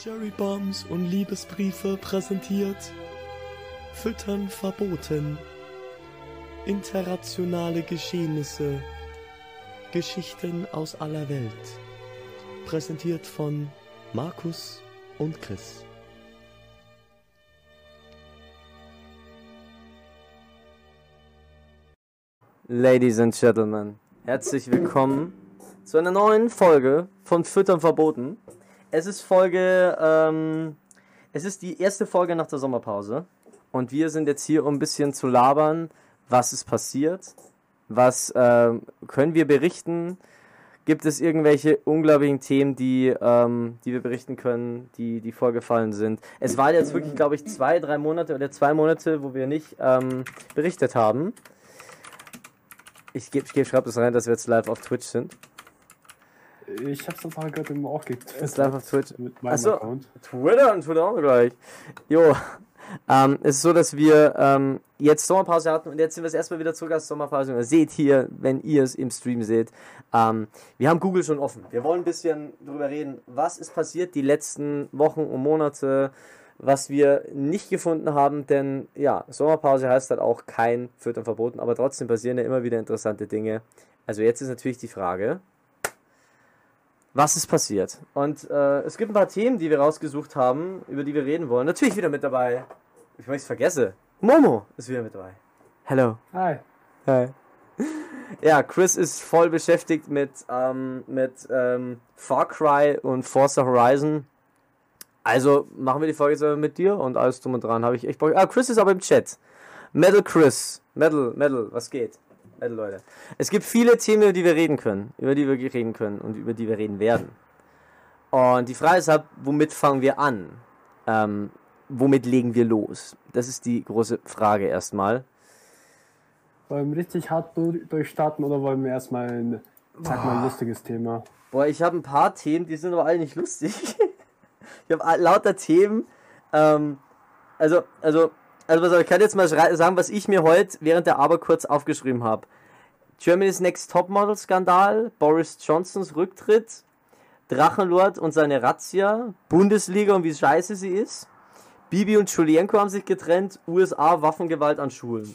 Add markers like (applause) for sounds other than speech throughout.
Cherrybombs und Liebesbriefe präsentiert. Füttern verboten. Internationale Geschehnisse. Geschichten aus aller Welt. Präsentiert von Markus und Chris. Ladies and Gentlemen, herzlich willkommen zu einer neuen Folge von Füttern verboten. Es ist Folge, ähm, es ist die erste Folge nach der Sommerpause und wir sind jetzt hier, um ein bisschen zu labern, was ist passiert, was äh, können wir berichten, gibt es irgendwelche unglaublichen Themen, die, ähm, die wir berichten können, die, die vorgefallen sind. Es waren jetzt wirklich, glaube ich, zwei, drei Monate oder zwei Monate, wo wir nicht ähm, berichtet haben. Ich, ich schreibe das rein, dass wir jetzt live auf Twitch sind. Ich hab's dann gerade eben auch getwittert. Ist live auf Twitch. Mit meinem Achso, Account. Twitter und Twitter auch gleich. Jo. Ähm, es ist so, dass wir ähm, jetzt Sommerpause hatten und jetzt sind wir erstmal wieder zurück aus Sommerpause. Und ihr seht hier, wenn ihr es im Stream seht, ähm, wir haben Google schon offen. Wir wollen ein bisschen darüber reden, was ist passiert die letzten Wochen und Monate, was wir nicht gefunden haben, denn ja, Sommerpause heißt halt auch kein Füttern verboten, aber trotzdem passieren ja immer wieder interessante Dinge. Also jetzt ist natürlich die Frage, was ist passiert? Und äh, es gibt ein paar Themen, die wir rausgesucht haben, über die wir reden wollen. Natürlich wieder mit dabei. Ich weiß, ich vergesse. Momo ist wieder mit dabei. Hello. Hi. Hi. (laughs) Ja, Chris ist voll beschäftigt mit, ähm, mit ähm, Far Cry und Forza Horizon. Also machen wir die Folge jetzt mit dir und alles drum und dran. Habe ich echt Bock. Ah, Chris ist aber im Chat. Metal Chris. Metal, Metal, was geht? Also Leute, es gibt viele Themen, über die wir reden können, über die wir reden können und über die wir reden werden. Und die Frage ist halt, womit fangen wir an? Ähm, womit legen wir los? Das ist die große Frage erstmal. Wollen wir richtig hart durchstarten oder wollen wir erstmal ein, sag mal, ein lustiges Thema? Boah, ich habe ein paar Themen, die sind aber alle nicht lustig. (laughs) ich habe lauter Themen. Ähm, also, also also ich kann jetzt mal sagen, was ich mir heute während der Arbeit kurz aufgeschrieben habe. Germany's Next Topmodel Skandal, Boris Johnsons Rücktritt, Drachenlord und seine Razzia, Bundesliga und wie scheiße sie ist, Bibi und Julienko haben sich getrennt, USA Waffengewalt an Schulen.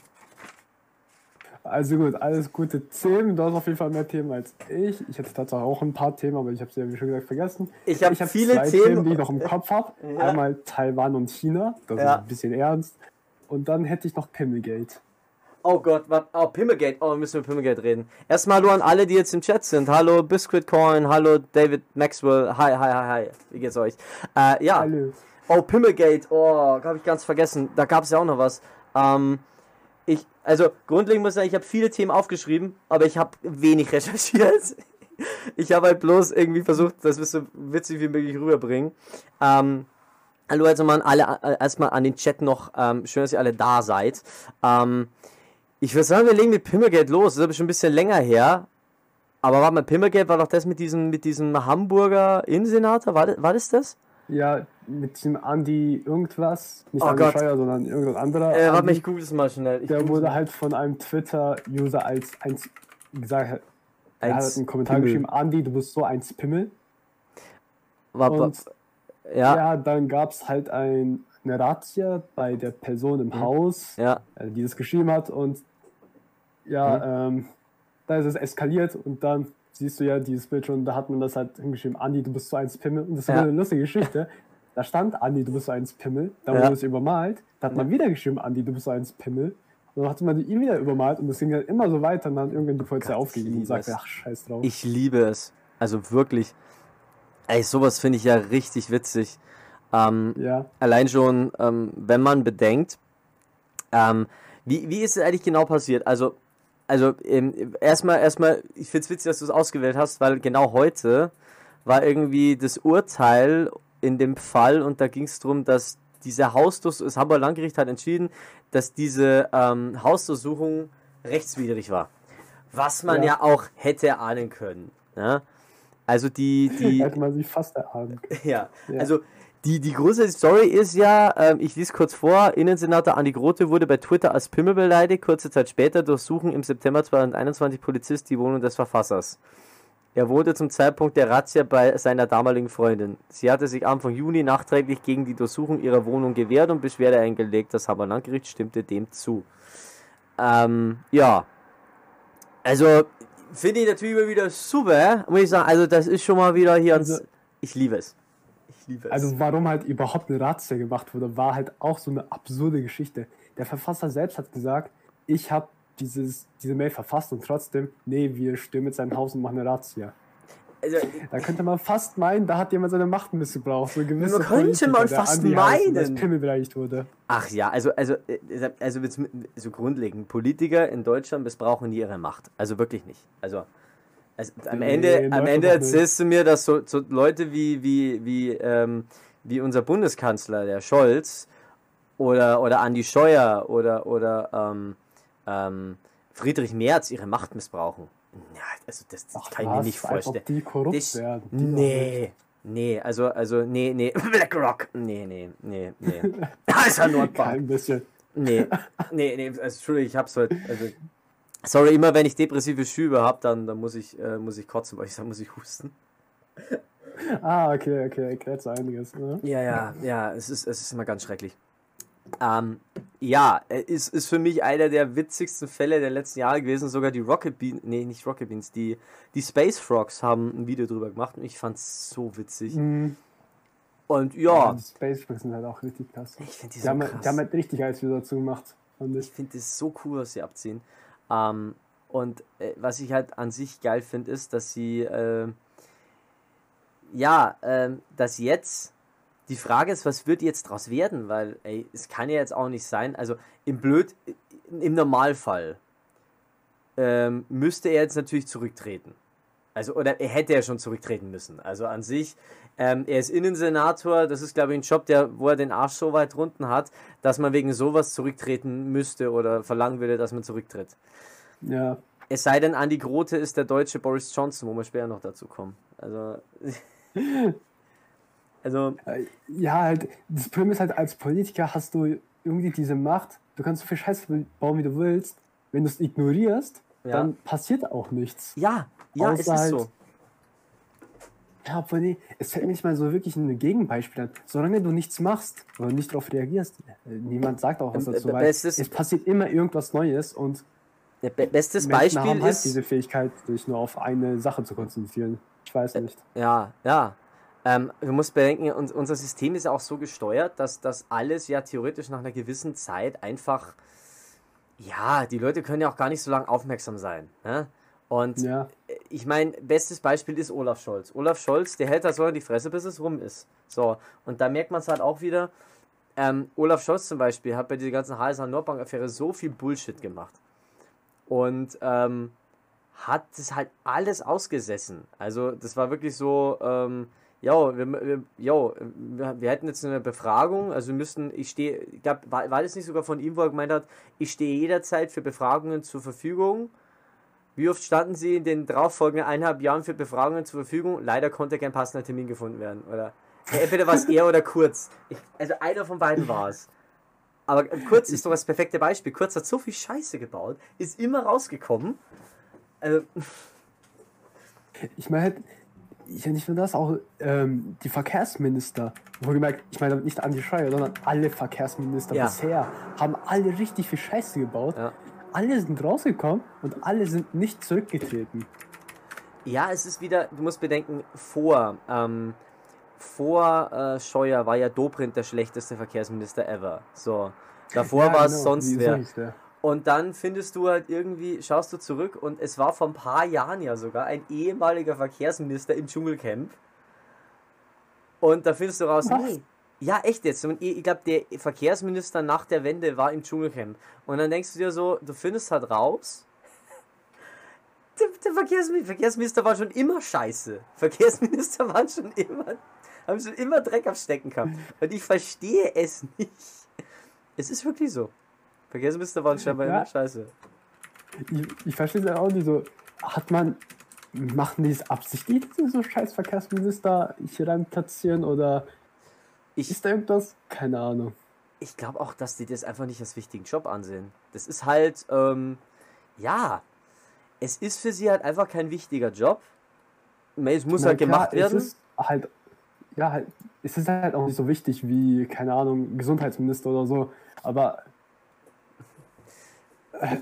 Also gut, alles gute Themen. Du hast auf jeden Fall mehr Themen als ich. Ich hätte tatsächlich auch ein paar Themen, aber ich habe sie ja wie schon gesagt vergessen. Ich habe hab viele zwei Themen, Themen, die ich noch im (laughs) Kopf habe. Ja. Einmal Taiwan und China. Das ja. ist ein bisschen ernst. Und dann hätte ich noch Pimmelgate. Oh Gott, was? Oh, Pimmelgate. Oh, wir müssen über Pimmelgate reden. Erstmal hallo an alle, die jetzt im Chat sind. Hallo Biscuit Coin, hallo David Maxwell. Hi, hi, hi, hi. Wie geht's euch? Äh, ja. Hallo. Oh, Pimmelgate. Oh, habe ich ganz vergessen. Da gab es ja auch noch was. Ähm, ich, also grundlegend muss ich sagen, ich habe viele Themen aufgeschrieben, aber ich habe wenig (laughs) recherchiert. ich habe halt bloß irgendwie versucht, das so witzig wie möglich rüberbringen. Ähm, Hallo also mal alle, äh, erstmal an den Chat noch. Ähm, schön, dass ihr alle da seid. Ähm, ich würde sagen, wir legen mit Pimmelgate los. Das ist aber schon ein bisschen länger her. Aber warte mal, Pimmelgate war doch das mit diesem, mit diesem Hamburger Innensenator? War, war das das? Ja, mit diesem Andi irgendwas. Nicht oh Andi Scheuer, sondern irgendwas anderer. Äh, warte mal, ich google es mal schnell. Ich der wurde halt von einem Twitter-User als eins gesagt. Er hat einen Kommentar Pimmel. geschrieben: Andi, du bist so ein Pimmel. War, und ja. ja, dann gab es halt ein, eine Razzia bei der Person im mhm. Haus, ja. äh, die das geschrieben hat und ja, mhm. ähm, da ist es eskaliert und dann siehst du ja dieses Bild schon, da hat man das halt hingeschrieben, Andi, du bist so eins Pimmel und das ist ja. eine lustige Geschichte. Da stand Andi, du bist so eins Pimmel, dann wurde es übermalt, da hat man wieder geschrieben, Andi, du bist so eins Pimmel dann hat man ihn wieder übermalt und das ging halt immer so weiter und dann irgendwann die Polizei aufgegeben und sagte, ach, scheiß drauf. Ich liebe es. Also wirklich. Ey, sowas finde ich ja richtig witzig. Ähm, ja. Allein schon, ähm, wenn man bedenkt, ähm, wie, wie ist es eigentlich genau passiert? Also, also ähm, erstmal, erstmal, ich finde es witzig, dass du es ausgewählt hast, weil genau heute war irgendwie das Urteil in dem Fall und da ging es darum, dass diese Hausdurchsuchung, das Hamburger Landgericht hat entschieden, dass diese ähm, Hausdurchsuchung rechtswidrig war. Was man ja, ja auch hätte ahnen können. Ja? Also die, die. (laughs) Hätte man sich fast erahnen (laughs) Ja, ja. also die, die große Story ist ja, ähm, ich lese kurz vor, Innensenator Andi Grote wurde bei Twitter als Pimmel beleidigt. Kurze Zeit später durchsuchen im September 2021 Polizist die Wohnung des Verfassers. Er wohnte zum Zeitpunkt der Razzia bei seiner damaligen Freundin. Sie hatte sich Anfang Juni nachträglich gegen die Durchsuchung ihrer Wohnung gewehrt und Beschwerde eingelegt. Das Hammer Landgericht stimmte dem zu. Ähm, ja. Also, finde ich natürlich immer wieder super, muss ich sagen. Also, das ist schon mal wieder hier. Also, ich liebe es. Ich liebe es. Also, warum halt überhaupt eine Razzia gemacht wurde, war halt auch so eine absurde Geschichte. Der Verfasser selbst hat gesagt, ich habe dieses, diese Mail verfasst und trotzdem, nee, wir stürmen mit seinem Haus und machen eine Razzia. Also, da könnte man fast meinen, da hat jemand seine Macht missbraucht. So gewisse man könnte man fast meinen. Dass Pimmel beleidigt wurde. Ach ja, also, also, äh, also, also so grundlegend. Politiker in Deutschland missbrauchen nie ihre Macht. Also wirklich nicht. Also, also am nee, Ende, am Ende erzählst du mir, dass so, so Leute wie, wie, wie, ähm, wie unser Bundeskanzler, der Scholz, oder, oder Andi Scheuer oder, oder ähm, ähm, Friedrich Merz ihre Macht missbrauchen. Ja, also das, das Ach, kann ich mir nicht vorstellen. die korrupt das, werden. Die nee. Nee, also, also, nee, nee, (laughs) BlackRock. Nee, nee, nee, nee. (laughs) Da ist er Nordbank. Ein bisschen. Nee, nee, nee, also, Entschuldigung, ich hab's heute, also, sorry, immer wenn ich depressive Schübe hab, dann, dann muss ich, äh, muss ich kotzen, weil ich sag, muss ich husten. (laughs) Ah, okay, okay, erklärt so einiges, ne? Ja, ja, ja, es ist, es ist immer ganz schrecklich. Ähm, ja, ist, ist für mich einer der witzigsten Fälle der letzten Jahre gewesen. Sogar die Rocket Beans, nee, nicht Rocket Beans, die, die Space Frogs haben ein Video drüber gemacht und ich fand's so witzig. Mhm. Und ja. ja. Die Space Frogs sind halt auch richtig krass. Ich finde die, die so haben, krass. Die haben halt richtig alles wieder dazu gemacht. Ich finde es so cool, was sie abziehen. Ähm, und äh, was ich halt an sich geil finde, ist, dass sie, äh, ja, äh, dass jetzt die Frage ist, was wird jetzt daraus werden? Weil, ey, es kann ja jetzt auch nicht sein. Also, im Blöd, im Normalfall ähm, müsste er jetzt natürlich zurücktreten. Also, oder er hätte ja schon zurücktreten müssen. Also an sich, ähm, er ist Innensenator, das ist, glaube ich, ein Job, der, wo er den Arsch so weit runten hat, dass man wegen sowas zurücktreten müsste oder verlangen würde, dass man zurücktritt. Ja. Es sei denn, Andy Grote ist der deutsche Boris Johnson, wo wir später noch dazu kommen. Also. (laughs) Also. Äh, ja, halt, das Problem ist halt, als Politiker hast du irgendwie diese Macht, du kannst so viel Scheiße bauen, wie du willst. Wenn du es ignorierst, ja. dann passiert auch nichts. Ja, ja, Außer es ist halt, so. Ja, obwohl, nee, es fällt mir nicht mal so wirklich ein Gegenbeispiel an. Solange du nichts machst oder nicht darauf reagierst, äh, niemand sagt auch was ähm, dazu, weil es passiert immer irgendwas Neues und der be bestes Menschen Beispiel haben halt ist diese Fähigkeit, sich nur auf eine Sache zu konzentrieren. Ich weiß nicht. Ja, ja. Ähm, du musst bedenken, unser System ist ja auch so gesteuert, dass das alles ja theoretisch nach einer gewissen Zeit einfach, ja, die Leute können ja auch gar nicht so lange aufmerksam sein. Ne? Und ja. ich meine, bestes Beispiel ist Olaf Scholz. Olaf Scholz, der hält da so die Fresse, bis es rum ist. So, und da merkt man es halt auch wieder. Ähm, Olaf Scholz zum Beispiel hat bei dieser ganzen HSH Nordbank-Affäre so viel Bullshit gemacht. Und ähm, hat das halt alles ausgesessen. Also, das war wirklich so, ähm, ja, wir, wir, wir, wir hätten jetzt eine Befragung, also wir müssten, ich stehe, ich glaube, war, war das nicht sogar von ihm, wo er gemeint hat, ich stehe jederzeit für Befragungen zur Verfügung. Wie oft standen Sie in den darauffolgenden eineinhalb Jahren für Befragungen zur Verfügung? Leider konnte kein passender Termin gefunden werden, oder? Entweder war es er oder Kurz. Ich, also einer von beiden war es. Aber Kurz ist doch das perfekte Beispiel. Kurz hat so viel Scheiße gebaut, ist immer rausgekommen. Also. Ich meine, ich nicht nur das, auch ähm, die Verkehrsminister, wohlgemerkt, ich meine nicht Andi Schreier, sondern alle Verkehrsminister ja. bisher haben alle richtig viel Scheiße gebaut. Ja. Alle sind rausgekommen und alle sind nicht zurückgetreten. Ja, es ist wieder, du musst bedenken, vor, ähm, vor äh, Scheuer war ja Dobrindt der schlechteste Verkehrsminister ever. So. Davor (laughs) ja, war es genau, sonst wer. Und dann findest du halt irgendwie, schaust du zurück und es war vor ein paar Jahren ja sogar ein ehemaliger Verkehrsminister im Dschungelcamp. Und da findest du raus, nee, ja, echt jetzt. Und ich glaube, der Verkehrsminister nach der Wende war im Dschungelcamp. Und dann denkst du dir so, du findest halt raus, (laughs) der, der Verkehrsminister, Verkehrsminister war schon immer scheiße. (laughs) Verkehrsminister waren schon immer, haben schon immer Dreck auf Stecken gehabt. Und ich verstehe es nicht. Es ist wirklich so. Verkehrsminister waren scheinbar ja. immer scheiße. Ich, ich verstehe es auch nicht so. Hat man, machen die es absichtlich, so scheiß Verkehrsminister hier rein platzieren oder ich, ist da irgendwas? Keine Ahnung. Ich glaube auch, dass die das einfach nicht als wichtigen Job ansehen. Das ist halt, ähm, ja, es ist für sie halt einfach kein wichtiger Job. es muss Na, halt gemacht klar, werden. Es ist halt, ja, halt, es ist halt auch nicht so wichtig wie, keine Ahnung, Gesundheitsminister oder so. Aber äh,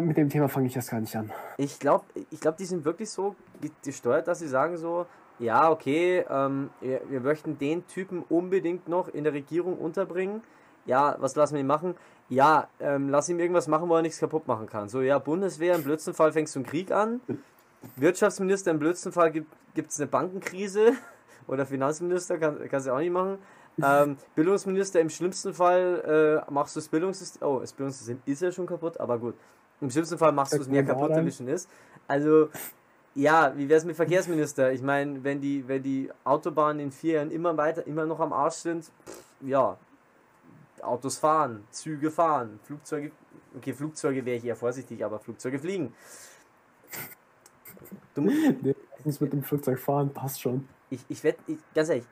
mit dem Thema fange ich erst gar nicht an. Ich glaube, ich glaub, die sind wirklich so gesteuert, dass sie sagen so, ja, okay, ähm, wir, wir, möchten den Typen unbedingt noch in der Regierung unterbringen. Ja, was lassen wir ihn machen? Ja, ähm, lass ihm irgendwas machen, wo er nichts kaputt machen kann. So, ja, Bundeswehr, im blödsten Fall fängst du einen Krieg an. Wirtschaftsminister, im blödsten Fall gibt es eine Bankenkrise. (laughs) Oder Finanzminister, kann, kannst du auch nicht machen. Ähm, Bildungsminister, im schlimmsten Fall äh, machst du das Bildungssystem. Oh, das Bildungssystem ist ja schon kaputt, aber gut. Im schlimmsten Fall machst du es mehr kaputt, wie schon ist. Also, ja, wie wäre es mit Verkehrsminister? Ich meine, wenn die, wenn die Autobahnen in vier Jahren immer weiter, immer noch am Arsch sind, pff, ja, Autos fahren, Züge fahren, Flugzeuge, okay, Flugzeuge wäre ich eher vorsichtig, aber Flugzeuge fliegen. Du (laughs) nee, muss mit dem Flugzeug fahren, passt schon. Ich, ich werde, ganz ehrlich,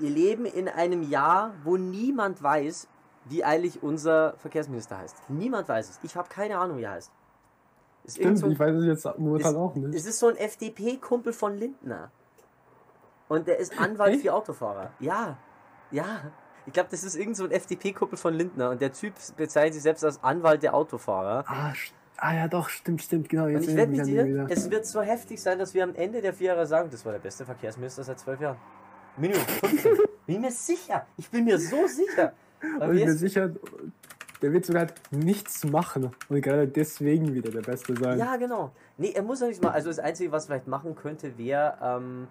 wir leben in einem Jahr, wo niemand weiß, wie eigentlich unser Verkehrsminister heißt. Niemand weiß es. Ich habe keine Ahnung, wie er heißt. Ist Stimmt, so ein, ich weiß es jetzt momentan auch nicht. Es ist so ein FDP-Kumpel von Lindner. Und der ist Anwalt okay. für Autofahrer. Ja, ja. Ich glaube, das ist irgend so ein FDP-Kumpel von Lindner. Und der Typ bezeichnet sich selbst als Anwalt der Autofahrer. Ah, ah ja, doch, stimmt, stimmt, genau. Jetzt und ich wette mit dir, es wird so heftig sein, dass wir am Ende der vier Jahre sagen, das war der beste Verkehrsminister seit zwölf Jahren. Minimum 15. bin mir sicher. Ich bin mir so sicher. (laughs) Und ich bin mir sicher, der wird sogar nichts machen und gerade deswegen wieder der Beste sein. Ja, genau. Nee, er muss ja nichts machen. Also das Einzige, was er vielleicht machen könnte, wäre, ähm,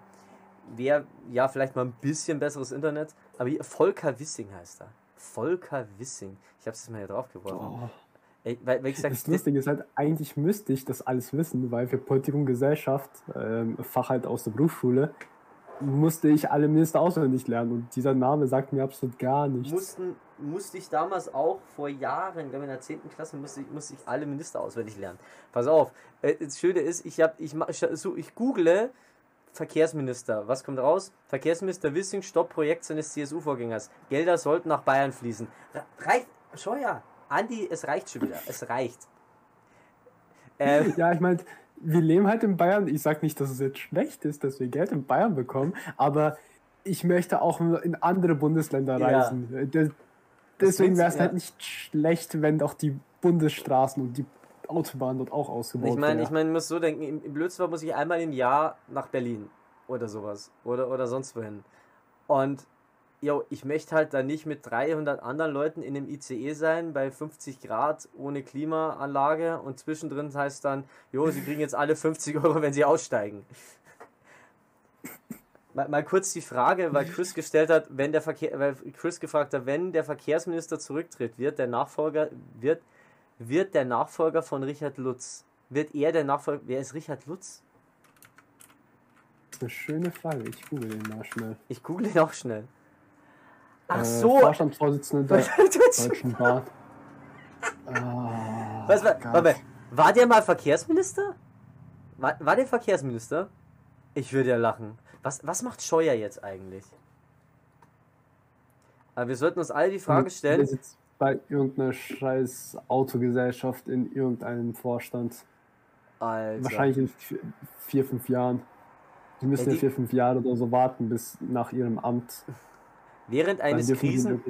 wäre ja vielleicht mal ein bisschen besseres Internet. Aber hier, Volker Wissing heißt er. Volker Wissing. Ich habe es mal hier drauf geworfen. Oh. Ey, weil, weil sag, das Lustige ist halt, eigentlich müsste ich das alles wissen, weil für Politik und Gesellschaft, ähm, Fach halt aus der Berufsschule, musste ich alle Minister auswendig lernen und dieser Name sagt mir absolut gar nichts. Mussten, musste ich damals auch vor Jahren, glaube in der 10. Klasse, musste ich, musste ich alle Minister auswendig lernen. Pass auf, äh, das Schöne ist, ich, hab, ich, so, ich google Verkehrsminister. Was kommt raus? Verkehrsminister Wissing stoppt Projekt seines CSU-Vorgängers. Gelder sollten nach Bayern fließen. Reicht, Scheuer, Andi, es reicht schon wieder. Es reicht. (laughs) Ähm, ja, ich meine, wir leben halt in Bayern. Ich sage nicht, dass es jetzt schlecht ist, dass wir Geld in Bayern bekommen, aber ich möchte auch in andere Bundesländer reisen. Ja. Deswegen wäre es ja. halt nicht schlecht, wenn doch die Bundesstraßen und die Autobahnen dort auch ausgebaut werden. Ich meine, ich meine, muss so denken, im Blödsinn muss ich einmal im Jahr nach Berlin oder sowas oder, oder sonst wohin. Und yo, ich möchte halt da nicht mit 300 anderen Leuten in einem ICE sein, bei 50 Grad, ohne Klimaanlage und zwischendrin heißt dann, jo, sie kriegen jetzt alle 50 Euro, wenn sie aussteigen. mal, mal kurz die Frage, weil Chris gestellt hat, wenn der Verkehr, weil Chris gefragt hat, wenn der Verkehrsminister zurücktritt, wird der Nachfolger, wird, wird der Nachfolger von Richard Lutz, wird er der Nachfolger, wer ist Richard Lutz? Das ist eine schöne Frage, ich google ihn mal schnell. Ich google ihn auch schnell. Ach äh, so. Vorstandsvorsitzender der (laughs) Deutschen Bahn. Ah, Was, war, warte, war der mal Verkehrsminister? War, war der Verkehrsminister? Ich würde ja lachen. Was, was macht Scheuer jetzt eigentlich? Aber wir sollten uns alle die Frage stellen. Der sitzt bei irgendeiner scheiß Autogesellschaft in irgendeinem Vorstand. Alter. Wahrscheinlich in vier, fünf Jahren. Die müssen ja, die, vier, fünf Jahre oder so warten bis nach ihrem Amt. Während eines, Krisen,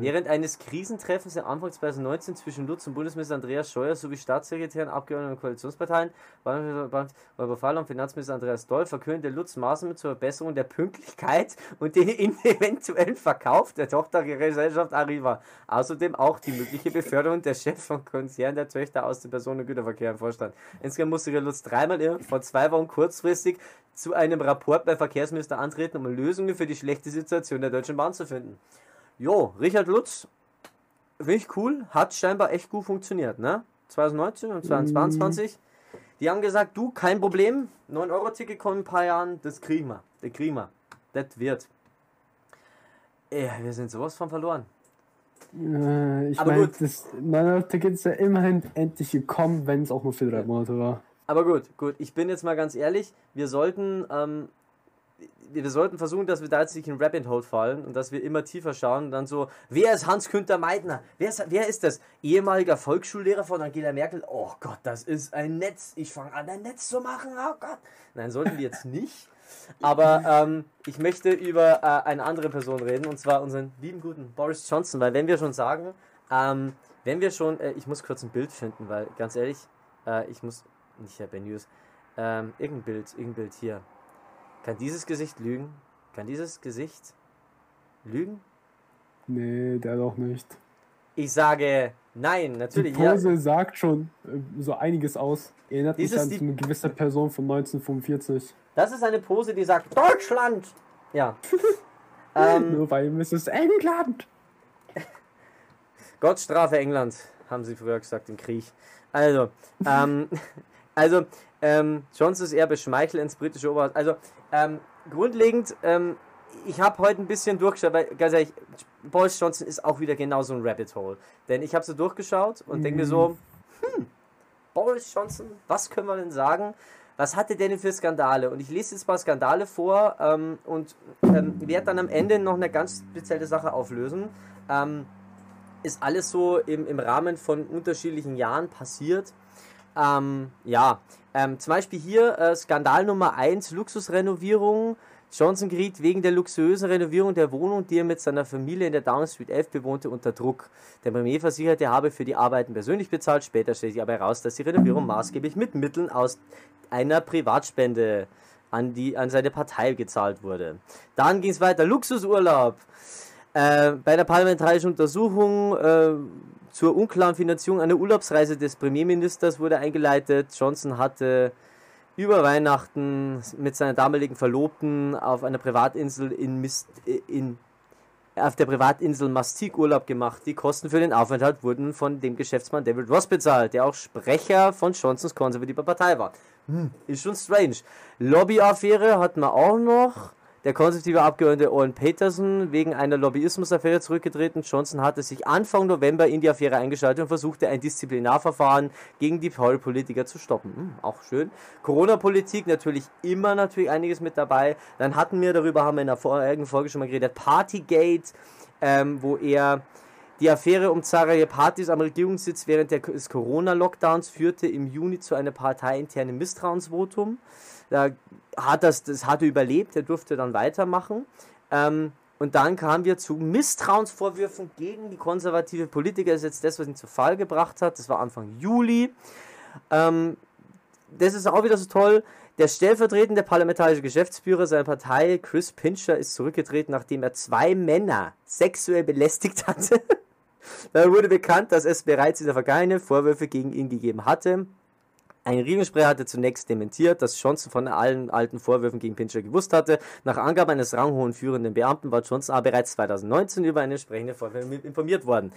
während eines Krisentreffens im Anfang 2019 zwischen Lutz und Bundesminister Andreas Scheuer sowie Staatssekretären, Abgeordneten und Koalitionsparteien war Fall und Finanzminister Andreas Doll verkündete Lutz Maßnahmen zur Verbesserung der Pünktlichkeit und den (laughs) eventuellen Verkauf der Tochtergesellschaft Arriva. Außerdem auch die mögliche Beförderung der Chef von Konzern der Töchter aus dem Personengüterverkehr im Vorstand. Insgesamt musste Lutz dreimal vor zwei Wochen kurzfristig zu einem Rapport beim Verkehrsminister antreten, um Lösungen für die schlechte Situation der Deutschen Bahn zu finden. Jo, Richard Lutz, finde ich cool, hat scheinbar echt gut funktioniert, ne? 2019 und 2022. Mhm. Die haben gesagt, du, kein Problem, 9-Euro-Ticket kommt in ein paar Jahren, das kriegen wir, das kriegen wir, das wird. Ey, wir sind sowas von verloren. Äh, ich meine, das 9-Euro-Ticket ist ja immerhin endlich gekommen, wenn es auch nur für drei Monate war. Aber gut, gut. Ich bin jetzt mal ganz ehrlich. Wir sollten, ähm, wir sollten versuchen, dass wir da jetzt nicht in Rabbit Hole fallen und dass wir immer tiefer schauen und dann so, wer ist Hans-Günther Meidner? Wer ist, wer ist das? Ehemaliger Volksschullehrer von Angela Merkel? Oh Gott, das ist ein Netz. Ich fange an, ein Netz zu machen. Oh Gott. Nein, sollten wir jetzt nicht. Aber ähm, ich möchte über äh, eine andere Person reden und zwar unseren lieben guten Boris Johnson, weil wenn wir schon sagen, ähm, wenn wir schon, äh, ich muss kurz ein Bild finden, weil ganz ehrlich, äh, ich muss, nicht Herr Ben News, ähm, irgendein Bild, irgendein Bild hier. Kann dieses Gesicht lügen? Kann dieses Gesicht lügen? Nee, der doch nicht. Ich sage nein, natürlich. Die Pose ja. sagt schon äh, so einiges aus. Erinnert dieses mich an eine gewisse Person von 1945. Das ist eine Pose, die sagt Deutschland! Ja. (laughs) ähm, Nur weil ist England! Gott strafe England, haben sie früher gesagt im Krieg. Also, ähm, (laughs) also ähm, Johnson ist eher beschmeichelt ins britische Oberhaus. Also, ähm, grundlegend, ähm, ich habe heute ein bisschen durchgeschaut, weil ganz ehrlich, Boris Johnson ist auch wieder genau so ein Rabbit Hole. Denn ich habe so durchgeschaut und mhm. denke mir so, hm, Boris Johnson, was können wir denn sagen? Was hatte der denn für Skandale? Und ich lese jetzt mal Skandale vor ähm, und ähm, werde dann am Ende noch eine ganz spezielle Sache auflösen. Ähm, ist alles so im, im Rahmen von unterschiedlichen Jahren passiert. Ähm, ja, ähm, zum Beispiel hier äh, Skandal Nummer 1, Luxusrenovierung. Johnson geriet wegen der luxuösen Renovierung der Wohnung, die er mit seiner Familie in der Down Street 11 bewohnte, unter Druck. Der Premier versicherte, er habe für die Arbeiten persönlich bezahlt. Später stellte sich aber heraus, dass die Renovierung maßgeblich mit Mitteln aus einer Privatspende an, die, an seine Partei gezahlt wurde. Dann ging es weiter. Luxusurlaub. Äh, bei der parlamentarischen Untersuchung äh, zur unklaren Finanzierung einer Urlaubsreise des Premierministers wurde eingeleitet. Johnson hatte über Weihnachten mit seiner damaligen Verlobten auf einer Privatinsel in, Mist, in auf der Privatinsel Mastik Urlaub gemacht. Die Kosten für den Aufenthalt wurden von dem Geschäftsmann David Ross bezahlt, der auch Sprecher von Johnsons konservativer Partei war. Hm, ist schon strange. Lobbyaffäre hatten wir auch noch. Der konservative Abgeordnete Owen Peterson wegen einer Lobbyismusaffäre zurückgetreten. Johnson hatte sich Anfang November in die Affäre eingeschaltet und versuchte ein Disziplinarverfahren gegen die Politiker zu stoppen. Hm, auch schön. Corona-Politik natürlich immer natürlich einiges mit dabei. Dann hatten wir, darüber haben wir in der vorigen Folge schon mal geredet, Partygate, ähm, wo er die Affäre um zahlreiche Partys am Regierungssitz während des Corona-Lockdowns führte im Juni zu einem parteiinternen Misstrauensvotum. Da hat das, das hatte überlebt, er durfte dann weitermachen. Ähm, und dann kamen wir zu Misstrauensvorwürfen gegen die konservative Politiker. Das ist jetzt das, was ihn zu Fall gebracht hat. Das war Anfang Juli. Ähm, das ist auch wieder so toll. Der stellvertretende parlamentarische Geschäftsführer seiner Partei, Chris Pincher, ist zurückgetreten, nachdem er zwei Männer sexuell belästigt hatte. (laughs) da wurde bekannt, dass es bereits in der Vergangenheit Vorwürfe gegen ihn gegeben hatte. Ein Regierungssprecher hatte zunächst dementiert, dass Johnson von allen alten Vorwürfen gegen Pincher gewusst hatte. Nach Angabe eines ranghohen führenden Beamten war Johnson aber bereits 2019 über eine entsprechende Vorwürfe informiert worden.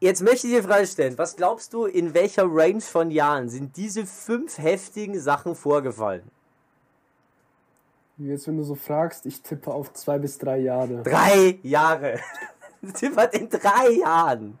Jetzt möchte ich dir Frage stellen, was glaubst du, in welcher Range von Jahren sind diese fünf heftigen Sachen vorgefallen? Jetzt, wenn du so fragst, ich tippe auf zwei bis drei Jahre. Drei Jahre! (laughs) Tippert in drei Jahren!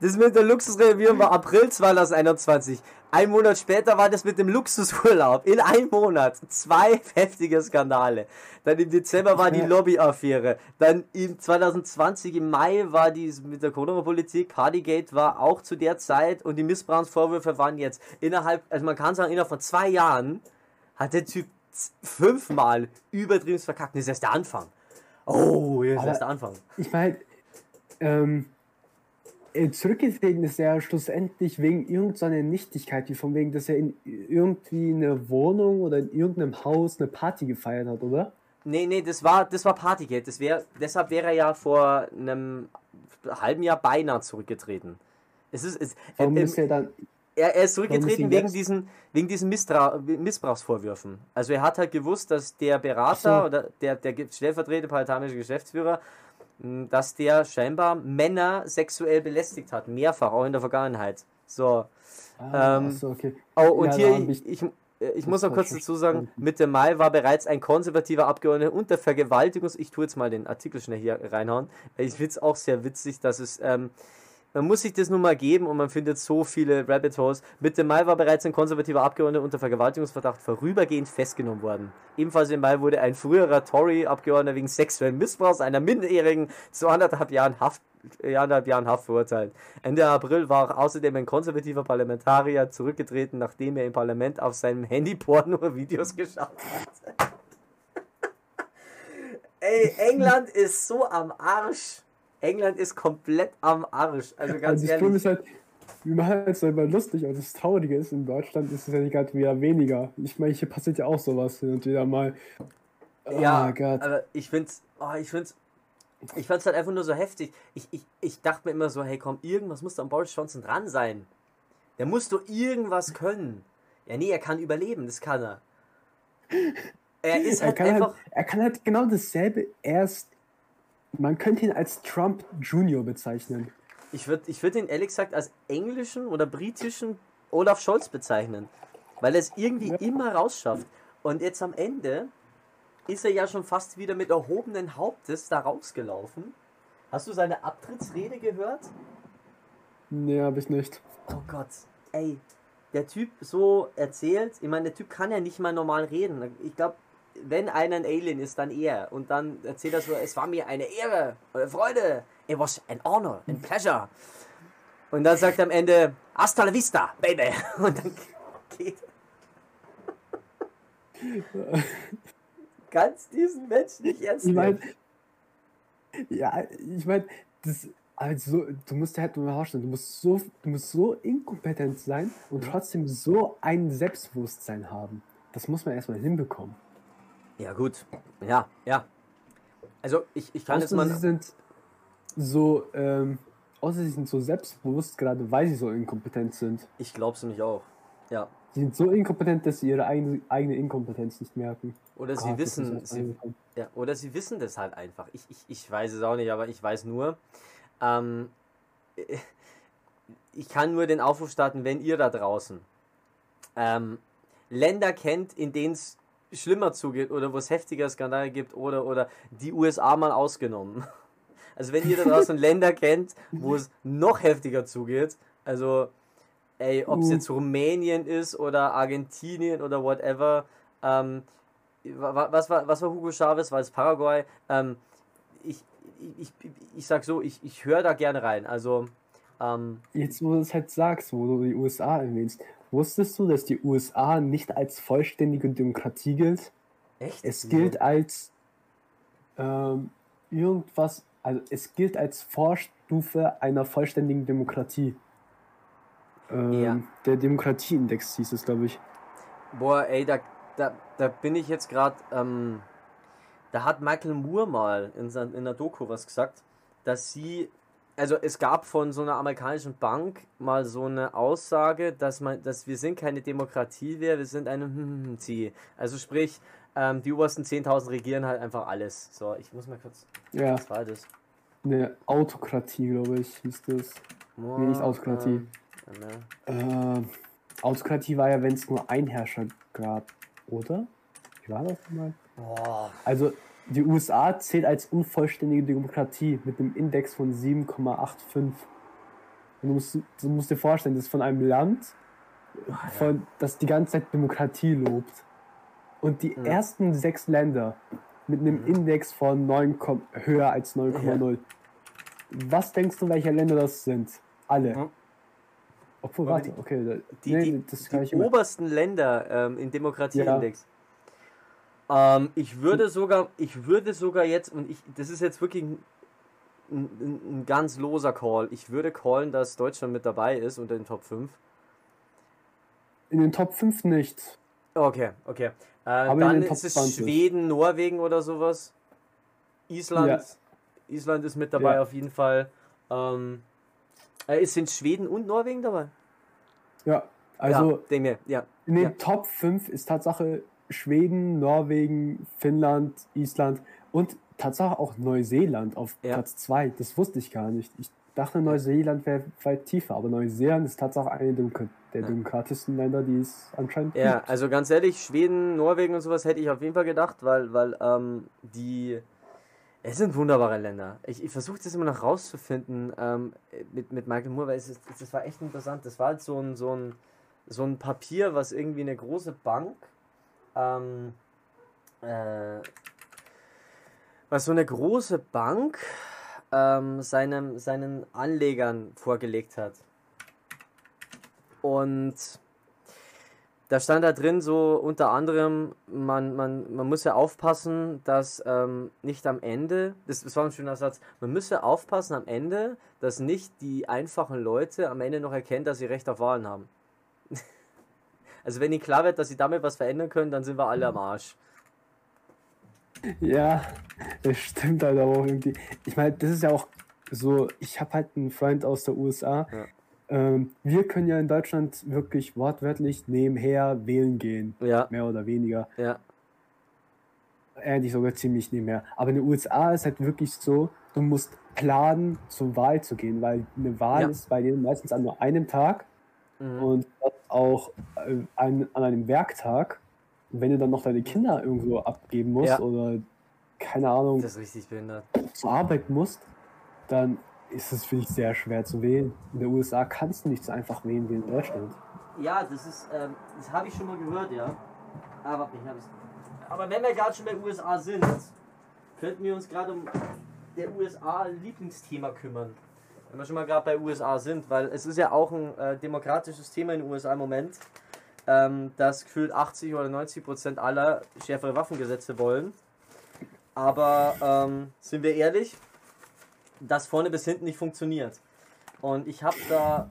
Das mit der Luxusrenovierung war April 2021. Ein Monat später war das mit dem Luxusurlaub. In einem Monat. Zwei heftige Skandale. Dann im Dezember war die Lobbyaffäre. Dann im 2020 im Mai war die mit der Corona-Politik. Partygate war auch zu der Zeit und die Missbrauchsvorwürfe waren jetzt innerhalb, also man kann sagen, innerhalb von zwei Jahren hat der Typ fünfmal übertrieben verkackt. Das ist erst der Anfang. Oh, jetzt ist erst der Anfang. Ich meine, ähm, äh, zurückgetreten ist er schlussendlich wegen irgendeiner Nichtigkeit, wie von wegen, dass er in irgendwie eine Wohnung oder in irgendeinem Haus eine Party gefeiert hat, oder? Nee, nee, das war, das war Partygate. Das wär, deshalb wäre er ja vor einem halben Jahr beinahe zurückgetreten. Es ist, es, Warum äh, ist er dann er, er ist zurückgetreten wegen diesen, wegen diesen Misstra Missbrauchsvorwürfen. Also er hat halt gewusst, dass der Berater so. oder der, der stellvertretende parlamentarische Geschäftsführer dass der scheinbar Männer sexuell belästigt hat, mehrfach, auch in der Vergangenheit. So. Ah, ähm, so okay. Oh, und ja, hier, ich, ich, ich muss noch kurz dazu sagen, Mitte Mai war bereits ein konservativer Abgeordneter unter Vergewaltigungs... Ich tue jetzt mal den Artikel schnell hier reinhauen. Ich finde es auch sehr witzig, dass es... Ähm, man muss sich das nun mal geben und man findet so viele Rabbit Holes. Mitte Mai war bereits ein konservativer Abgeordneter unter Vergewaltigungsverdacht vorübergehend festgenommen worden. Ebenfalls im Mai wurde ein früherer Tory-Abgeordneter wegen sexuellen Missbrauchs einer Minderjährigen zu anderthalb Jahren Haft anderthalb Jahren Haft verurteilt. Ende April war außerdem ein konservativer Parlamentarier zurückgetreten, nachdem er im Parlament auf seinem Handy Porno-Videos (laughs) geschaut hat. (laughs) Ey, England ist so am Arsch. England ist komplett am Arsch. Also ganz also ehrlich. Ist halt, wir machen es selber lustig, aber das Traurige ist, in Deutschland ist es ja gerade wieder weniger. Ich meine, hier passiert ja auch sowas hin und wieder mal. Oh ja, Gott. aber ich find's, oh, ich find's, ich fand's halt einfach nur so heftig. Ich, ich, ich dachte mir immer so, hey komm, irgendwas muss da an Boris Johnson dran sein. Der muss doch irgendwas können. Ja, nee, er kann überleben, das kann er. Er (laughs) ist halt er einfach. Halt, er kann halt genau dasselbe erst man könnte ihn als Trump Junior bezeichnen. Ich würde ich würd ihn ehrlich gesagt als englischen oder britischen Olaf Scholz bezeichnen. Weil er es irgendwie ja. immer rausschafft. Und jetzt am Ende ist er ja schon fast wieder mit erhobenen Hauptes da rausgelaufen. Hast du seine Abtrittsrede gehört? Nee, hab ich nicht. Oh Gott, ey, der Typ so erzählt, ich meine, der Typ kann ja nicht mal normal reden. Ich glaube, wenn einer ein Alien ist, dann er. Und dann erzählt er so, es war mir eine Ehre, eine Freude, it was an honor, an pleasure. Und dann sagt er am Ende, hasta la vista, baby. (laughs) Und dann geht Kannst diesen Menschen nicht ernst nehmen. Ich mein, ja, ich meine, das, also, du musst halt nur vorstellen, du musst so, du musst so inkompetent sein und trotzdem so ein Selbstbewusstsein haben. Das muss man erstmal hinbekommen. Ja, gut. Ja, ja. Also, ich, ich kann außer jetzt mal. Sie sind so, ähm, außer sie sind so selbstbewusst, gerade weil sie so inkompetent sind. Ich glaub's nämlich auch. Ja. Sie sind so inkompetent, dass sie ihre eigene, eigene Inkompetenz nicht merken. Oder sie Gott, wissen, sie, ja, oder sie wissen das halt einfach. Ich, ich, ich weiß es auch nicht, aber ich weiß nur, ähm, (laughs) ich kann nur den Aufruf starten, wenn ihr da draußen ähm, Länder kennt, in denen es schlimmer zugeht oder wo es heftiger Skandale gibt oder, oder die USA mal ausgenommen. (laughs) Also wenn ihr da draußen (laughs) Länder kennt, wo es noch heftiger zugeht, also ey, ob es uh. jetzt Rumänien ist oder Argentinien oder whatever, ähm, was, war, was war Hugo Chavez, war es Paraguay? Ähm, ich, ich, ich, ich sag so, ich, ich höre da gerne rein. Also ähm, Jetzt, wo du es halt sagst, wo du die USA erwähnst, Wusstest du, dass die USA nicht als vollständige Demokratie gilt? Echt? Es gilt als ähm, irgendwas, also es gilt als Vorstufe einer vollständigen Demokratie. Ähm, ja. Der Demokratieindex hieß es, glaube ich. Boah, ey, da, da, da bin ich jetzt gerade, ähm, da hat Michael Moore mal in, in der Doku was gesagt, dass sie also es gab von so einer amerikanischen Bank mal so eine Aussage, dass man, dass wir sind keine Demokratie mehr, wir sind eine (laughs) hm, Also sprich, ähm, die obersten 10.000 regieren halt einfach alles. So, ich muss mal kurz. Ja. Was war das? Eine Autokratie, glaube ich, hieß das. Oh, nee, nicht Autokratie. Äh, äh, Autokratie war ja, wenn es nur ein Herrscher gab, oder? Wie war das mal? Oh. Also die USA zählt als unvollständige Demokratie mit einem Index von 7,85. du musst, du musst dir vorstellen, das ist von einem Land, von, das die ganze Zeit Demokratie lobt. Und die ja. ersten sechs Länder mit einem mhm. Index von 9, höher als 9,0. Ja. Was denkst du, welche Länder das sind? Alle. Mhm. Obwohl, warte, okay. Die, nee, die, die obersten Länder ähm, im Demokratieindex. Ja. Ähm, ich würde sogar, ich würde sogar jetzt, und ich, das ist jetzt wirklich ein, ein, ein, ganz loser Call. Ich würde callen, dass Deutschland mit dabei ist unter den Top 5. In den Top 5 nicht. Okay, okay. Äh, dann ist es 20. Schweden, Norwegen oder sowas. Island. Ja. Island ist mit dabei ja. auf jeden Fall. Ähm, äh, sind Schweden und Norwegen dabei? Ja, also ja, mir, ja. in den ja. Top 5 ist Tatsache Schweden, Norwegen, Finnland, Island und Tatsache auch Neuseeland auf ja. Platz 2. Das wusste ich gar nicht. Ich dachte, Neuseeland wäre weit tiefer, aber Neuseeland ist Tatsache eine der demokratischsten Länder, die es anscheinend gibt. Ja, also ganz ehrlich, Schweden, Norwegen und sowas hätte ich auf jeden Fall gedacht, weil, weil ähm, die Es sind wunderbare Länder. Ich, ich versuche das immer noch rauszufinden ähm, mit, mit Michael Moore, weil es ist, das war echt interessant. Das war halt so ein, so, ein, so ein Papier, was irgendwie eine große Bank, ähm, äh, was so eine große Bank ähm, seinem, seinen Anlegern vorgelegt hat. Und da stand da drin so unter anderem, man, man, man muss aufpassen, dass ähm, nicht am Ende, das, das war ein schöner Satz, man müsse aufpassen am Ende, dass nicht die einfachen Leute am Ende noch erkennen, dass sie Recht auf Wahlen haben. (laughs) also wenn ihnen klar wird, dass sie damit was verändern können, dann sind wir alle am Arsch. Ja, das stimmt halt auch irgendwie. Ich meine, das ist ja auch so, ich habe halt einen Freund aus der USA, ja. Ähm, wir können ja in Deutschland wirklich wortwörtlich nebenher wählen gehen. Ja. Mehr oder weniger. Ja. Eigentlich sogar ziemlich nebenher. Aber in den USA ist halt wirklich so, du musst planen, zur Wahl zu gehen, weil eine Wahl ja. ist bei denen meistens an nur einem Tag mhm. und auch äh, an, an einem Werktag. Wenn du dann noch deine Kinder irgendwo abgeben musst ja. oder keine Ahnung, das richtig behindert. zur Arbeit musst, dann ist es, finde ich, sehr schwer zu wählen. In den USA kannst du nicht so einfach wählen wie in Deutschland. Ja, das ist, ähm, das habe ich schon mal gehört, ja. Aber. Aber wenn wir gerade schon bei USA sind, könnten wir uns gerade um der USA-Lieblingsthema kümmern. Wenn wir schon mal gerade bei USA sind, weil es ist ja auch ein äh, demokratisches Thema in den USA im Moment, ähm, dass gefühlt 80 oder 90 Prozent aller schärfere Waffengesetze wollen. Aber ähm, sind wir ehrlich, das vorne bis hinten nicht funktioniert. Und ich habe da,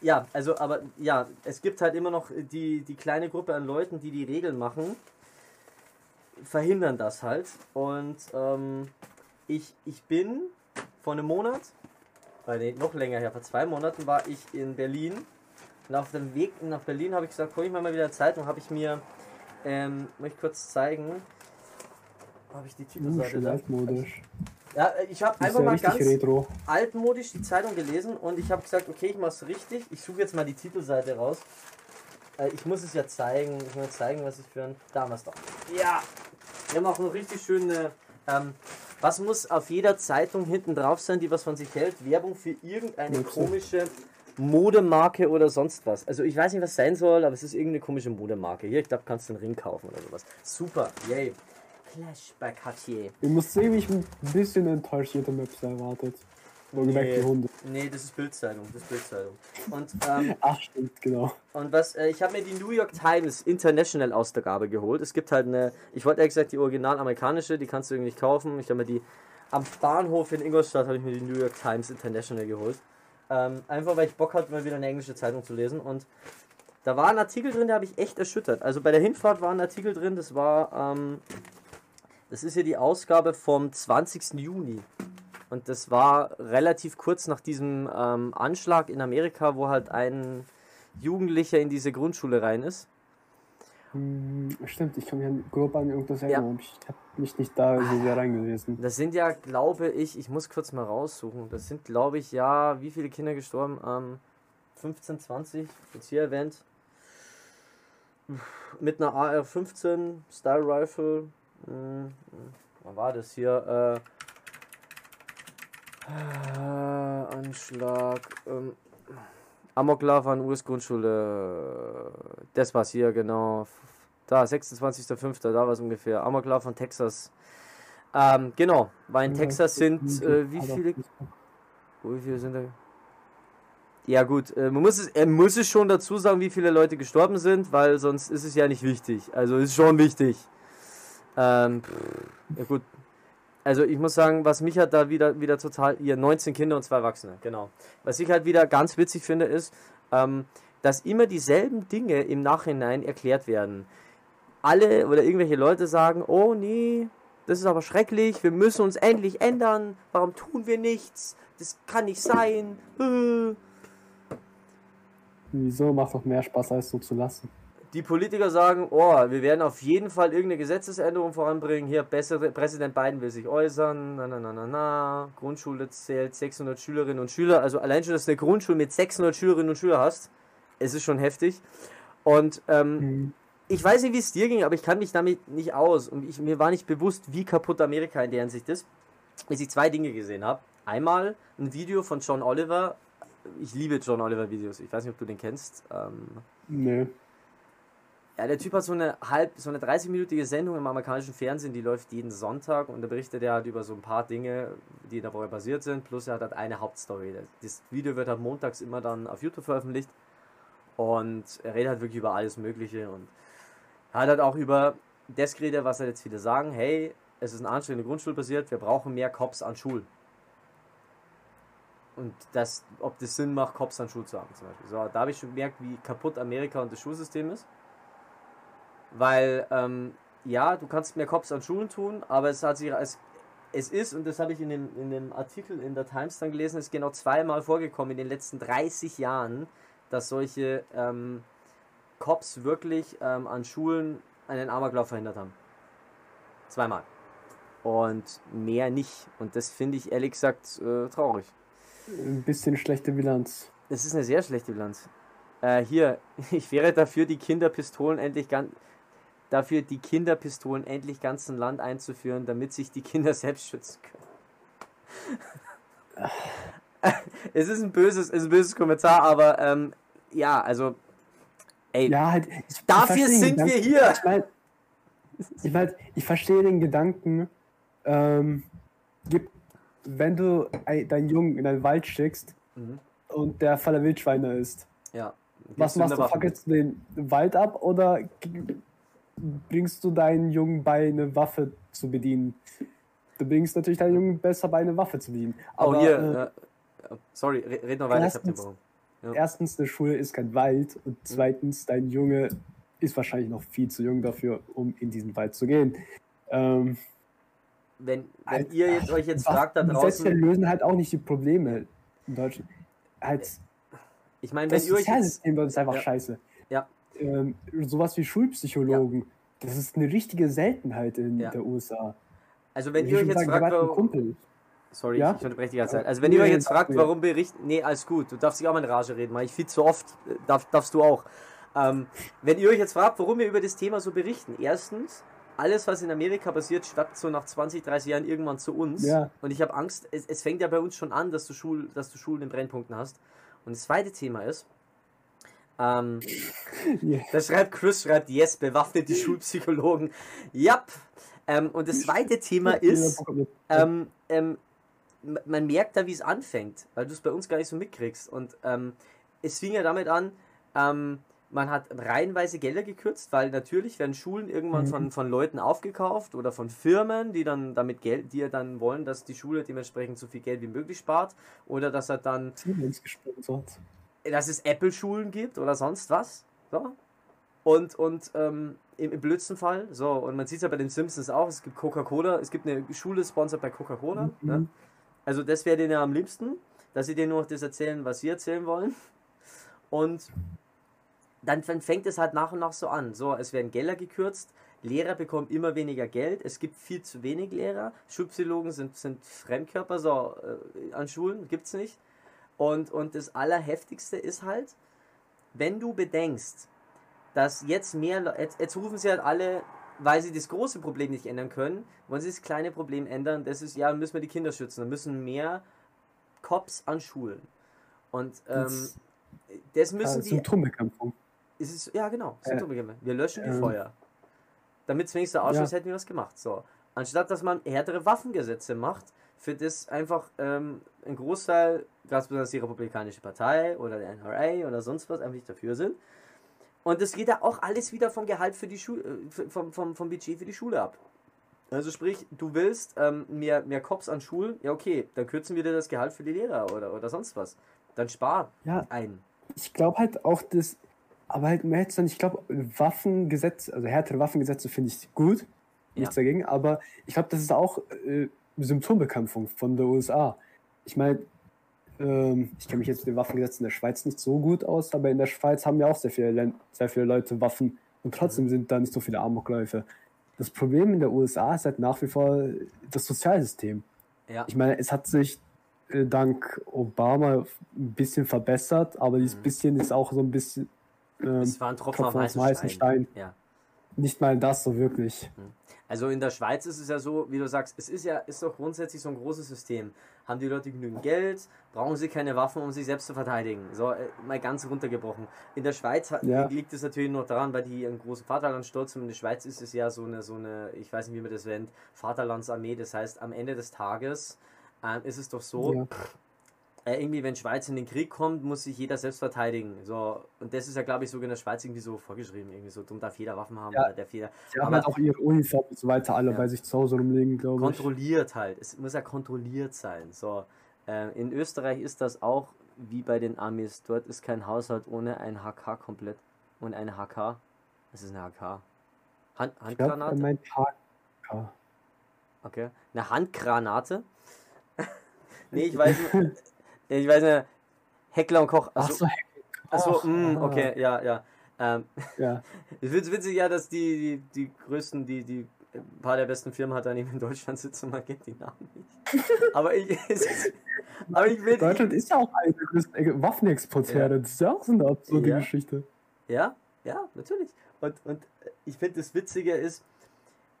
ja, also, aber ja, es gibt halt immer noch die, die kleine Gruppe an Leuten, die die Regeln machen, verhindern das halt. Und ähm, ich, ich bin vor einem Monat, äh, nee, noch länger her, vor zwei Monaten war ich in Berlin. Und auf dem Weg nach Berlin habe ich gesagt, hol ich mal wieder Zeit und habe ich mir, ähm, möchte ich kurz zeigen, habe ich die Titelseite da. altmodisch. Ja, äh, ich habe einfach ja mal ganz retro. altmodisch die Zeitung gelesen und ich habe gesagt, okay, ich mache es richtig. Ich suche jetzt mal die Titelseite raus. Äh, ich muss es ja zeigen. Ich muss zeigen, was ich für ein. Damals doch. Ja! Wir haben auch eine richtig schöne. Ähm, was muss auf jeder Zeitung hinten drauf sein, die was von sich hält? Werbung für irgendeine komische Modemarke oder sonst was. Also ich weiß nicht, was sein soll, aber es ist irgendeine komische Modemarke. Hier, ich glaube, kannst du einen Ring kaufen oder sowas. Super, yay. Flashback hat hier. Ich muss sehen, wie ich ein bisschen enttäuscht jede Maps erwartet. Nee, Hunde. nee, das ist Bildzeitung, das ist Bildzeitung. Und (laughs) ähm, ach stimmt, genau. Und was äh, ich habe mir die New York Times International Ausgabe geholt. Es gibt halt eine, ich wollte ehrlich gesagt die original amerikanische, die kannst du irgendwie nicht kaufen. Ich habe mir die am Bahnhof in Ingolstadt habe ich mir die New York Times International geholt. Ähm, einfach weil ich Bock hatte, mal wieder eine englische Zeitung zu lesen und da war ein Artikel drin, der habe ich echt erschüttert. Also bei der Hinfahrt war ein Artikel drin, das war ähm, das ist hier die Ausgabe vom 20. Juni. Und das war relativ kurz nach diesem ähm, Anschlag in Amerika, wo halt ein Jugendlicher in diese Grundschule rein ist. Hm, stimmt, ich kann mich grob an irgendwas erinnern. Ja. Ich habe mich nicht da so sehr reingelesen. Das sind ja, glaube ich, ich muss kurz mal raussuchen. Das sind, glaube ich, ja, wie viele Kinder gestorben? Ähm, 15, 20, jetzt hier erwähnt. Mit einer AR-15 Style Rifle, hm, was war das hier? Äh, äh, Anschlag. Ähm, Amoklauf an US-Grundschule. Das war's hier, genau. Da, 26.05. Da war es ungefähr. Amoklauf von Texas. Ähm, genau, weil in Texas sind äh, wie viele. Wie viele sind da? Ja gut, äh, man muss es, er muss es schon dazu sagen, wie viele Leute gestorben sind, weil sonst ist es ja nicht wichtig. Also ist schon wichtig. Ähm, ja gut. Also ich muss sagen, was mich hat da wieder, wieder total, ihr 19 Kinder und zwei Erwachsene, genau. Was ich halt wieder ganz witzig finde, ist, ähm, dass immer dieselben Dinge im Nachhinein erklärt werden. Alle oder irgendwelche Leute sagen, oh nee, das ist aber schrecklich, wir müssen uns endlich ändern, warum tun wir nichts, das kann nicht sein. Äh. Wieso macht doch mehr Spaß, als so zu lassen? Die Politiker sagen, oh, wir werden auf jeden Fall irgendeine Gesetzesänderung voranbringen. Hier, bessere, Präsident Biden will sich äußern. Na, na, na, na, na. Grundschule zählt 600 Schülerinnen und Schüler. Also allein schon, dass du eine Grundschule mit 600 Schülerinnen und Schülern hast, es ist schon heftig. Und ähm, mhm. ich weiß nicht, wie es dir ging, aber ich kann mich damit nicht aus. Und ich, mir war nicht bewusst, wie kaputt Amerika in der Hinsicht ist, bis ich zwei Dinge gesehen habe. Einmal ein Video von John Oliver. Ich liebe John Oliver Videos. Ich weiß nicht, ob du den kennst. Ähm, nee. Ja, der Typ hat so eine halb, so eine 30-minütige Sendung im amerikanischen Fernsehen, die läuft jeden Sonntag und da berichtet er halt über so ein paar Dinge, die in der Woche basiert sind, plus er hat halt eine Hauptstory. Das Video wird halt montags immer dann auf YouTube veröffentlicht und er redet halt wirklich über alles Mögliche und er hat halt auch über das geredet, was er jetzt viele sagen, hey, es ist ein anstrengende Grundschule basiert, wir brauchen mehr Cops an Schulen. Und das, ob das Sinn macht, Cops an Schulen zu haben zum Beispiel. So, da habe ich schon gemerkt, wie kaputt Amerika und das Schulsystem ist. Weil, ähm, ja, du kannst mehr Cops an Schulen tun, aber es hat sich als es ist, und das habe ich in dem, in dem Artikel in der Times dann gelesen, ist genau zweimal vorgekommen in den letzten 30 Jahren, dass solche ähm, Cops wirklich ähm, an Schulen einen Amoklauf verhindert haben. Zweimal. Und mehr nicht. Und das finde ich ehrlich gesagt äh, traurig. Ein bisschen schlechte Bilanz. Das ist eine sehr schlechte Bilanz. Äh, hier, (laughs) ich wäre dafür, die Kinderpistolen endlich ganz dafür, die Kinderpistolen endlich ganz im Land einzuführen, damit sich die Kinder (laughs) selbst schützen können. (laughs) es ist ein böses, ist ein böses Kommentar, aber ähm, ja, also ey, ja, halt, ich, dafür ich sind Gedanken, wir hier. Ich meine, ich, mein, ich verstehe den Gedanken, ähm, gib, wenn du deinen Jungen in den Wald schickst mhm. und der voller Wildschweine ist. Ja. Was machst du? Fackelst du den Wald ab oder bringst du deinen Jungen bei, eine Waffe zu bedienen. Du bringst natürlich deinen Jungen besser bei, eine Waffe zu bedienen. Oh, Aber, oh, hier, äh, äh, sorry, red noch weiter, erstens, ja. erstens, eine Schule ist kein Wald und zweitens, dein Junge ist wahrscheinlich noch viel zu jung dafür, um in diesen Wald zu gehen. Ähm, wenn, wenn halt, ihr jetzt, euch jetzt fragt da draußen... Wir lösen halt auch nicht die Probleme in Deutschland. Halt, ich meine, wenn das ihr euch... Das Sozialsystem ist einfach ja. scheiße. Ähm, sowas wie Schulpsychologen. Ja. Das ist eine richtige Seltenheit in ja. der USA. Also wenn ihr euch jetzt fragt, warum... Sorry, ja? ich unterbreche die ganze Zeit. Also wenn ihr euch jetzt fragt, warum berichten... Nee, alles gut. Du darfst dich auch mal in Rage reden, weil ich viel zu oft. Äh, darf, darfst du auch. Ähm, wenn ihr euch jetzt fragt, warum wir über das Thema so berichten. Erstens, alles, was in Amerika passiert, schwappt so nach 20, 30 Jahren irgendwann zu uns. Ja. Und ich habe Angst, es, es, fängt ja bei uns schon an, dass du, Schul, dass du Schulen in Brennpunkten hast. Und das zweite Thema ist, ähm, yeah. Da schreibt Chris, schreibt, yes, bewaffnet die (laughs) Schulpsychologen. Yep. Ähm, und das zweite Thema ist, ähm, ähm, man merkt da, wie es anfängt, weil du es bei uns gar nicht so mitkriegst. Und ähm, es fing ja damit an, ähm, man hat reihenweise Gelder gekürzt, weil natürlich werden Schulen irgendwann mhm. von, von Leuten aufgekauft oder von Firmen, die dann damit Geld, die dann wollen, dass die Schule dementsprechend so viel Geld wie möglich spart oder dass er dann Siemens gesponsert dass es Apple-Schulen gibt oder sonst was. So. Und, und ähm, im, im blödsten Fall, so, und man sieht es ja bei den Simpsons auch, es gibt Coca-Cola, es gibt eine Schule sponsert bei Coca-Cola. Mhm. Ne? Also das wäre denen ja am liebsten, dass sie denen nur noch das erzählen, was sie erzählen wollen. Und dann, dann fängt es halt nach und nach so an. So, es werden Gelder gekürzt, Lehrer bekommen immer weniger Geld, es gibt viel zu wenig Lehrer, Schulpsychologen sind, sind Fremdkörper, so äh, an Schulen gibt es nicht. Und, und das Allerheftigste ist halt, wenn du bedenkst, dass jetzt mehr, jetzt, jetzt rufen sie halt alle, weil sie das große Problem nicht ändern können, wollen sie das kleine Problem ändern, das ist, ja, müssen wir die Kinder schützen, dann müssen mehr Cops an Schulen. Und ähm, das, das müssen die... Symptombekämpfung. Ist es, ja, genau, äh, Symptombekämpfung. Wir löschen die äh, Feuer. Damit es wenigstens Ausschuss ja. hätten wir was gemacht. So. Anstatt dass man härtere Waffengesetze macht, für das einfach ähm, ein Großteil, ganz besonders die Republikanische Partei oder der NRA oder sonst was, einfach nicht dafür sind. Und das geht ja auch alles wieder vom Gehalt für die Schule, äh, vom, vom, vom Budget für die Schule ab. Also sprich, du willst ähm, mehr, mehr Cops an Schulen, ja okay, dann kürzen wir dir das Gehalt für die Lehrer oder, oder sonst was. Dann spar ja, ein. Ich glaube halt auch, dass, aber halt mehr jetzt dann, ich glaube, Waffengesetze, also härtere Waffengesetze finde ich gut, nichts ja. dagegen, aber ich glaube, das ist auch äh, Symptombekämpfung von der USA. Ich meine, ähm, ich kenne mich jetzt mit den Waffengesetzen der Schweiz nicht so gut aus, aber in der Schweiz haben ja auch sehr viele, sehr viele Leute Waffen und trotzdem mhm. sind da nicht so viele Amokläufe. Das Problem in der USA ist halt nach wie vor das Sozialsystem. Ja. Ich meine, es hat sich äh, dank Obama ein bisschen verbessert, aber dieses mhm. bisschen ist auch so ein bisschen ähm, es war ein Tropfen, Tropfen auf heißen Stein. Stein. Ja. Nicht mal das so wirklich. Hm. Also in der Schweiz ist es ja so, wie du sagst, es ist ja ist doch grundsätzlich so ein großes System. Haben die Leute genügend Geld, brauchen sie keine Waffen, um sich selbst zu verteidigen. So, äh, mal ganz runtergebrochen. In der Schweiz ja. liegt es natürlich noch daran, weil die einen großen Vaterlandssturz haben. In der Schweiz ist es ja so eine, so eine, ich weiß nicht, wie man das nennt, Vaterlandsarmee. Das heißt, am Ende des Tages äh, ist es doch so, ja äh, irgendwie, wenn Schweiz in den Krieg kommt, muss sich jeder selbst verteidigen. So, und das ist ja, glaube ich, sogar in der Schweiz irgendwie so vorgeschrieben. Irgendwie so, dumm darf jeder Waffen haben, ja. der jeder. Sie haben halt auch ihre Uniform und so weiter alle ja. bei sich zu Hause rumlegen, glaube ich. Kontrolliert halt. Es muss ja kontrolliert sein. So, äh, in Österreich ist das auch wie bei den Amis. Dort ist kein Haushalt ohne ein HK komplett. Und eine HK. Was ist eine HK? Hand, Handgranate? Ich glaub, HK. Okay. Eine Handgranate? (laughs) nee, ich (laughs) weiß nicht. Ich weiß nicht, Heckler und Koch. Also, Achso, Achso mh, mm, okay, ja, ja. Ähm, ja. (laughs) Ich finde es witzig, ja, dass die, die, die größten, die, die ein paar der besten Firmen hat dann eben in Deutschland sitzen, man kennt die Namen nicht. (laughs) Aber ich, (laughs) aber ich will. Deutschland ist ja auch eine der größten Waffenexporteure, ja. das ist ja auch so eine absurde ja. Geschichte. Ja, ja, natürlich. Und, und ich finde, das Witzige ist,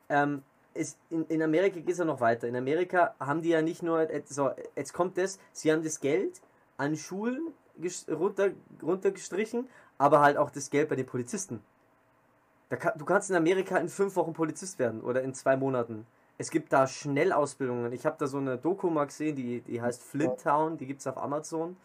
ähm, es, in, in Amerika geht es ja noch weiter. In Amerika haben die ja nicht nur, so, jetzt kommt das, sie haben das Geld an Schulen runter, runtergestrichen, aber halt auch das Geld bei den Polizisten. Kann, du kannst in Amerika in fünf Wochen Polizist werden oder in zwei Monaten. Es gibt da Schnellausbildungen. Ich habe da so eine Doku mal gesehen, die, die heißt Flint Town, die gibt es auf Amazon.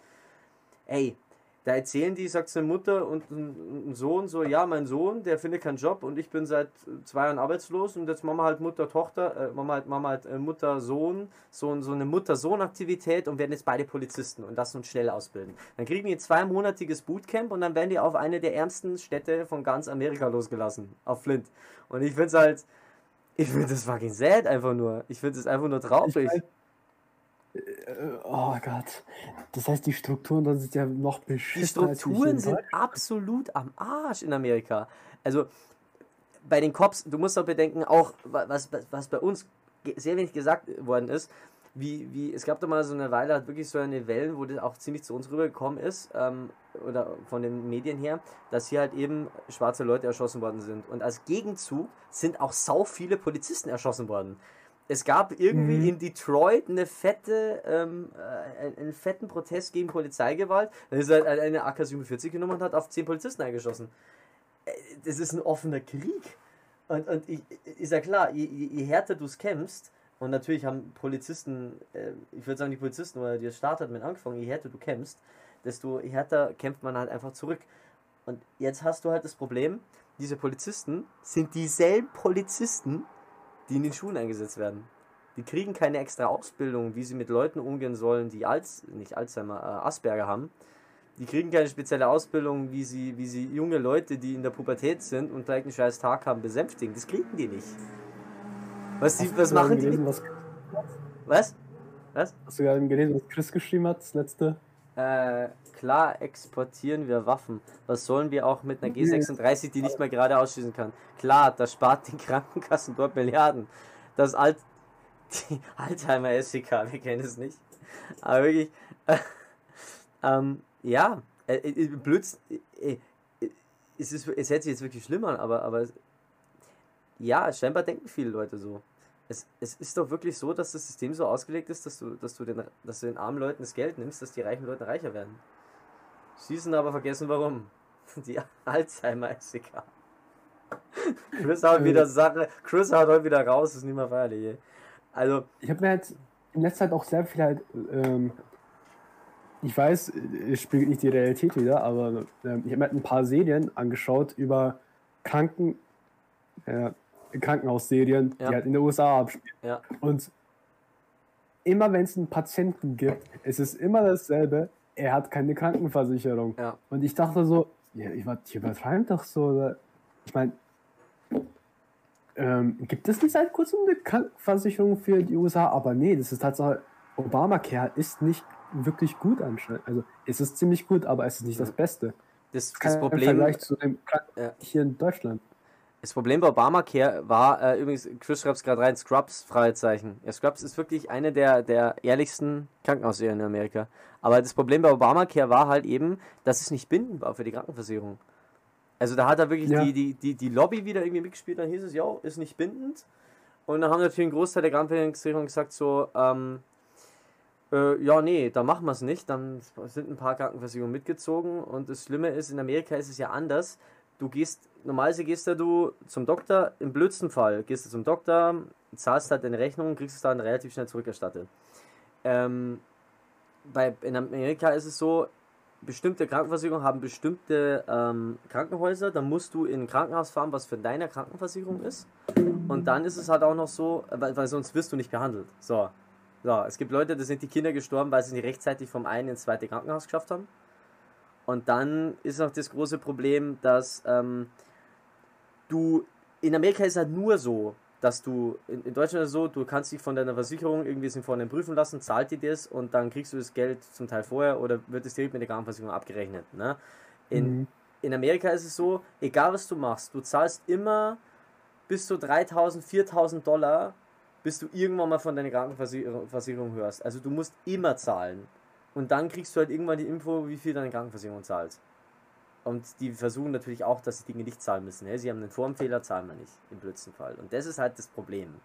Ey, da erzählen die, sagt seine Mutter und ein Sohn so, ja, mein Sohn, der findet keinen Job und ich bin seit zwei Jahren arbeitslos und jetzt machen wir halt Mutter-Tochter, äh, machen wir halt, wir halt äh, Mutter-Sohn, so, so eine Mutter-Sohn-Aktivität und werden jetzt beide Polizisten und das nun schnell ausbilden. Dann kriegen die ein zweimonatiges Bootcamp und dann werden die auf eine der ärmsten Städte von ganz Amerika losgelassen, auf Flint. Und ich finde es halt, ich finde das fucking sad einfach nur. Ich finde es einfach nur traurig. Ich äh, oh Gott. Das heißt, die Strukturen dann sind ja noch beschissen. Die Strukturen sind absolut am Arsch in Amerika. Also bei den Cops, du musst auch bedenken, auch was, was bei uns sehr wenig gesagt worden ist, wie, wie, es gab da mal so eine Weile, wirklich so eine Wellen, wo das auch ziemlich zu uns rübergekommen ist, ähm, oder von den Medien her, dass hier halt eben schwarze Leute erschossen worden sind. Und als Gegenzug sind auch sau viele Polizisten erschossen worden. Es gab irgendwie mhm. in Detroit eine fette, ähm, äh, einen fetten Protest gegen Polizeigewalt. Da ist halt eine AK-47 genommen und hat auf zehn Polizisten eingeschossen. Äh, das ist ein offener Krieg. Und, und ich, ist ja klar, je, je härter du es kämpfst, und natürlich haben Polizisten, äh, ich würde sagen die Polizisten, oder der Staat hat mit angefangen, je härter du kämpfst, desto härter kämpft man halt einfach zurück. Und jetzt hast du halt das Problem, diese Polizisten sind dieselben Polizisten, die in den Schulen eingesetzt werden. Die kriegen keine extra Ausbildung, wie sie mit Leuten umgehen sollen, die Alz, nicht Alzheimer, äh, Asperger haben. Die kriegen keine spezielle Ausbildung, wie sie, wie sie junge Leute, die in der Pubertät sind und direkt einen scheiß Tag haben, besänftigen. Das kriegen die nicht. Was, die, was machen gelesen, die? Was, was? Was? Hast du gerade gelesen, was Chris geschrieben hat, das letzte? Äh, klar exportieren wir Waffen. Was sollen wir auch mit einer G36, die nicht mehr gerade ausschießen kann? Klar, das spart den (laughs) Krankenkassen dort Milliarden. Das Alt die Alzheimer SCK, wir kennen es nicht. Aber wirklich, äh, (laughs) ähm, ja, äh, äh, blöd, äh, äh, es, ist, es hört sich jetzt wirklich schlimm an, aber, aber ja, scheinbar denken viele Leute so. Es, es ist doch wirklich so, dass das System so ausgelegt ist, dass du, dass du, den, dass du den armen Leuten das Geld nimmst, dass die reichen Leute reicher werden. Sie sind aber vergessen, warum. (laughs) Die Alzheimer-SDK. Chris haut wieder Sache. Chris haut heute wieder raus, ist nicht mehr feierlich. Also. Ich habe mir jetzt in letzter Zeit auch sehr viel halt. Ähm, ich weiß, es spiegelt nicht die Realität wieder, aber ähm, ich habe mir halt ein paar Serien angeschaut über Kranken. Äh, Krankenhausserien, ja. die halt in den USA abspielen. Ja. Und immer wenn es einen Patienten gibt, es ist immer dasselbe er hat keine Krankenversicherung. Ja. Und ich dachte so, ja, ich übertreiben doch so. Ich meine, ähm, gibt es nicht seit kurzem eine Krankenversicherung für die USA? Aber nee, das ist Tatsache, Obamacare ist nicht wirklich gut anscheinend. Also es ist ziemlich gut, aber es ist nicht das Beste. Das, das Problem im Vergleich zu dem ja. hier in Deutschland. Das Problem bei Obamacare war, äh, übrigens, Chris schreibt es gerade rein, Scrubs, Fragezeichen. Ja, Scrubs ist wirklich eine der, der ehrlichsten Krankenhausserien in Amerika. Aber das Problem bei Obamacare war halt eben, dass es nicht bindend war für die Krankenversicherung. Also da hat er wirklich ja. die, die, die, die Lobby wieder irgendwie mitgespielt, dann hieß es, ja, ist nicht bindend. Und dann haben natürlich ein Großteil der Krankenversicherung gesagt so, ähm, äh, ja, nee, da machen wir es nicht. Dann sind ein paar Krankenversicherungen mitgezogen und das Schlimme ist, in Amerika ist es ja anders. Du gehst, normalerweise gehst ja du zum Doktor, im blödsten Fall gehst du zum Doktor, zahlst halt deine Rechnung kriegst es dann relativ schnell zurückerstattet. Ähm, bei, in Amerika ist es so, bestimmte Krankenversicherungen haben bestimmte ähm, Krankenhäuser, da musst du in ein Krankenhaus fahren, was für deine Krankenversicherung ist. Und dann ist es halt auch noch so, weil, weil sonst wirst du nicht behandelt. So. so. Es gibt Leute, da sind die Kinder gestorben, weil sie nicht rechtzeitig vom einen ins zweite Krankenhaus geschafft haben. Und dann ist noch das große Problem, dass ähm, du in Amerika ist es halt nur so, dass du, in, in Deutschland ist so, du kannst dich von deiner Versicherung irgendwie vorne prüfen lassen, zahlt die das und dann kriegst du das Geld zum Teil vorher oder wird es direkt mit der Krankenversicherung abgerechnet. Ne? In, mhm. in Amerika ist es so, egal was du machst, du zahlst immer bis zu 3000, 4000 Dollar, bis du irgendwann mal von deiner Krankenversicherung hörst. Also du musst immer zahlen. Und dann kriegst du halt irgendwann die Info, wie viel deine Krankenversicherung zahlt. Und die versuchen natürlich auch, dass sie Dinge nicht zahlen müssen. Sie haben einen Formfehler, zahlen wir nicht, im blödsten Fall. Und das ist halt das Problem.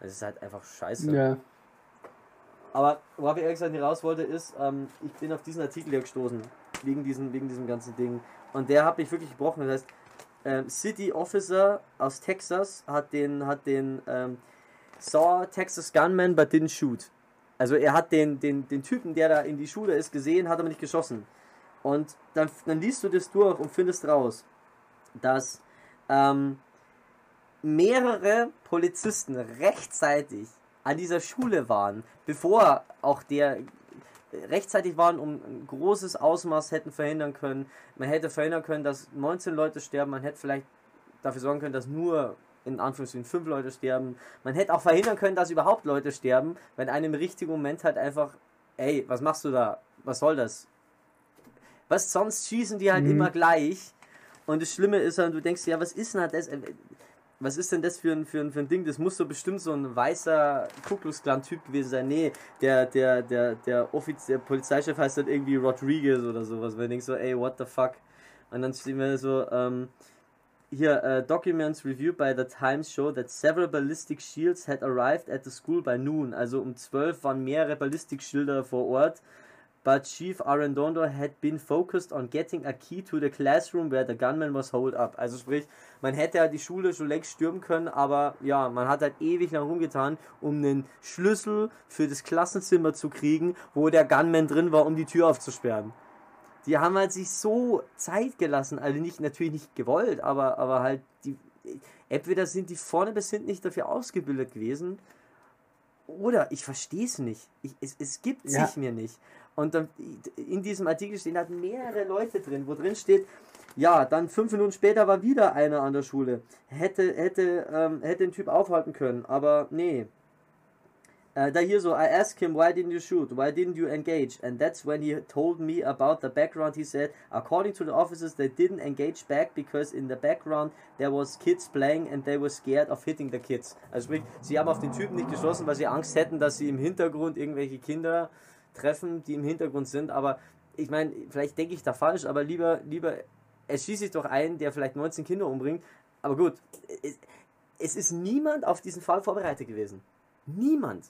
Das ist halt einfach scheiße. Ja. Aber worauf ich ehrlich gesagt nicht raus wollte, ist, ähm, ich bin auf diesen Artikel hier gestoßen, wegen diesem, wegen diesem ganzen Ding. Und der hat mich wirklich gebrochen. Das heißt, ähm, City Officer aus Texas hat den, hat den ähm, saw Texas Gunman but didn't shoot. Also er hat den, den, den Typen, der da in die Schule ist, gesehen, hat aber nicht geschossen. Und dann, dann liest du das durch und findest raus, dass ähm, mehrere Polizisten rechtzeitig an dieser Schule waren, bevor auch der rechtzeitig waren, um ein großes Ausmaß hätten verhindern können. Man hätte verhindern können, dass 19 Leute sterben, man hätte vielleicht dafür sorgen können, dass nur in Anführungszeichen fünf Leute sterben. Man hätte auch verhindern können, dass überhaupt Leute sterben, wenn einem im richtigen Moment halt einfach, ey, was machst du da? Was soll das? Was sonst schießen die halt mhm. immer gleich. Und das Schlimme ist halt, du denkst, ja, was ist denn das? Was ist denn das für ein, für ein, für ein Ding? Das muss so bestimmt so ein weißer Kuckucksklan-Typ gewesen sein. Nee, der, der, der, der, Offiz der Polizeichef heißt halt irgendwie Rodriguez oder sowas. Weil du denkst so, ey, what the fuck? Und dann stehen wir so, ähm, hier, uh, documents reviewed by the Times show that several ballistic shields had arrived at the school by noon. Also um 12 waren mehrere Ballistikschilder vor Ort but Chief Arredondo had been focused on getting a key to the classroom where the gunman was holed up. Also sprich, man hätte ja die Schule schon längst stürmen können, aber ja, man hat halt ewig lang rumgetan, um einen Schlüssel für das Klassenzimmer zu kriegen, wo der Gunman drin war, um die Tür aufzusperren. Die haben halt sich so Zeit gelassen, also nicht natürlich nicht gewollt, aber aber halt die entweder sind die vorne bis hinten nicht dafür ausgebildet gewesen, oder ich verstehe es nicht. Ich, es, es gibt ja. sich mir nicht. Und dann in diesem Artikel stehen halt mehrere Leute drin, wo drin steht, ja, dann fünf Minuten später war wieder einer an der Schule. Hätte, hätte, ähm, hätte den Typ aufhalten können, aber nee. Äh, da hier so, I asked him, why didn't you shoot? Why didn't you engage? And that's when he told me about the background. He said, according to the officers, they didn't engage back because in the background there was kids playing and they were scared of hitting the kids. Also sprich, sie haben auf den Typen nicht geschossen, weil sie Angst hätten, dass sie im Hintergrund irgendwelche Kinder treffen, die im Hintergrund sind. Aber ich meine, vielleicht denke ich da falsch, aber lieber, lieber, es schießt sich doch ein, der vielleicht 19 Kinder umbringt. Aber gut, es, es ist niemand auf diesen Fall vorbereitet gewesen. Niemand.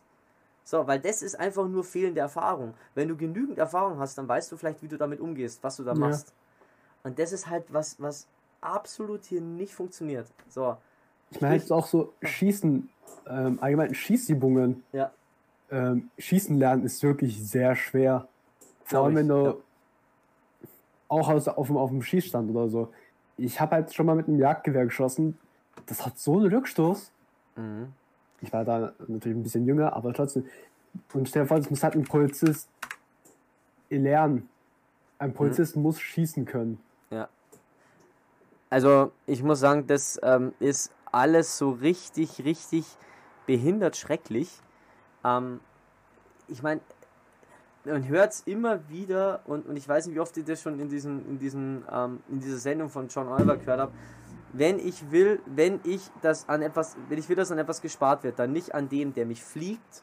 So, weil das ist einfach nur fehlende Erfahrung. Wenn du genügend Erfahrung hast, dann weißt du vielleicht, wie du damit umgehst, was du da ja. machst. Und das ist halt was, was absolut hier nicht funktioniert. So. Ich meine jetzt auch so Schießen, ähm, allgemein Schießübungen. Ja ähm, Schießen lernen ist wirklich sehr schwer. Vor allem, wenn du ja. auch aus, auf, auf dem Schießstand oder so. Ich habe halt schon mal mit einem Jagdgewehr geschossen. Das hat so einen Rückstoß. Mhm. Ich war da natürlich ein bisschen jünger, aber trotzdem. Und stell dir vor, das muss halt ein Polizist lernen. Ein Polizist mhm. muss schießen können. Ja. Also, ich muss sagen, das ähm, ist alles so richtig, richtig behindert schrecklich. Ähm, ich meine, man hört es immer wieder und, und ich weiß nicht, wie oft ich das schon in, diesen, in, diesen, ähm, in dieser Sendung von John Oliver gehört habe. Wenn ich will, wenn ich das an etwas, wenn ich will, dass an etwas gespart wird, dann nicht an dem, der mich fliegt,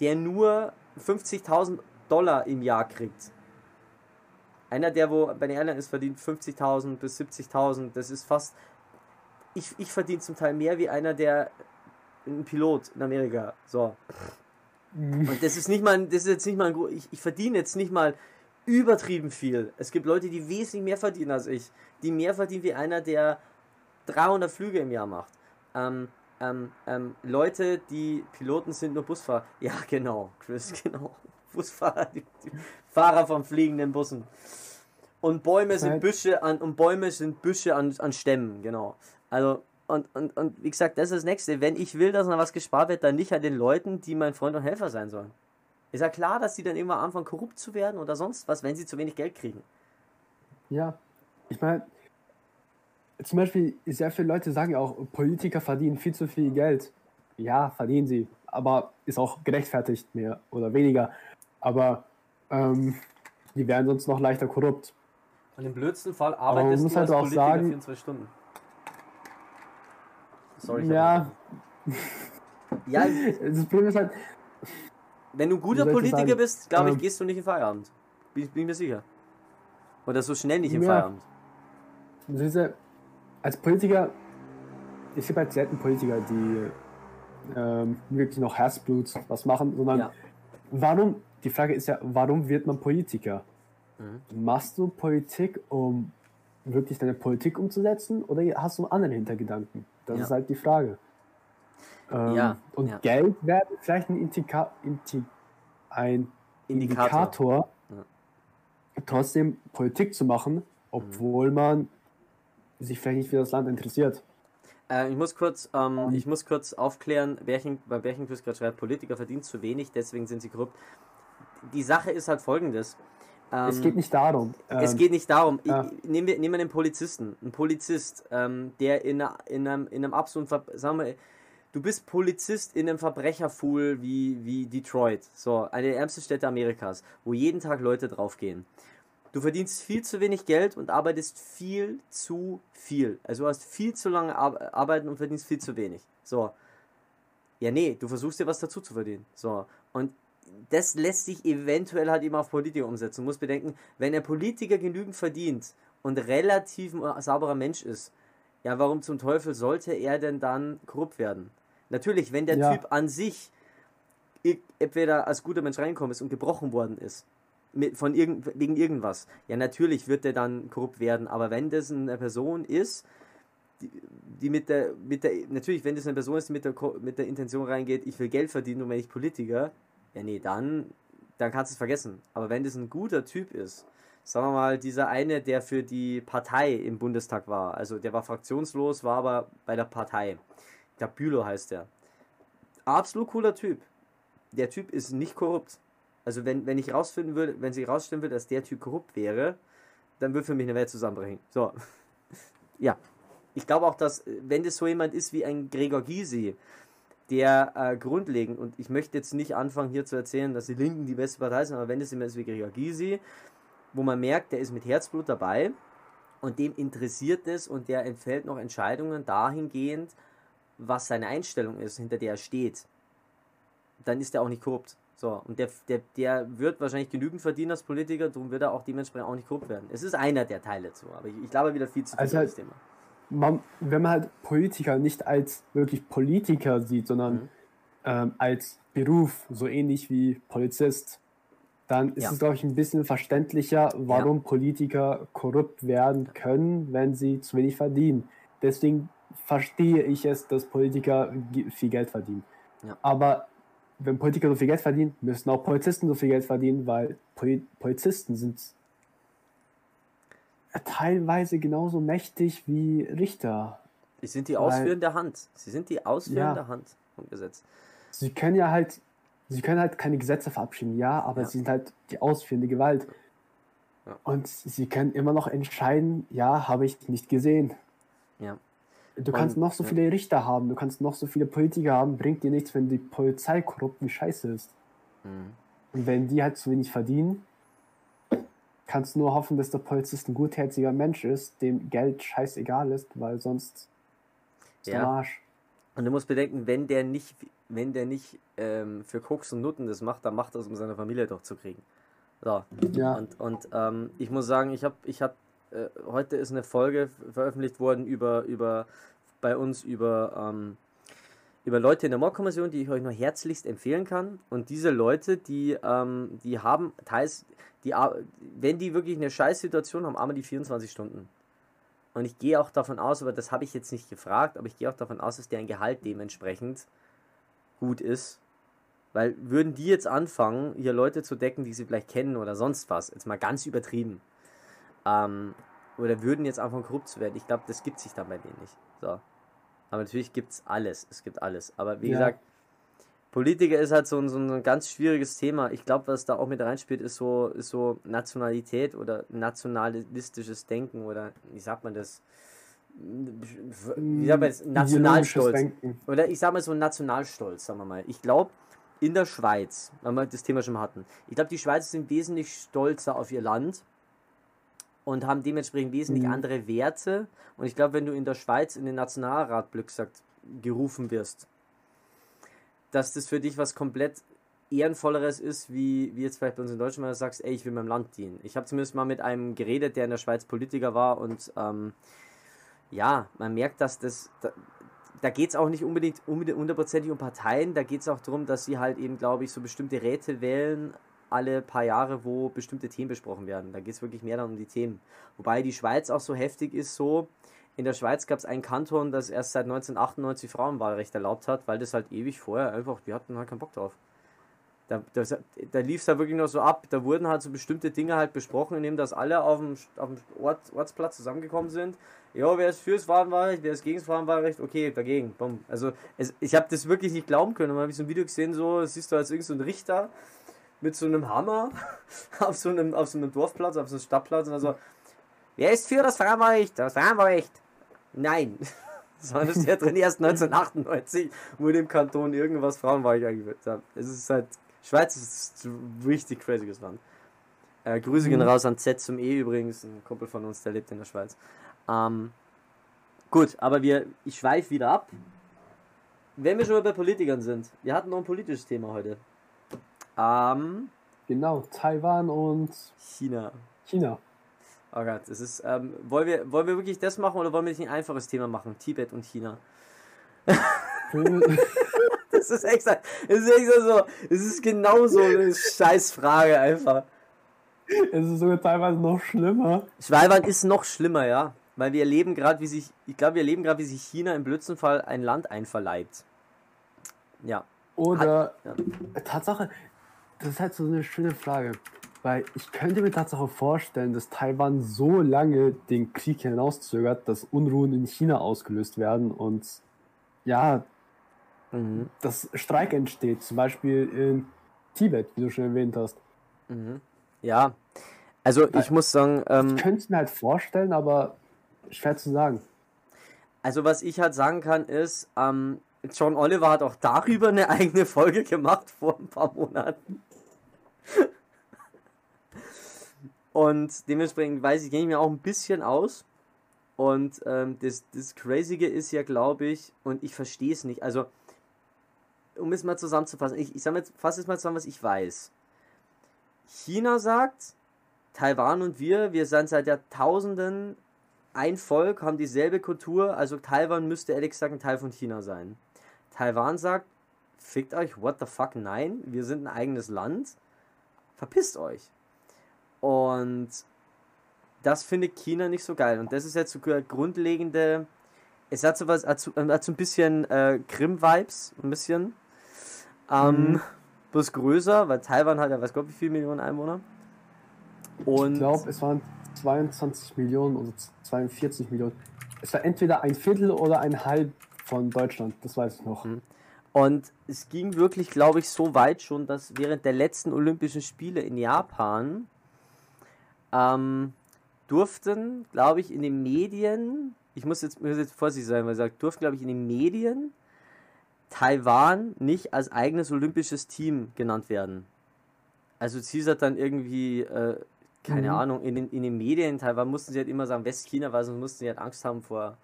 der nur 50.000 Dollar im Jahr kriegt. Einer, der wo bei den Airline ist, verdient 50.000 bis 70.000. Das ist fast. Ich, ich verdiene zum Teil mehr wie einer, der ein Pilot in Amerika. So. Und das ist nicht mal, das ist jetzt nicht mal ein, ich, ich verdiene jetzt nicht mal übertrieben viel. Es gibt Leute, die wesentlich mehr verdienen als ich, die mehr verdienen wie einer, der 300 Flüge im Jahr macht. Ähm, ähm, ähm, Leute, die Piloten sind, nur Busfahrer. (laughs) Ja, genau, Chris, genau. Busfahrer, die, die Fahrer von fliegenden Bussen. Und Bäume sind Büsche an und Bäume sind Büsche an, an Stämmen, genau. Also und, und, und wie gesagt, das ist das nächste. Wenn ich will, dass noch was gespart wird, dann nicht an den Leuten, die mein Freund und Helfer sein sollen. Ist ja klar, dass die dann immer anfangen, korrupt zu werden oder sonst was, wenn sie zu wenig Geld kriegen. Ja, ich meine, zum Beispiel, sehr viele Leute sagen ja auch, Politiker verdienen viel zu viel Geld. Ja, verdienen sie, aber ist auch gerechtfertigt, mehr oder weniger. Aber ähm, die werden sonst noch leichter korrupt. Und im blödsten Fall arbeitest du halt als Politiker sagen, 24 Stunden. Sorry. Ja. (laughs) ja. Das Problem ist halt. Wenn du ein guter Politiker bist, glaube ich, ähm, gehst du nicht in Feierabend. Bin, bin mir sicher. Oder so schnell nicht in ja. Feierabend. Diese, als Politiker, ich sehe halt selten Politiker, die ähm, wirklich noch Herzblut was machen, sondern ja. warum, die Frage ist ja, warum wird man Politiker? Mhm. Machst du Politik, um wirklich deine Politik umzusetzen oder hast du einen anderen Hintergedanken? Das ja. ist halt die Frage. Ähm, ja, und ja. Geld wäre vielleicht ein, Indika Inti ein Indikator, Indikator trotzdem Politik zu machen, obwohl mhm. man sich vielleicht nicht für das Land interessiert. Äh, ich, muss kurz, ähm, ich muss kurz aufklären, Bärchen, bei Bärchenquiz gerade schreibt, Politiker verdienen zu wenig, deswegen sind sie korrupt. Die Sache ist halt folgendes. Ähm, es geht nicht darum. Es ähm, geht nicht darum. Ja. nehmen, wir, nehmen wir einen Polizisten. Ein Polizist, ähm, der in, in, einem, in einem absoluten, sagen wir, du bist Polizist in einem Verbrecherfool wie, wie Detroit, so eine der ärmsten Städte Amerikas, wo jeden Tag Leute draufgehen. Du verdienst viel zu wenig Geld und arbeitest viel zu viel. Also du hast viel zu lange Ar arbeiten und verdienst viel zu wenig. So. Ja, nee, du versuchst dir was dazu zu verdienen. So. Und das lässt sich eventuell halt eben auf Politiker umsetzen. Du musst bedenken, wenn ein Politiker genügend verdient und relativ ein sauberer Mensch ist, ja, warum zum Teufel sollte er denn dann korrupt werden? Natürlich, wenn der ja. Typ an sich entweder als guter Mensch reinkommen ist und gebrochen worden ist, mit, von irgend, wegen irgendwas, ja, natürlich wird der dann korrupt werden, aber wenn das eine Person ist, die, die mit der, mit der, natürlich, wenn das eine Person ist, die mit der, mit der Intention reingeht, ich will Geld verdienen und wenn ich Politiker, ja, nee, dann, dann kannst du es vergessen. Aber wenn das ein guter Typ ist, sagen wir mal, dieser eine, der für die Partei im Bundestag war, also der war fraktionslos, war aber bei der Partei. Der Bülow heißt der. Absolut cooler Typ. Der Typ ist nicht korrupt. Also wenn, wenn ich rausfinden würde, wenn sie rausstellen würde, dass der Typ korrupt wäre, dann würde für mich eine Welt zusammenbrechen. So. (laughs) ja. Ich glaube auch, dass, wenn das so jemand ist wie ein Gregor Gysi, der äh, grundlegend, und ich möchte jetzt nicht anfangen hier zu erzählen, dass die Linken die beste Partei sind, aber wenn das jemand ist wie Gregor Gysi, wo man merkt, der ist mit Herzblut dabei und dem interessiert es und der entfällt noch Entscheidungen dahingehend, was seine Einstellung ist, hinter der er steht, dann ist er auch nicht korrupt. So, und der, der, der wird wahrscheinlich genügend verdienen als Politiker, darum wird er auch dementsprechend auch nicht korrupt werden. Es ist einer der Teile dazu, aber ich, ich glaube wieder viel zu viel also halt, Thema man, wenn man halt Politiker nicht als wirklich Politiker sieht, sondern mhm. ähm, als Beruf, so ähnlich wie Polizist, dann ist ja. es, glaube ich, ein bisschen verständlicher, warum ja. Politiker korrupt werden können, wenn sie zu wenig verdienen. Deswegen verstehe ich es, dass Politiker viel Geld verdienen. Ja. Aber wenn Politiker so viel Geld verdienen, müssen auch Polizisten so viel Geld verdienen, weil Polizisten sind teilweise genauso mächtig wie Richter. Sie sind die ausführende Hand. Sie sind die ausführende ja. Hand vom Gesetz. Sie können ja halt, sie können halt keine Gesetze verabschieden, ja, aber ja. sie sind halt die ausführende Gewalt. Ja. Und sie können immer noch entscheiden, ja, habe ich nicht gesehen. Ja. Du kannst noch so viele Richter haben, du kannst noch so viele Politiker haben, bringt dir nichts, wenn die Polizei korrupt wie scheiße ist. Mhm. Und wenn die halt zu wenig verdienen, kannst nur hoffen, dass der Polizist ein gutherziger Mensch ist, dem Geld scheißegal ist, weil sonst ist ja. der Arsch. Und du musst bedenken, wenn der nicht, wenn der nicht ähm, für Koks und Nutten das macht, dann macht er es, um seine Familie doch zu kriegen. So. Ja. Und, und ähm, ich muss sagen, ich habe, ich hab, äh, heute ist eine Folge veröffentlicht worden über, über bei uns über, ähm, über Leute in der Mordkommission, die ich euch nur herzlichst empfehlen kann. Und diese Leute, die, ähm, die haben teils, die, wenn die wirklich eine Scheißsituation haben, arbeiten die 24 Stunden. Und ich gehe auch davon aus, aber das habe ich jetzt nicht gefragt, aber ich gehe auch davon aus, dass deren Gehalt dementsprechend gut ist. Weil würden die jetzt anfangen, hier Leute zu decken, die sie vielleicht kennen oder sonst was, jetzt mal ganz übertrieben, ähm, oder würden jetzt anfangen korrupt zu werden, ich glaube, das gibt sich dann bei denen nicht. So. Aber natürlich gibt es alles, es gibt alles. Aber wie ja. gesagt, Politiker ist halt so ein, so ein ganz schwieriges Thema. Ich glaube, was da auch mit reinspielt, ist so, ist so Nationalität oder nationalistisches Denken oder wie sagt man das? Wie sagt man das? Nationalstolz. Oder ich sag mal so Nationalstolz, sagen wir mal. Ich glaube, in der Schweiz, wenn wir das Thema schon mal hatten, ich glaube, die Schweizer sind wesentlich stolzer auf ihr Land und haben dementsprechend wesentlich mhm. andere Werte. Und ich glaube, wenn du in der Schweiz in den Nationalrat, Glück sagt, gerufen wirst, dass das für dich was komplett ehrenvolleres ist, wie, wie jetzt vielleicht bei uns in Deutschland, wenn du sagst, ey, ich will meinem Land dienen. Ich habe zumindest mal mit einem geredet, der in der Schweiz Politiker war und ähm, ja, man merkt, dass das, da, da geht es auch nicht unbedingt hundertprozentig um Parteien, da geht es auch darum, dass sie halt eben, glaube ich, so bestimmte Räte wählen, alle paar Jahre, wo bestimmte Themen besprochen werden. Da geht es wirklich mehr dann um die Themen. Wobei die Schweiz auch so heftig ist, so, in der Schweiz gab es einen Kanton, das erst seit 1998 Frauenwahlrecht erlaubt hat, weil das halt ewig vorher einfach, die hatten halt keinen Bock drauf. Da, da, da lief es halt wirklich noch so ab, da wurden halt so bestimmte Dinge halt besprochen, indem das alle auf dem, auf dem Ort, Ortsplatz zusammengekommen sind. Ja, wer ist fürs Frauenwahlrecht, wer ist gegen das Frauenwahlrecht, okay, dagegen, bumm. Also es, ich habe das wirklich nicht glauben können. Dann habe ich so ein Video gesehen, so siehst du als irgend so Richter mit so einem Hammer (laughs) auf so einem, auf so einem Dorfplatz, auf so einem Stadtplatz und also, wer ist für das Frauenwahlrecht? Das Frauenwahlrecht. Nein. Das war das ja drin erst 1998, wurde im Kanton irgendwas Frauenwahlrecht eingeführt. Es ist halt, Schweiz ist ein richtig crazyes Land. Äh, Grüße gehen mhm. raus an Z zum E übrigens, ein Kumpel von uns, der lebt in der Schweiz. Ähm, gut, aber wir, ich schweife wieder ab. Wenn wir schon mal bei Politikern sind, wir hatten noch ein politisches Thema heute. Ähm, genau, Taiwan und China. China. Oh Gott, das ist, ähm, wollen, wir, wollen wir wirklich das machen oder wollen wir nicht ein einfaches Thema machen? Tibet und China. (laughs) (laughs) das ist extra, das ist extra so, es ist genau so eine Scheißfrage einfach. Es ist sogar teilweise noch schlimmer. Taiwan ist noch schlimmer, ja. Weil wir erleben gerade, wie sich, ich glaube, wir erleben gerade, wie sich China im Blödsinnfall ein Land einverleibt. Ja. Oder, Hat, ja. Tatsache, das ist halt so eine schöne Frage. Weil ich könnte mir tatsächlich vorstellen, dass Taiwan so lange den Krieg hinauszögert, dass Unruhen in China ausgelöst werden und ja, mhm. dass Streik entsteht, zum Beispiel in Tibet, wie du schon erwähnt hast. Mhm. Ja, also ich muss sagen. Ähm, ich könnte es mir halt vorstellen, aber schwer zu sagen. Also was ich halt sagen kann ist, ähm, John Oliver hat auch darüber eine eigene Folge gemacht vor ein paar Monaten. Und dementsprechend weiß ich, kenne ich mir auch ein bisschen aus. Und ähm, das, das Crazige ist ja, glaube ich, und ich verstehe es nicht. Also, um es mal zusammenzufassen, ich, ich fasse jetzt mal zusammen, was ich weiß. China sagt, Taiwan und wir, wir sind seit Jahrtausenden ein Volk, haben dieselbe Kultur, also Taiwan müsste ehrlich gesagt ein Teil von China sein. Taiwan sagt, fickt euch, what the fuck, nein, wir sind ein eigenes Land, verpisst euch. Und das findet China nicht so geil. Und das ist jetzt so grundlegende. Es hat so was, hat so, hat so ein bisschen äh, Krim-Vibes, ein bisschen. Ähm, mhm. Bloß größer, weil Taiwan hat ja, weiß Gott, wie viele Millionen Einwohner. Und ich glaube, es waren 22 Millionen oder 42 Millionen. Es war entweder ein Viertel oder ein Halb von Deutschland, das weiß ich noch. Mhm. Und es ging wirklich, glaube ich, so weit schon, dass während der letzten Olympischen Spiele in Japan ähm, durften, glaube ich, in den Medien, ich muss jetzt, muss jetzt vorsichtig sein, weil er sagt, durften, glaube ich, in den Medien Taiwan nicht als eigenes olympisches Team genannt werden. Also es hat dann irgendwie, äh, keine mhm. Ahnung, in den, in den Medien in Taiwan mussten sie halt immer sagen Westchina, weil sonst mussten sie halt Angst haben vor,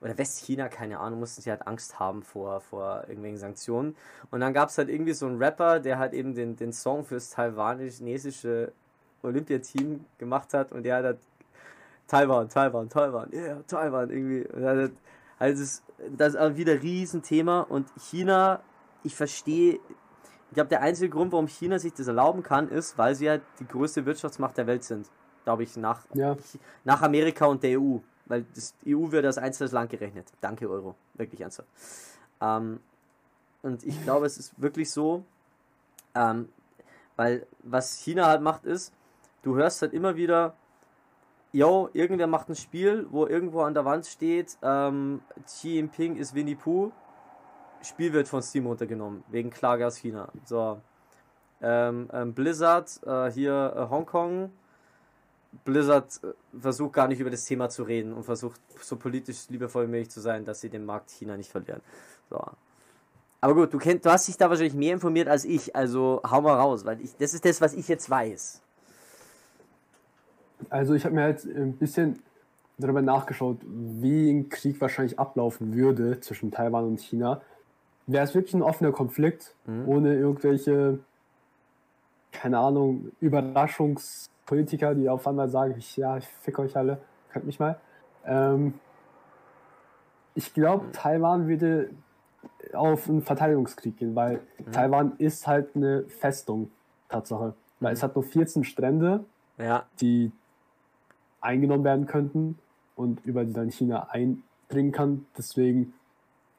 oder Westchina, keine Ahnung, mussten sie halt Angst haben vor, vor irgendwelchen Sanktionen. Und dann gab es halt irgendwie so einen Rapper, der halt eben den, den Song fürs taiwanisch-chinesische Olympiateam gemacht hat und der hat halt Taiwan, Taiwan, Taiwan, yeah, Taiwan, irgendwie. Also das, das ist wieder ein Riesenthema und China, ich verstehe, ich glaube, der einzige Grund, warum China sich das erlauben kann, ist, weil sie halt die größte Wirtschaftsmacht der Welt sind. Glaube ich, nach, ja. nach Amerika und der EU. Weil das EU wird als einzelnes Land gerechnet. Danke, Euro. Wirklich ernsthaft. Ähm, und ich glaube, es ist wirklich so, ähm, weil was China halt macht, ist, du hörst halt immer wieder, yo, irgendwer macht ein Spiel, wo irgendwo an der Wand steht, ähm, Xi Jinping ist Winnie Pooh, Spiel wird von Steam runtergenommen, wegen Klage aus China. So. Ähm, ähm, Blizzard, äh, hier äh, Hongkong, Blizzard äh, versucht gar nicht über das Thema zu reden und versucht so politisch liebevoll wie möglich zu sein, dass sie den Markt China nicht verlieren. So. Aber gut, du, kennt, du hast dich da wahrscheinlich mehr informiert als ich, also hau mal raus, weil ich, das ist das, was ich jetzt weiß. Also ich habe mir halt ein bisschen darüber nachgeschaut, wie ein Krieg wahrscheinlich ablaufen würde zwischen Taiwan und China. Wäre es wirklich ein offener Konflikt, mhm. ohne irgendwelche, keine Ahnung, Überraschungspolitiker, die auf einmal sagen, ich, ja, ich fick euch alle, könnt mich mal. Ähm, ich glaube, mhm. Taiwan würde auf einen Verteidigungskrieg gehen, weil mhm. Taiwan ist halt eine Festung, Tatsache. Weil es mhm. hat nur 14 Strände, ja. die eingenommen werden könnten und über die dann China eindringen kann. Deswegen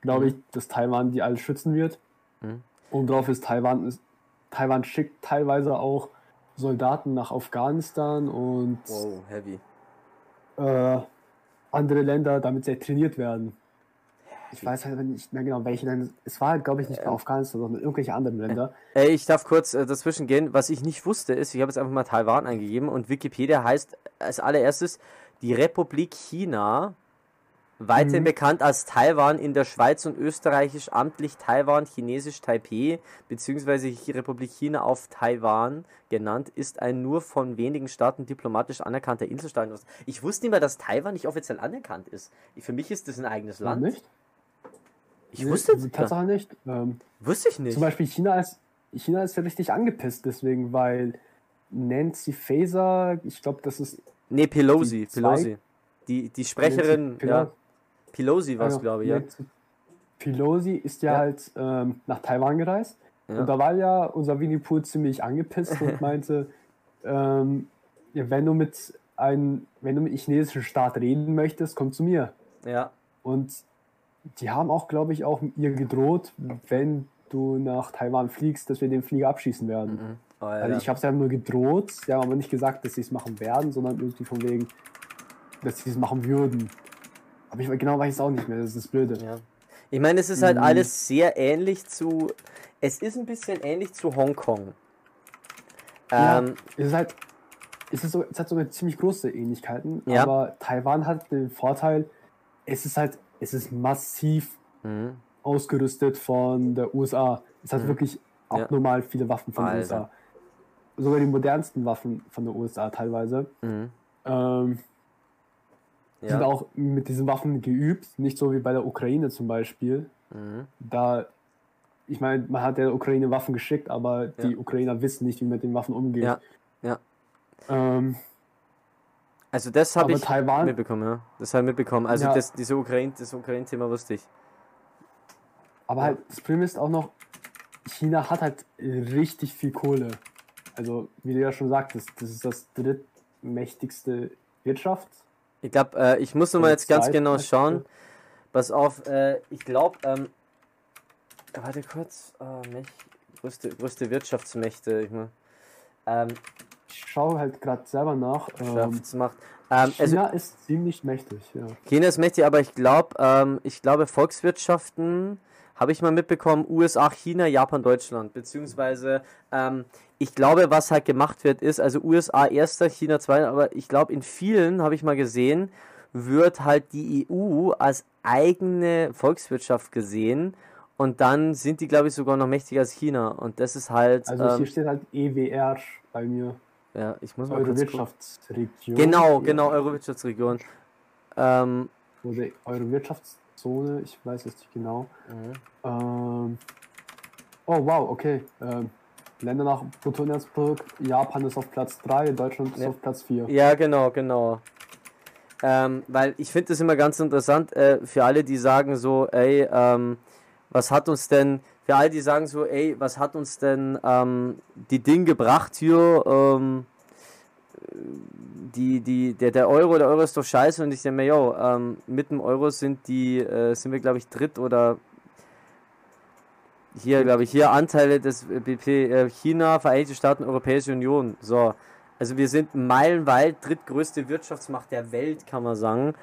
glaube ich, dass Taiwan die alle schützen wird. Mhm. Und darauf ist Taiwan, ist, Taiwan schickt teilweise auch Soldaten nach Afghanistan und wow, heavy. Äh, andere Länder, damit sie trainiert werden. Ich weiß halt nicht mehr genau, welche Länder. Es war halt, glaube ich, nicht mehr Afghanistan, sondern irgendwelche anderen Länder. Ey, ich darf kurz äh, dazwischen gehen. Was ich nicht wusste, ist, ich habe jetzt einfach mal Taiwan eingegeben und Wikipedia heißt als allererstes die Republik China, weiterhin mhm. bekannt als Taiwan in der Schweiz und österreichisch amtlich Taiwan, chinesisch Taipei, beziehungsweise Republik China auf Taiwan genannt, ist ein nur von wenigen Staaten diplomatisch anerkannter Inselstaat. Ich wusste nicht mehr, dass Taiwan nicht offiziell anerkannt ist. Für mich ist das ein eigenes Land. Nicht? Ich nee, wusste es Tatsache nicht. Ähm, wusste ich nicht. Zum Beispiel China ist, China ist ja richtig angepisst deswegen, weil Nancy Faeser, ich glaube, das ist. Nee, Pelosi, die Pelosi. Die, die Sprecherin, Nancy ja. Pelosi war es, also, glaube ich, ja. Pelosi ist ja, ja. halt ähm, nach Taiwan gereist. Ja. Und da war ja unser Winnie Pooh ziemlich angepisst und (laughs) meinte, ähm, wenn du mit einem, wenn du mit chinesischen Staat reden möchtest, komm zu mir. Ja. Und die haben auch, glaube ich, auch ihr gedroht, wenn du nach Taiwan fliegst, dass wir den Flieger abschießen werden. Mhm. Oh, ja, also ich habe es ja nur gedroht, sie haben aber nicht gesagt, dass sie es machen werden, sondern irgendwie von wegen, dass sie es machen würden. Aber ich genau weiß es auch nicht mehr, das ist das Blöde. Ja. Ich meine, es ist halt mhm. alles sehr ähnlich zu. Es ist ein bisschen ähnlich zu Hongkong. Ja, ähm, es ist halt. Es, ist so, es hat sogar ziemlich große Ähnlichkeiten, ja. aber Taiwan hat den Vorteil, es ist halt es ist massiv mhm. ausgerüstet von der USA. Es hat mhm. wirklich abnormal ja. viele Waffen von den USA. Sogar die modernsten Waffen von der USA teilweise. Mhm. Ähm, ja. sind auch mit diesen Waffen geübt, nicht so wie bei der Ukraine zum Beispiel. Mhm. Da, ich meine, man hat der Ukraine Waffen geschickt, aber ja. die Ukrainer wissen nicht, wie man mit den Waffen umgeht. Ja. ja. Ähm, also das habe ich Taiwan, mitbekommen, ja. Das habe ich mitbekommen. Also ja. das, diese Ukraine, das Ukraine-Thema wusste ich. Aber halt, das Problem ist auch noch, China hat halt richtig viel Kohle. Also, wie du ja schon sagtest, das ist das drittmächtigste Wirtschaft. Ich glaube, äh, ich muss nochmal jetzt ganz genau schauen. Pass auf, äh, ich glaube, ähm, warte kurz, äh, größte, größte Wirtschaftsmächte, ich meine. Ähm, ich schaue halt gerade selber nach. Ähm, macht. Ähm, China also, ist ziemlich mächtig, ja. China ist mächtig, aber ich glaube, ähm, ich glaube Volkswirtschaften habe ich mal mitbekommen, USA, China, Japan, Deutschland, beziehungsweise ähm, ich glaube, was halt gemacht wird, ist, also USA erster, China zweiter, aber ich glaube, in vielen habe ich mal gesehen, wird halt die EU als eigene Volkswirtschaft gesehen und dann sind die, glaube ich, sogar noch mächtiger als China und das ist halt. Also hier ähm, steht halt EWR bei mir. Ja, ich muss mal Euro Wirtschaftsregion. Genau, genau, Euro Wirtschaftsregion. Ähm, oder Wirtschaftszone, ich weiß es nicht genau. Mhm. Ähm, oh wow, okay. Ähm, Länder nach Bruttoinlandsprodukt, Japan ist auf Platz 3, Deutschland ist ja. auf Platz 4. Ja, genau, genau. Ähm, weil ich finde das immer ganz interessant äh, für alle, die sagen so, ey, ähm, was hat uns denn, für alle, die sagen so, ey, was hat uns denn ähm, die Dinge gebracht hier, ähm, die, die, der, der Euro, der Euro ist doch scheiße und ich denke mir, yo, ähm, mit dem Euro sind die, äh, sind wir glaube ich dritt oder hier, glaube ich, hier Anteile des BP äh, China, Vereinigte Staaten, Europäische Union. So. Also wir sind meilenweit drittgrößte Wirtschaftsmacht der Welt, kann man sagen,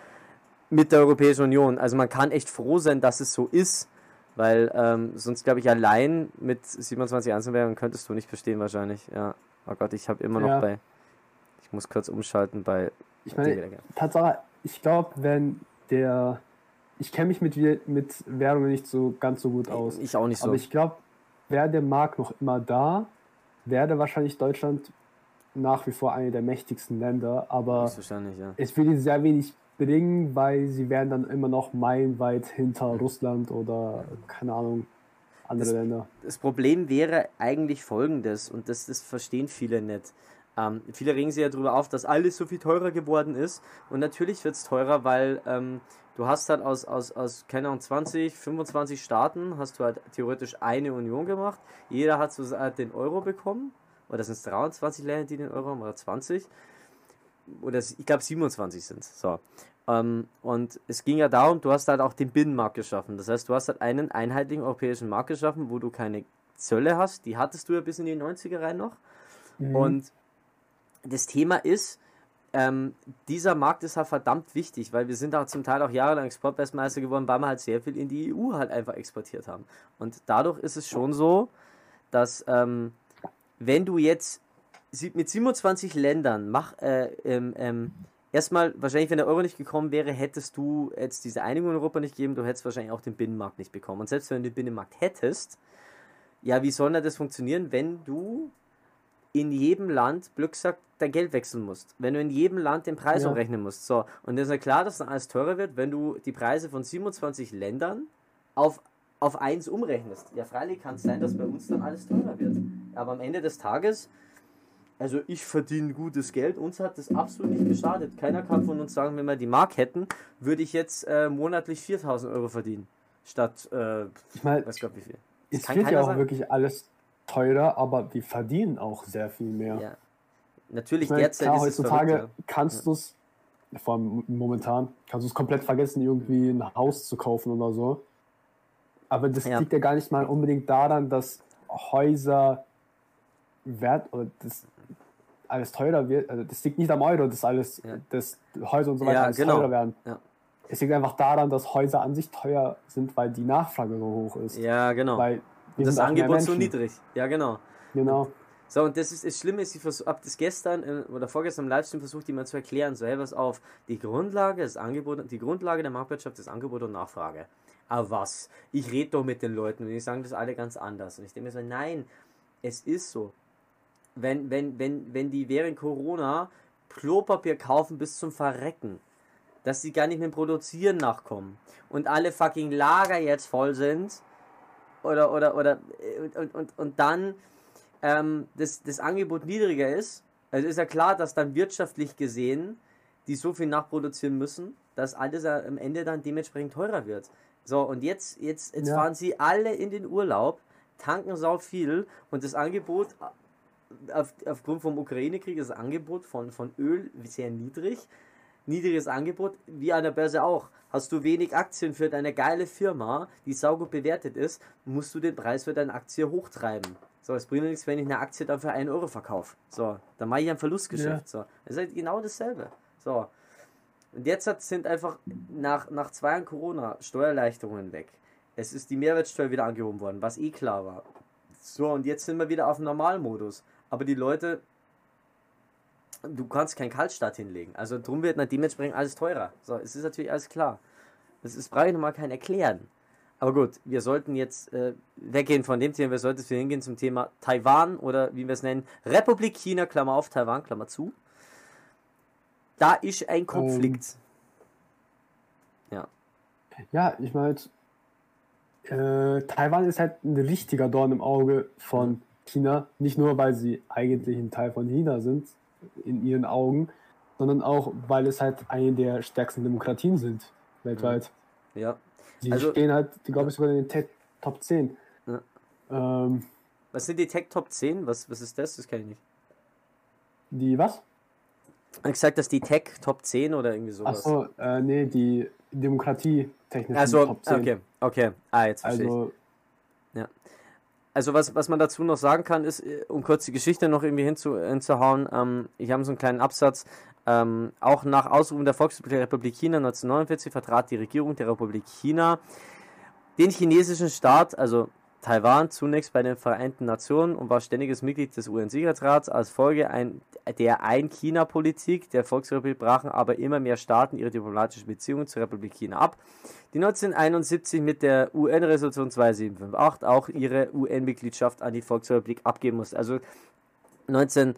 mit der Europäischen Union. Also man kann echt froh sein, dass es so ist, weil ähm, sonst glaube ich allein mit 27 Einzelwährungen könntest du nicht bestehen wahrscheinlich. Ja. Oh Gott, ich habe immer noch ja. bei. Ich muss kurz umschalten bei. Ich meine, Tatsache, ich glaube, wenn der ich kenne mich mit, mit Währungen nicht so ganz so gut aus. Ich auch nicht so. Aber ich glaube, wäre der Markt noch immer da, wäre wahrscheinlich Deutschland nach wie vor eine der mächtigsten Länder. Aber ja. es würde sehr wenig bringen, weil sie wären dann immer noch meilenweit hinter mhm. Russland oder keine Ahnung, andere das, Länder. Das Problem wäre eigentlich folgendes, und das, das verstehen viele nicht. Ähm, viele regen sich ja darüber auf, dass alles so viel teurer geworden ist. Und natürlich wird es teurer, weil ähm, du hast halt aus, aus, aus, keine Ahnung, 20, 25 Staaten, hast du halt theoretisch eine Union gemacht. Jeder hat so halt den Euro bekommen. Oder sind es 23 Länder, die den Euro haben, oder 20? Oder ich glaube 27 sind es. So. Ähm, und es ging ja darum, du hast halt auch den Binnenmarkt geschaffen. Das heißt, du hast halt einen einheitlichen europäischen Markt geschaffen, wo du keine Zölle hast. Die hattest du ja bis in die 90er rein noch. Mhm. Und das Thema ist, ähm, dieser Markt ist halt verdammt wichtig, weil wir sind da zum Teil auch jahrelang Exportwestmeister geworden, weil wir halt sehr viel in die EU halt einfach exportiert haben. Und dadurch ist es schon so, dass ähm, wenn du jetzt mit 27 Ländern mach, äh, ähm, ähm, erstmal, wahrscheinlich, wenn der Euro nicht gekommen wäre, hättest du jetzt diese Einigung in Europa nicht gegeben, du hättest wahrscheinlich auch den Binnenmarkt nicht bekommen. Und selbst wenn du den Binnenmarkt hättest, ja, wie soll denn das funktionieren, wenn du in jedem Land, Glück sagt, dein Geld wechseln musst. Wenn du in jedem Land den Preis ja. umrechnen musst. So, und es ist ja klar, dass dann alles teurer wird, wenn du die Preise von 27 Ländern auf, auf eins umrechnest. Ja, freilich kann es sein, dass bei uns dann alles teurer wird. Aber am Ende des Tages, also ich verdiene gutes Geld, uns hat das absolut nicht geschadet. Keiner kann von uns sagen, wenn wir die Mark hätten, würde ich jetzt äh, monatlich 4000 Euro verdienen. Statt, äh, ich meine, weiß Gott wie viel. es wird ja auch sagen. wirklich alles teurer, aber wir verdienen auch sehr viel mehr. Ja. Natürlich, ich meine, derzeit klar, heutzutage ja. kannst du es, vor allem momentan, kannst du es komplett vergessen, irgendwie ein Haus zu kaufen oder so. Aber das ja. liegt ja gar nicht mal unbedingt daran, dass Häuser wert oder das alles teurer wird. Also das liegt nicht am Euro, dass alles, ja. dass Häuser und so weiter alles genau. teurer werden. Es liegt einfach daran, dass Häuser an sich teuer sind, weil die Nachfrage so hoch ist. Ja, genau. Weil das Angebot so niedrig. Ja, genau. Genau. So, und das ist das Schlimme, ist, ich habe das gestern äh, oder vorgestern im Livestream versucht, jemand zu erklären. So, hey, was auf, die Grundlage, das Angebot, die Grundlage der Marktwirtschaft ist Angebot und Nachfrage. Aber was? Ich rede doch mit den Leuten und die sagen das alle ganz anders. Und ich denke mir so, nein, es ist so. Wenn, wenn, wenn, wenn die während Corona Klopapier kaufen bis zum Verrecken, dass sie gar nicht mehr produzieren nachkommen und alle fucking Lager jetzt voll sind, oder, oder, oder, und, und, und dann ähm, das, das Angebot niedriger ist, also ist ja klar, dass dann wirtschaftlich gesehen die so viel nachproduzieren müssen, dass alles am Ende dann dementsprechend teurer wird. So, und jetzt, jetzt, jetzt ja. fahren sie alle in den Urlaub, tanken sau viel und das Angebot auf, aufgrund vom Ukraine-Krieg, das Angebot von, von Öl sehr niedrig niedriges Angebot, wie an der Börse auch. Hast du wenig Aktien für deine geile Firma, die saugut bewertet ist, musst du den Preis für deine Aktie hochtreiben. So, es bringt nichts, wenn ich eine Aktie dann für 1 Euro verkaufe. So, dann mache ich ein Verlustgeschäft. Ja. So, das ist halt genau dasselbe. So. Und jetzt sind einfach nach, nach zwei Jahren Corona Steuererleichterungen weg. Es ist die Mehrwertsteuer wieder angehoben worden, was eh klar war. So, und jetzt sind wir wieder auf dem Normalmodus. Aber die Leute du kannst keinen Kaltstart hinlegen. Also drum wird dann dementsprechend alles teurer. So, es ist natürlich alles klar. Das ist, brauche ich nochmal kein Erklären. Aber gut, wir sollten jetzt äh, weggehen von dem Thema, wir sollten hingehen zum Thema Taiwan oder wie wir es nennen, Republik China, Klammer auf, Taiwan, Klammer zu. Da ist ein Konflikt. Um, Ja, ich meine, äh, Taiwan ist halt ein richtiger Dorn im Auge von China. Nicht nur, weil sie eigentlich ein Teil von China sind, in ihren Augen, sondern auch, weil es halt eine der stärksten Demokratien sind weltweit. Ja. Die also, stehen halt, glaube ich, sogar in den Tech Top 10. Ja. Ähm, was sind die Tech Top 10? Was, was ist das? Das kenne ich nicht. Die was? Ich gesagt, dass die Tech Top 10 oder irgendwie sowas. Achso, äh, nee, die Demokratie technisch also, Top 10. Okay, okay. Ah, jetzt verstehe also, ich. Also was, was man dazu noch sagen kann, ist, äh, um kurz die Geschichte noch irgendwie hinzu, hinzuhauen, ähm, ich habe so einen kleinen Absatz, ähm, auch nach Ausrufung der Volksrepublik China 1949 vertrat die Regierung der Republik China den chinesischen Staat, also Taiwan, zunächst bei den Vereinten Nationen und war ständiges Mitglied des UN-Sicherheitsrats. Als Folge ein, der Ein-China-Politik der Volksrepublik brachen aber immer mehr Staaten ihre diplomatischen Beziehungen zur Republik China ab, die 1971 mit der UN-Resolution 2758 auch ihre UN-Mitgliedschaft an die Volksrepublik abgeben musste. Also 19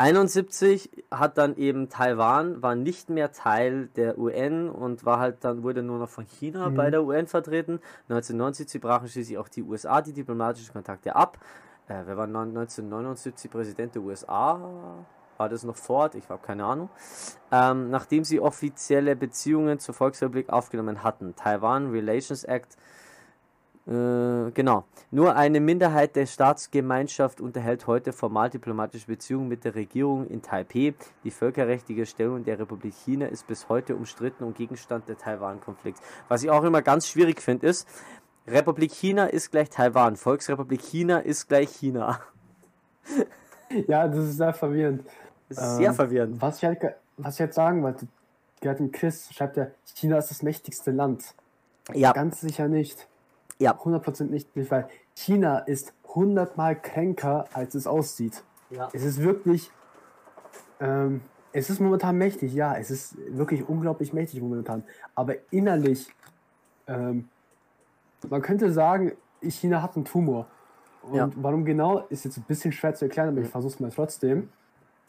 71 hat dann eben Taiwan, war nicht mehr Teil der UN und war halt dann, wurde nur noch von China mhm. bei der UN vertreten. 1979 brachen schließlich auch die USA die diplomatischen Kontakte ab. Äh, wer war 1979 Präsident der USA? War das noch fort? Ich habe keine Ahnung. Ähm, nachdem sie offizielle Beziehungen zur Volksrepublik aufgenommen hatten. Taiwan Relations Act äh, genau. Nur eine Minderheit der Staatsgemeinschaft unterhält heute formal diplomatische Beziehungen mit der Regierung in Taipeh. Die völkerrechtliche Stellung der Republik China ist bis heute umstritten und Gegenstand der Taiwan-Konflikts. Was ich auch immer ganz schwierig finde, ist, Republik China ist gleich Taiwan, Volksrepublik China ist gleich China. (laughs) Ja, das ist sehr verwirrend. Das ist ähm, sehr verwirrend. Was ich, halt, was ich jetzt sagen wollte, gerade Chris schreibt ja, China ist das mächtigste Land. Ja. Ganz sicher nicht. Ja. 100% nicht, weil China ist hundertmal kränker, als es aussieht. Ja. Es ist wirklich, ähm, es ist momentan mächtig, ja, es ist wirklich unglaublich mächtig momentan. Aber innerlich, ähm, man könnte sagen, China hat einen Tumor. Und ja. warum genau, ist jetzt ein bisschen schwer zu erklären, aber ich mhm. versuche es mal trotzdem.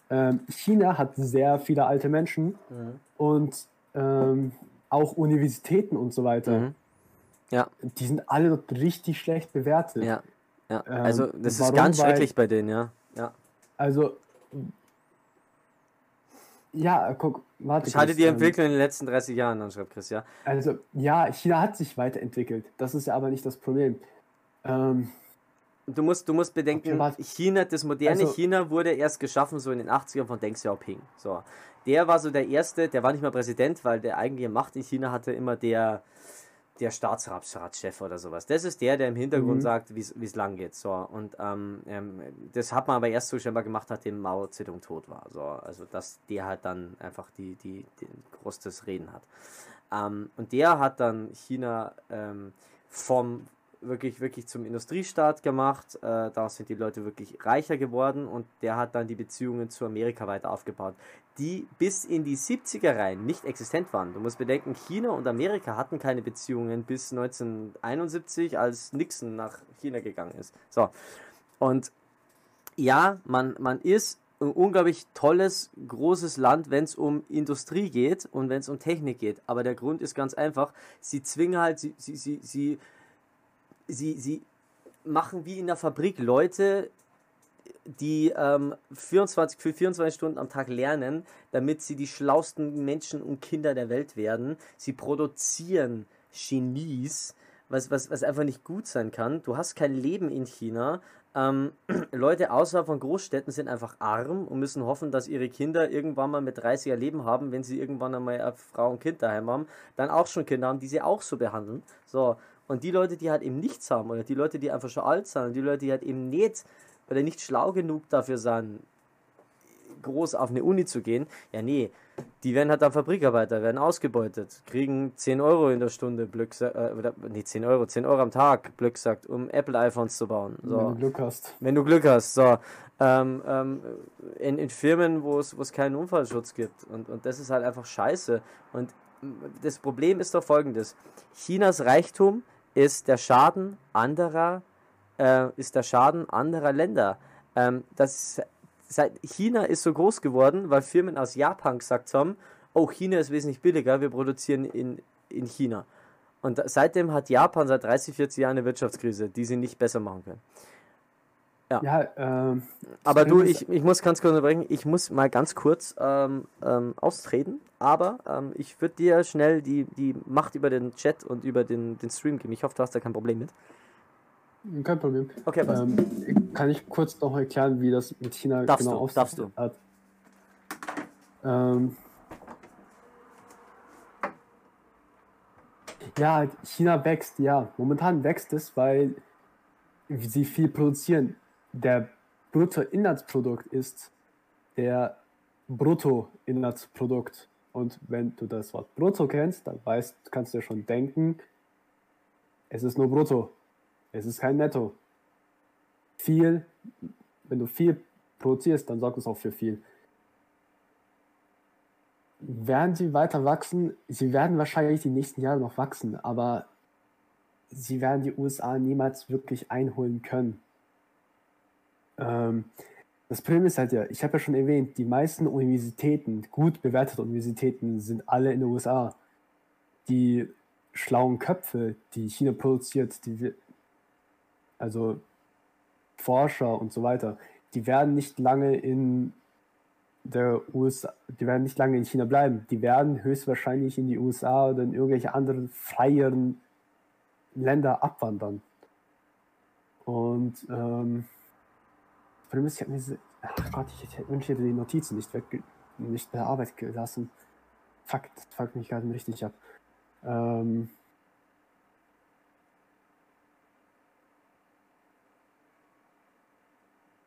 Ähm, China hat sehr viele alte Menschen mhm. und ähm, auch Universitäten und so weiter. Mhm. Ja. Die sind alle dort richtig schlecht bewertet. Ja. ja. Ähm, also das ist ganz schrecklich bei denen, ja. ja. Also ja, guck, warte. Ich hatte die ähm, Entwicklung in den letzten 30 Jahren an, schreibt Chris, ja. Also, ja, China hat sich weiterentwickelt. Das ist ja aber nicht das Problem. Ähm, du musst, du musst bedenken, okay, China, das moderne also, China wurde erst geschaffen so in den 80ern von Deng Xiaoping. So. Der war so der erste, der war nicht mal Präsident, weil der eigentliche Macht in China hatte immer der, der Staatsratschef oder sowas. Das ist der, der im Hintergrund mhm. sagt, wie es lang geht. So. Und ähm, ähm, das hat man aber erst so scheinbar gemacht, nachdem Mao Zedong tot war. So. Also dass der halt dann einfach die, die, die großes Reden hat. Ähm, und der hat dann China ähm, vom wirklich, wirklich zum Industriestaat gemacht. Äh, da sind die Leute wirklich reicher geworden und der hat dann die Beziehungen zu Amerika weiter aufgebaut, die bis in die 70er rein nicht existent waren. Du musst bedenken, China und Amerika hatten keine Beziehungen bis 1971, als Nixon nach China gegangen ist. So. Und ja, man, man ist ein unglaublich tolles, großes Land, wenn es um Industrie geht und wenn es um Technik geht. Aber der Grund ist ganz einfach, sie zwingen halt, sie, sie, sie, sie sie, sie machen wie in der Fabrik Leute, die ähm, 24, für 24 Stunden am Tag lernen, damit sie die schlausten Menschen und Kinder der Welt werden. Sie produzieren Genies, was, was, was einfach nicht gut sein kann. Du hast kein Leben in China. Ähm, (clears throat) Leute außerhalb von Großstädten sind einfach arm und müssen hoffen, dass ihre Kinder irgendwann mal mit 30er Leben haben, wenn sie irgendwann einmal eine Frau und Kind daheim haben, dann auch schon Kinder haben, die sie auch so behandeln. So, und die Leute, die halt eben nichts haben, oder die Leute, die einfach schon alt sind, und die Leute, die halt eben nicht, oder nicht schlau genug dafür sind, groß auf eine Uni zu gehen, ja nee, die werden halt dann Fabrikarbeiter, werden ausgebeutet, kriegen 10 Euro in der Stunde, Blöck, äh, oder, nee, 10 Euro, 10 Euro am Tag, Blöck sagt, um Apple-iPhones zu bauen. So. Wenn du Glück hast. Wenn du Glück hast, so. Ähm, ähm, in, in Firmen, wo es keinen Unfallschutz gibt. Und, und das ist halt einfach scheiße. Und das Problem ist doch folgendes. Chinas Reichtum ist der Schaden anderer, äh, ist der Schaden anderer Länder. Ähm, das seit China ist so groß geworden, weil Firmen aus Japan gesagt haben, oh, China ist wesentlich billiger, wir produzieren in, in China. Und seitdem hat Japan seit 30, 40 Jahren eine Wirtschaftskrise, die sie nicht besser machen können. Ja. ja ähm, aber du, ich, ich muss ganz kurz unterbrechen, ich muss mal ganz kurz ähm, ähm, austreten, aber ähm, ich würde dir schnell die, die Macht über den Chat und über den, den Stream geben. Ich hoffe, du hast da kein Problem mit. Kein Problem. Okay, was? Ähm, kann ich kurz noch erklären, wie das mit China darfst genau aussieht? Darfst du. Hat? Ähm, ja, China wächst, ja. Momentan wächst es, weil sie viel produzieren der Bruttoinlandsprodukt ist der Bruttoinlandsprodukt. Und wenn du das Wort Brutto kennst, dann weißt, kannst du ja schon denken, es ist nur Brutto. Es ist kein Netto. Viel, wenn du viel produzierst, dann sorgt es auch für viel. Werden sie weiter wachsen? Sie werden wahrscheinlich die nächsten Jahre noch wachsen, aber sie werden die USA niemals wirklich einholen können. Ähm, das Problem ist halt ja, ich habe ja schon erwähnt, die meisten Universitäten, gut bewertete Universitäten, sind alle in den USA. Die schlauen Köpfe, die China produziert, die, also Forscher und so weiter, die werden nicht lange in der USA, die werden nicht lange in China bleiben. Die werden höchstwahrscheinlich in die USA oder in irgendwelche anderen freieren Länder abwandern. Und ähm, Problem ist, ich habe mir diese. Ach Gott, ich, ich wünsche, die Notizen nicht weg, nicht Arbeit gelassen. Fuck, das fuckt mich gerade richtig ab. Ähm.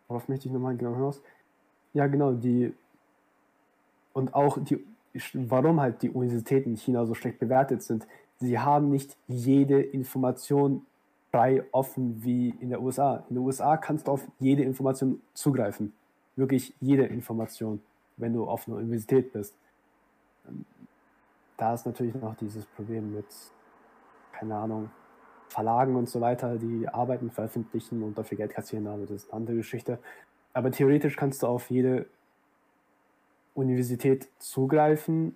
Worauf möchte ich nochmal genau hinaus? Ja, genau, die. Und auch die. Warum halt die Universitäten in China so schlecht bewertet sind. Sie haben nicht jede Information frei offen wie in der USA. In den USA kannst du auf jede Information zugreifen. Wirklich jede Information, wenn du auf einer Universität bist. Ähm, da ist natürlich noch dieses Problem mit, keine Ahnung, Verlagen und so weiter, die Arbeiten veröffentlichen und dafür Geld kassieren, aber das ist eine andere Geschichte. Aber theoretisch kannst du auf jede Universität zugreifen,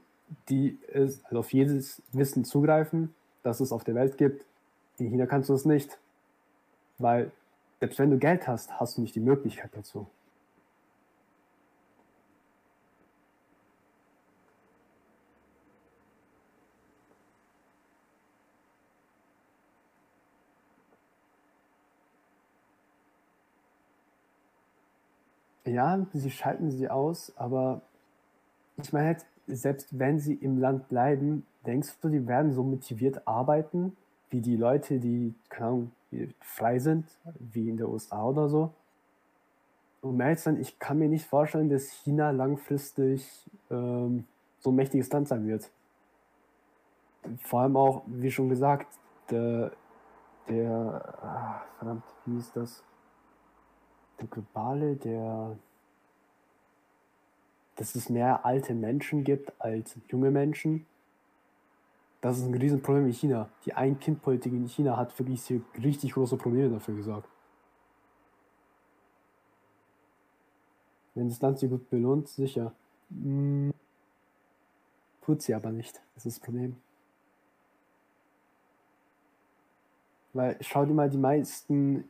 die ist, also auf jedes Wissen zugreifen, das es auf der Welt gibt, in China kannst du es nicht, weil selbst wenn du Geld hast, hast du nicht die Möglichkeit dazu. Ja, sie schalten sie aus, aber ich meine, selbst wenn sie im Land bleiben, denkst du, die werden so motiviert arbeiten, wie die Leute, die, Ahnung, frei sind, wie in der USA oder so. Ehrlich zu sein, ich kann mir nicht vorstellen, dass China langfristig ähm, so ein mächtiges Land sein wird. Vor allem auch, wie schon gesagt, der, der ah, verdammt, wie ist das? Der globale, der, dass es mehr alte Menschen gibt als junge Menschen das ist ein Riesenproblem in China. Die Ein-Kind-Politik in China hat wirklich hier richtig große Probleme dafür gesorgt. Wenn das Land sie gut belohnt, sicher. Hm, tut sie aber nicht. Das ist das Problem. Weil schau dir mal die meisten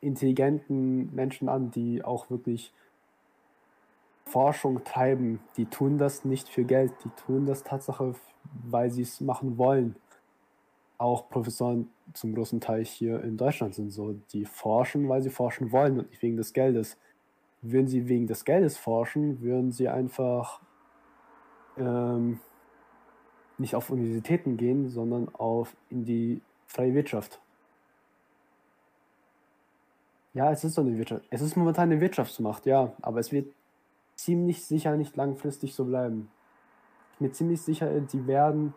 intelligenten Menschen an, die auch wirklich Forschung treiben, die tun das nicht für Geld, die tun das Tatsache, weil sie es machen wollen. Auch Professoren zum großen Teil hier in Deutschland sind so, die forschen, weil sie forschen wollen und nicht wegen des Geldes. Würden sie wegen des Geldes forschen, würden sie einfach ähm, nicht auf Universitäten gehen, sondern auf in die freie Wirtschaft. Ja, es ist so eine Wirtschaft. Es ist momentan eine Wirtschaftsmacht, ja, aber es wird ziemlich sicher nicht langfristig so bleiben. Ich bin mir ziemlich sicher, die werden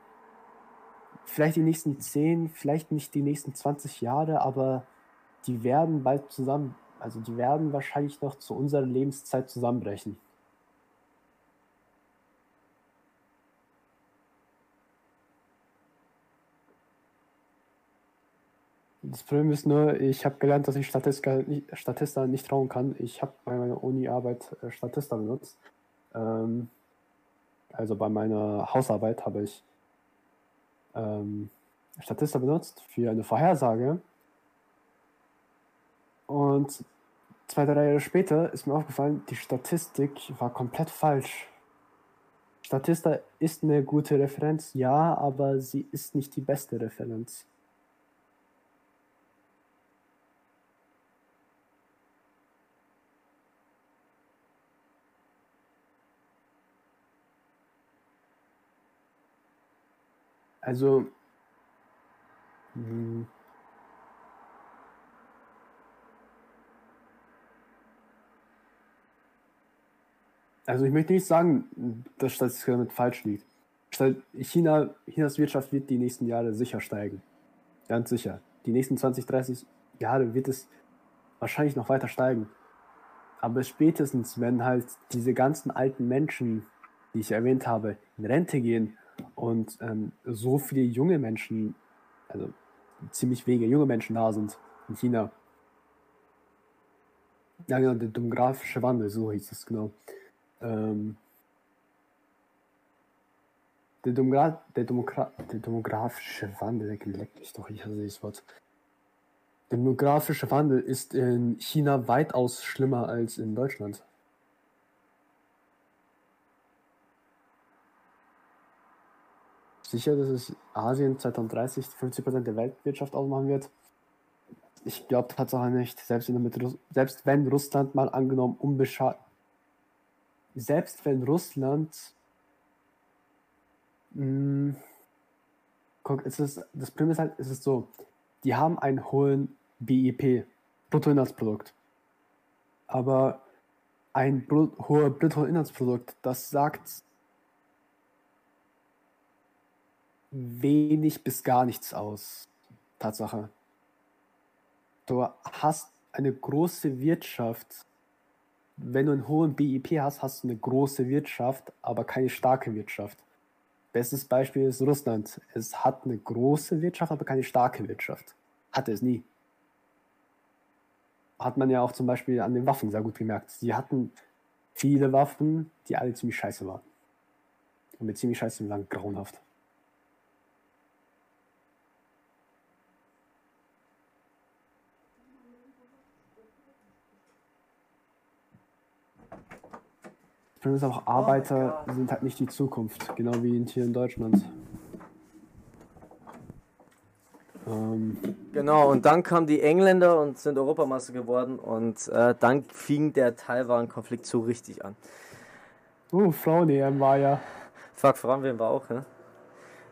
vielleicht die nächsten 10, vielleicht nicht die nächsten 20 Jahre, aber die werden bald zusammen, also die werden wahrscheinlich noch zu unserer Lebenszeit zusammenbrechen. Das Problem ist nur, ich habe gelernt, dass ich Statista nicht, Statista nicht trauen kann. Ich habe bei meiner Uni-Arbeit äh, Statista benutzt. Ähm, also bei meiner Hausarbeit habe ich ähm, Statista benutzt für eine Vorhersage. Und zwei, drei Jahre später ist mir aufgefallen, die Statistik war komplett falsch. Statista ist eine gute Referenz, ja, aber sie ist nicht die beste Referenz. Also, hm. Also ich möchte nicht sagen, dass Statistik damit falsch liegt. China, Chinas Wirtschaft wird die nächsten Jahre sicher steigen. Ganz sicher. Die nächsten 20, 30 Jahre wird es wahrscheinlich noch weiter steigen. Aber spätestens, wenn halt diese ganzen alten Menschen, die ich erwähnt habe, in Rente gehen und ähm, so viele junge Menschen, also ziemlich wenige junge Menschen da sind in China. Ja, genau, der demografische Wandel, so hieß es genau. Ähm, der, Demogra der, Demogra der demografische Wandel, leck mich doch, ich hasse dieses Wort. Der demografische Wandel ist in China weitaus schlimmer als in Deutschland. Sicher, dass es Asien 2030 50% der Weltwirtschaft ausmachen wird? Ich glaube Tatsache nicht. Selbst, selbst wenn Russland mal angenommen unbeschadet. Selbst wenn Russland. Mh, hm, guck, es ist, das Problem ist halt, es ist so, die haben einen hohen BIP, Bruttoinlandsprodukt. Aber ein hoher Bruttoinlandsprodukt, das sagt wenig bis gar nichts aus. Tatsache. Du hast eine große Wirtschaft. Wenn du einen hohen BIP hast, hast du eine große Wirtschaft, aber keine starke Wirtschaft. Bestes Beispiel ist Russland. Es hat eine große Wirtschaft, aber keine starke Wirtschaft. Hatte es nie. Hat man ja auch zum Beispiel an den Waffen sehr gut gemerkt. Sie hatten viele Waffen, die alle ziemlich scheiße waren. Und mit ziemlich scheiße lang grauenhaft. Problem ist auch, Arbeiter oh sind halt nicht die Zukunft, genau wie hier in Deutschland. Ähm. Genau, und dann kamen die Engländer und sind Europameister geworden und äh, dann fing der Taiwan-Konflikt so richtig an. Uh, Frauen-EM war ja. Fuck, Frauen-WM war auch, ne?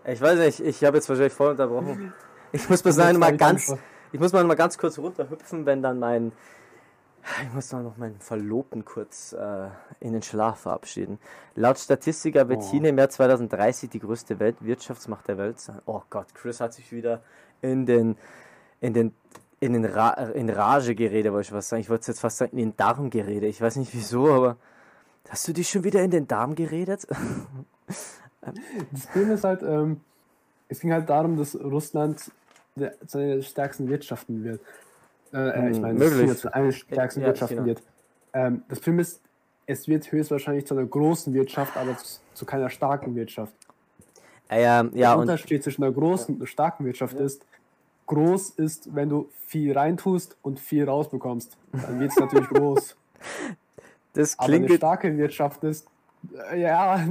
Ich weiß nicht, ich habe jetzt wahrscheinlich voll unterbrochen. Ich muss mal ganz, ich muss mal ganz kurz runterhüpfen, wenn dann mein ich muss noch meinen Verlobten kurz äh, in den Schlaf verabschieden. Laut Statistiker wird oh. China im Jahr 2030 die größte Weltwirtschaftsmacht der Welt sein. Oh Gott, Chris hat sich wieder in den in den in den Ra in Rage geredet, wollte ich was sagen. Ich wollte jetzt fast sagen in den Darm geredet. Ich weiß nicht wieso, aber hast du dich schon wieder in den Darm geredet? (laughs) das Problem ist halt, ähm, es ging halt darum, dass Russland seine der stärksten Wirtschaften wird. Äh, ich hm, meine, möglich. Das eine der stärksten ja, Wirtschaften wird. Ähm, das Problem ist, es wird höchstwahrscheinlich zu einer großen Wirtschaft, aber zu, zu keiner starken Wirtschaft. Äh, ja, ja, der Unterschied zwischen einer großen und einer starken Wirtschaft ja. ist, groß ist, wenn du viel reintust und viel rausbekommst. Dann wird es natürlich groß. (laughs) Das klingt. Aber eine starke Wirtschaft ist, äh, ja,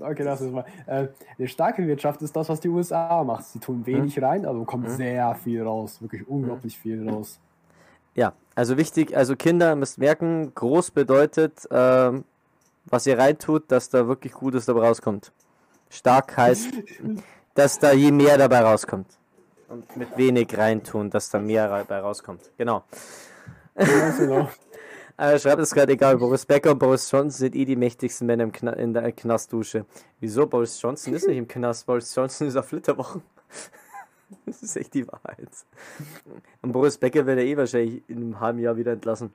Okay, lass es mal. Äh, eine starke Wirtschaft ist das, was die USA macht. Sie tun wenig hm? rein, aber bekommen hm? sehr viel raus. Wirklich unglaublich hm? viel raus. Ja, also wichtig, also Kinder müsst merken, groß bedeutet, ähm, was ihr reintut, dass da wirklich Gutes dabei rauskommt. Stark heißt, dass da je mehr dabei rauskommt. Und mit wenig reintun, dass da mehr dabei rauskommt. Genau. Ja, genau. Er schreibt es gerade, egal, Boris Becker und Boris Johnson sind eh die mächtigsten Männer im Kna in der Knastdusche. Wieso? Boris Johnson ist nicht im Knast, Boris Johnson ist auf Flitterwochen. (laughs) das ist echt die Wahrheit. Und Boris Becker wird er eh wahrscheinlich in einem halben Jahr wieder entlassen.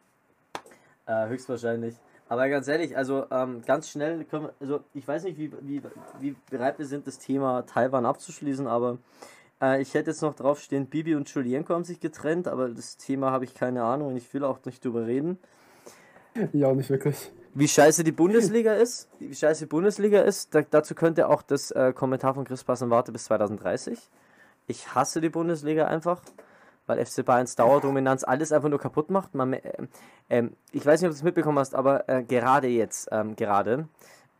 Äh, höchstwahrscheinlich. Aber ganz ehrlich, also ähm, ganz schnell können wir, also ich weiß nicht, wie, wie, wie bereit wir sind, das Thema Taiwan abzuschließen, aber äh, ich hätte jetzt noch draufstehen, Bibi und Julienko haben sich getrennt, aber das Thema habe ich keine Ahnung und ich will auch nicht drüber reden. (laughs) Ja, auch nicht wirklich. Wie scheiße die Bundesliga ist, wie scheiße die Bundesliga ist, da, dazu könnte auch das äh, Kommentar von Chris passen, warte bis 2030. Ich hasse die Bundesliga einfach, weil FC Bayerns Dauerdominanz alles einfach nur kaputt macht. Man, äh, äh, ich weiß nicht, ob du es mitbekommen hast, aber äh, gerade jetzt, ähm, gerade,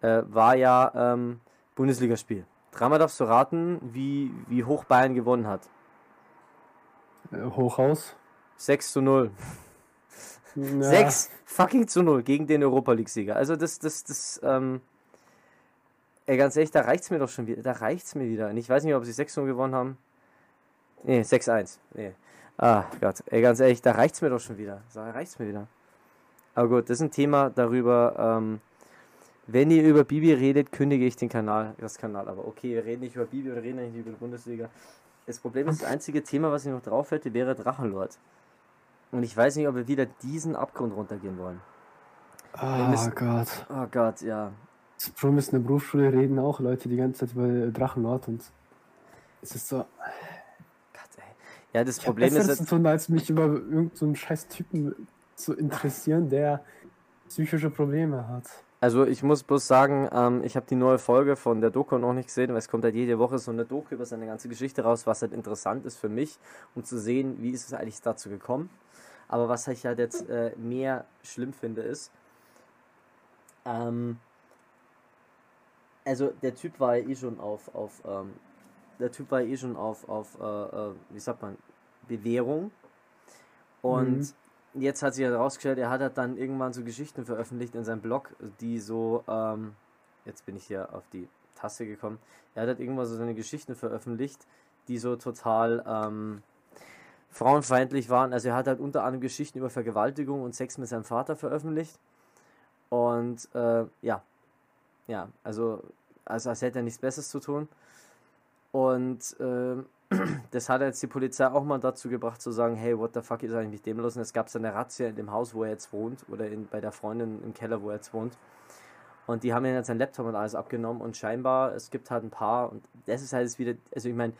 äh, war ja ähm, Bundesligaspiel. Dreimal darfst du raten, wie, wie hoch Bayern gewonnen hat. Äh, Hochhaus. 6 zu 0. Ja. 6 fucking zu 0 gegen den Europa League-Sieger. Also das, das, das, ähm, ey, ganz ehrlich, da reicht's mir doch schon wieder. Da reicht's mir wieder. Und ich weiß nicht, ob sie 6 0 gewonnen haben. Nee, 6-1. Nee. Ah, Gott. Ey, ganz ehrlich, da reicht's mir doch schon wieder. Da reicht's mir wieder. Aber gut, das ist ein Thema darüber, ähm, wenn ihr über Bibi redet, kündige ich den Kanal, das Kanal. Aber okay, wir reden nicht über Bibi, wir reden nicht über die Bundesliga. Das Problem ist, das einzige Thema, was ich noch drauf hätte, wäre Drachenlord. Und ich weiß nicht, ob wir wieder diesen Abgrund runtergehen wollen. Oh müssen... Gott. Oh Gott, ja. Das Problem ist, in der Berufsschule reden auch Leute die ganze Zeit über Drachenlord und es ist so. Gott, ey. Ja, das ich Problem ist. zu tun, als mich über irgendeinen so scheiß Typen zu interessieren, der psychische Probleme hat. Also ich muss bloß sagen, ähm, ich habe die neue Folge von der Doku noch nicht gesehen, weil es kommt halt jede Woche so eine Doku über seine ganze Geschichte raus, was halt interessant ist für mich, um zu sehen, wie ist es eigentlich dazu gekommen. Aber was ich halt jetzt äh, mehr schlimm finde, ist, ähm, also der Typ war ja eh schon auf, auf ähm, der Typ war ja eh schon auf, auf äh, äh, wie sagt man, Bewährung. Und mhm jetzt hat sich herausgestellt, er hat halt dann irgendwann so Geschichten veröffentlicht in seinem Blog, die so, ähm, jetzt bin ich hier auf die Taste gekommen, er hat halt irgendwann so seine Geschichten veröffentlicht, die so total ähm, frauenfeindlich waren. Also er hat halt unter anderem Geschichten über Vergewaltigung und Sex mit seinem Vater veröffentlicht. Und äh, ja, ja, also, also als hätte er nichts Besseres zu tun. Und äh, (clears throat) das hat jetzt die Polizei auch mal dazu gebracht zu sagen, hey, what the fuck ist eigentlich mit dem los? Und es gab so eine Razzia in dem Haus, wo er jetzt wohnt, oder in, bei der Freundin im Keller, wo er jetzt wohnt. Und die haben ihm jetzt sein Laptop und alles abgenommen und scheinbar, es gibt halt ein paar, und das ist halt wieder, also ich meine,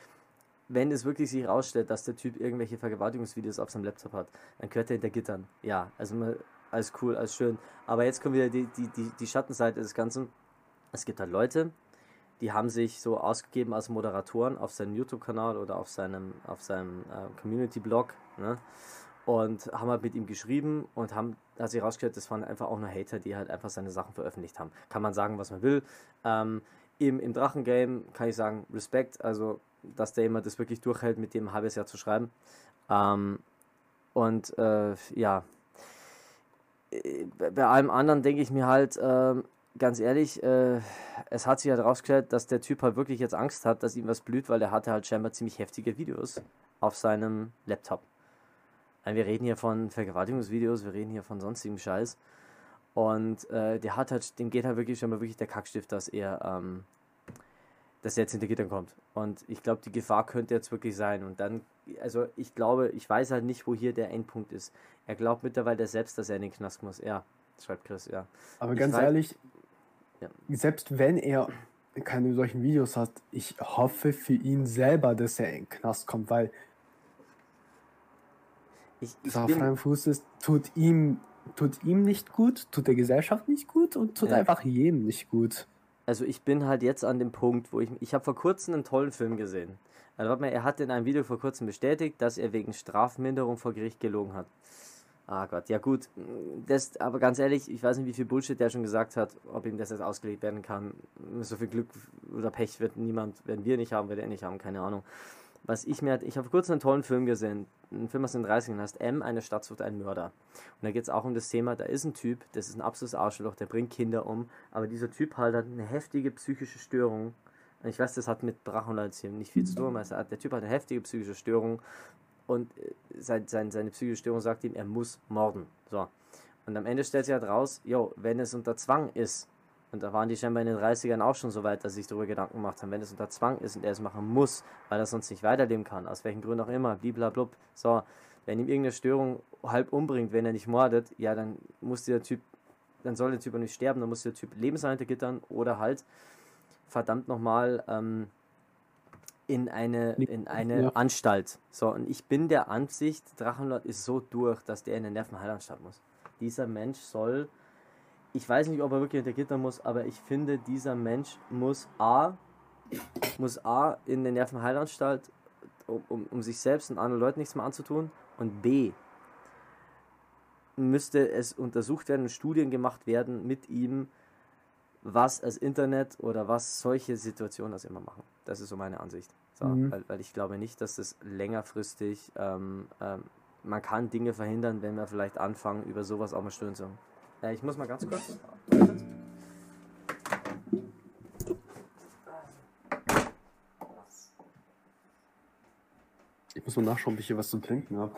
wenn es wirklich sich herausstellt, dass der Typ irgendwelche Vergewaltigungsvideos auf seinem Laptop hat, dann gehört er hinter Gittern. Ja, also mal, alles cool, alles schön. Aber jetzt kommt wieder die, die, die, die Schattenseite des Ganzen. Es gibt halt Leute, die haben sich so ausgegeben als Moderatoren auf seinem YouTube-Kanal oder auf seinem, auf seinem äh, Community-Blog ne? und haben halt mit ihm geschrieben und haben, hat sich herausgestellt, das waren einfach auch nur Hater, die halt einfach seine Sachen veröffentlicht haben. Kann man sagen, was man will. Ähm, im, Im Drachengame kann ich sagen, Respekt, also dass der jemand das wirklich durchhält, mit dem halbes Jahr zu schreiben. Ähm, und äh, ja, äh, bei allem anderen denke ich mir halt, äh, ganz ehrlich, äh, es hat sich halt rausgestellt, dass der Typ halt wirklich jetzt Angst hat, dass ihm was blüht, weil er hatte halt scheinbar ziemlich heftige Videos auf seinem Laptop. Wir reden hier von Vergewaltigungsvideos, wir reden hier von sonstigem Scheiß. Und äh, der hat halt, dem geht halt wirklich schon mal wirklich der Kackstift, dass er, ähm, dass er jetzt hinter Gittern kommt. Und ich glaube, die Gefahr könnte jetzt wirklich sein. Und dann, also ich glaube, ich weiß halt nicht, wo hier der Endpunkt ist. Er glaubt mittlerweile selbst, dass er in den Knast muss. Ja, schreibt Chris, ja. Aber ich ganz ehrlich, ja. Selbst wenn er keine solchen Videos hat, ich hoffe für ihn selber, dass er in den Knast kommt, weil ich, ich auf freiem Fuß ist, tut ihm, tut ihm nicht gut, tut der Gesellschaft nicht gut und tut ja. einfach jedem nicht gut. Also ich bin halt jetzt an dem Punkt, wo ich, ich habe vor kurzem einen tollen Film gesehen. Also, er hat in einem Video vor kurzem bestätigt, dass er wegen Strafminderung vor Gericht gelogen hat. Ah Gott, ja gut. Das, aber ganz ehrlich, ich weiß nicht, wie viel Bullshit der schon gesagt hat, ob ihm das jetzt ausgelegt werden kann. So viel Glück oder Pech wird niemand, werden wir nicht haben, wird er nicht haben, keine Ahnung. Was ich mir, ich habe kurz einen tollen Film gesehen, einen Film aus den 30ern, heißt M, eine Stadt sucht einen Mörder. Und da geht es auch um das Thema, da ist ein Typ, das ist ein absolutes Arschloch, der bringt Kinder um, aber dieser Typ halt hat eine heftige psychische Störung. Ich weiß, das hat mit Drachenleid hier nicht viel zu tun, aber der Typ hat eine heftige psychische Störung und äh, sein, sein, seine psychische Störung sagt ihm, er muss morden. So. Und am Ende stellt sich halt raus, jo, wenn es unter Zwang ist, und da waren die scheinbar in den 30ern auch schon so weit, dass sie sich darüber Gedanken gemacht haben, wenn es unter Zwang ist und er es machen muss, weil er sonst nicht weiterleben kann, aus welchen Gründen auch immer, bliblablub, so, wenn ihm irgendeine Störung halb umbringt, wenn er nicht mordet, ja, dann muss der Typ, dann soll der Typ auch nicht sterben, dann muss der Typ lebenslang gittern oder halt, verdammt nochmal, ähm, in eine, in eine ja. Anstalt. So, und ich bin der Ansicht, Drachenlord ist so durch, dass der in eine Nervenheilanstalt muss. Dieser Mensch soll, ich weiß nicht, ob er wirklich hinter Gitter muss, aber ich finde, dieser Mensch muss A, muss A in eine Nervenheilanstalt um, um, um sich selbst und anderen Leuten nichts mehr anzutun. Und B, müsste es untersucht werden und Studien gemacht werden mit ihm, was das Internet oder was solche Situationen das immer machen. Das ist so meine Ansicht. So, mhm. weil, weil ich glaube nicht, dass das längerfristig, ähm, ähm, man kann Dinge verhindern, wenn wir vielleicht anfangen, über sowas auch mal stören zu. Äh, ich muss mal ganz kurz. Ich muss mal nachschauen, ob ich hier was zu trinken habe.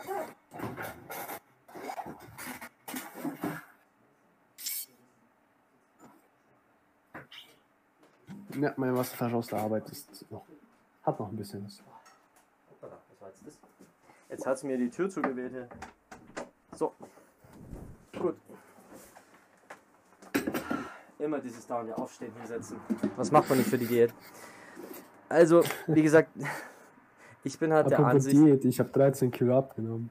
Ja, meine Wasserflasche aus der Arbeit ist noch, hat noch ein bisschen was. Jetzt hat es mir die Tür zugewählt. So. Gut. Immer dieses Down, ja aufstehen, hinsetzen. Was macht man nicht für die Diät? Also, wie gesagt, (laughs) ich bin halt der Ansicht. Diät, ich habe 13 Kilo abgenommen.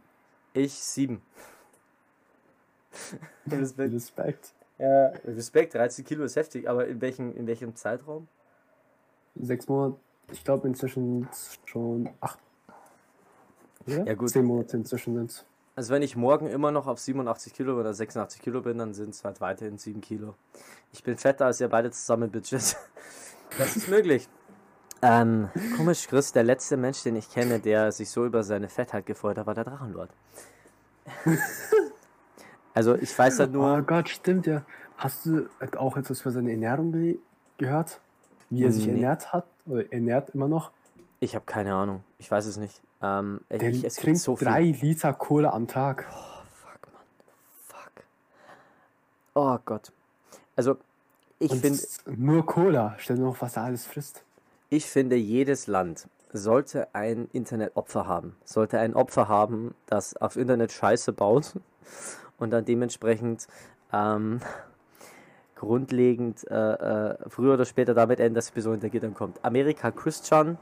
Ich 7. (laughs) Respekt. Respekt. Ja, Respekt, 13 Kilo ist heftig, aber in welchem, in welchem Zeitraum? Sechs Monate, ich glaube inzwischen schon acht. Ja, ja gut. Zehn Monate inzwischen sind Also wenn ich morgen immer noch auf 87 Kilo oder 86 Kilo bin, dann sind es halt weiterhin 7 Kilo. Ich bin fetter als ihr beide zusammen, Bitches. (laughs) Das ist möglich. Ähm, komisch, Chris, der letzte Mensch, den ich kenne, der sich so über seine Fettheit gefreut hat, war der Drachenlord. (laughs) also ich weiß halt nur. Oh Gott, stimmt ja. Hast du auch etwas für seine Ernährung ge gehört? Wie er sich nee. ernährt hat? Oder ernährt immer noch? Ich habe keine Ahnung. Ich weiß es nicht. Ähm, der ich, es trinkt so viel. drei Liter Cola am Tag. Oh, fuck, Mann. Fuck. Oh Gott. Also, ich finde. Nur Cola. Stell dir noch, was er alles frisst. Ich finde, jedes Land sollte ein Internetopfer haben. Sollte ein Opfer haben, das auf Internet Scheiße baut (laughs) und dann dementsprechend ähm, (laughs) grundlegend äh, äh, früher oder später damit endet, dass die Person hinter Gittern kommt. Amerika Christian,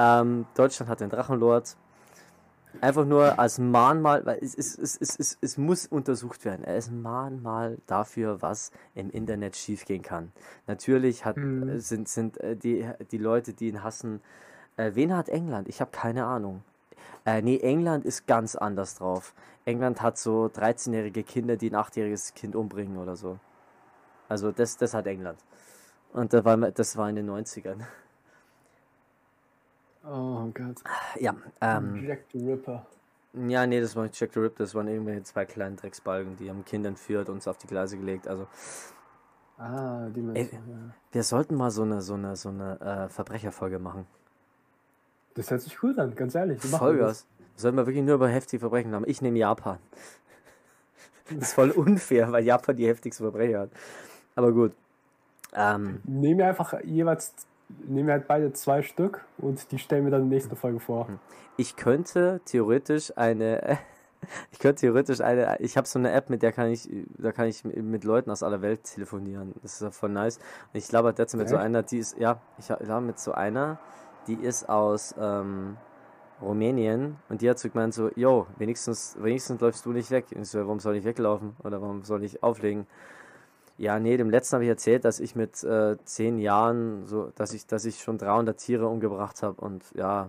ähm, Deutschland hat den Drachenlord. Einfach nur als Mahnmal, weil es, es, es, es, es, es muss untersucht werden. Er ist ein Mahnmal dafür, was im Internet schiefgehen kann. Natürlich hat, mhm. sind, sind äh, die, die Leute, die ihn hassen. Äh, wen hat England? Ich habe keine Ahnung. Äh, nee, England ist ganz anders drauf. England hat so 13-jährige Kinder, die ein 8-jähriges Kind umbringen oder so. Also das, das hat England. Und das war, das war in den 90ern. Oh Gott. Ja. Ähm, Jack the Ripper. Ja, nee, das war nicht Jack the Ripper, das waren irgendwelche zwei kleinen Drecksbalgen, die haben Kinder entführt und uns auf die Gleise gelegt. Also. Ah, die Menschen, ey, ja. Wir sollten mal so eine, so eine, so eine äh, Verbrecherfolge machen. Das hört sich gut an, ganz ehrlich. Vollgas. Sollen wir wirklich nur über heftige Verbrechen haben? Ich nehme Japan. Das ist voll unfair, weil Japan die heftigsten Verbrecher hat. Aber gut. Ähm, Nehmen wir einfach jeweils, nehmen wir halt beide zwei Stück und die stellen wir dann in der nächsten Folge vor. Hm. Ich könnte theoretisch eine, (laughs) ich könnte theoretisch eine, ich habe so eine App, mit der kann ich, da kann ich mit Leuten aus aller Welt telefonieren. Das ist ja voll nice. Und ich glaube jetzt mit Echt? so einer, die ist, ja, ich glaube mit so einer, die ist aus ähm, Rumänien und die hat so gemeint so, yo, wenigstens, wenigstens läufst du nicht weg. Und ich so, warum soll ich weglaufen? Oder warum soll ich auflegen? Ja, nee, dem letzten habe ich erzählt, dass ich mit äh, zehn Jahren, so, dass ich, dass ich schon 300 Tiere umgebracht habe und ja,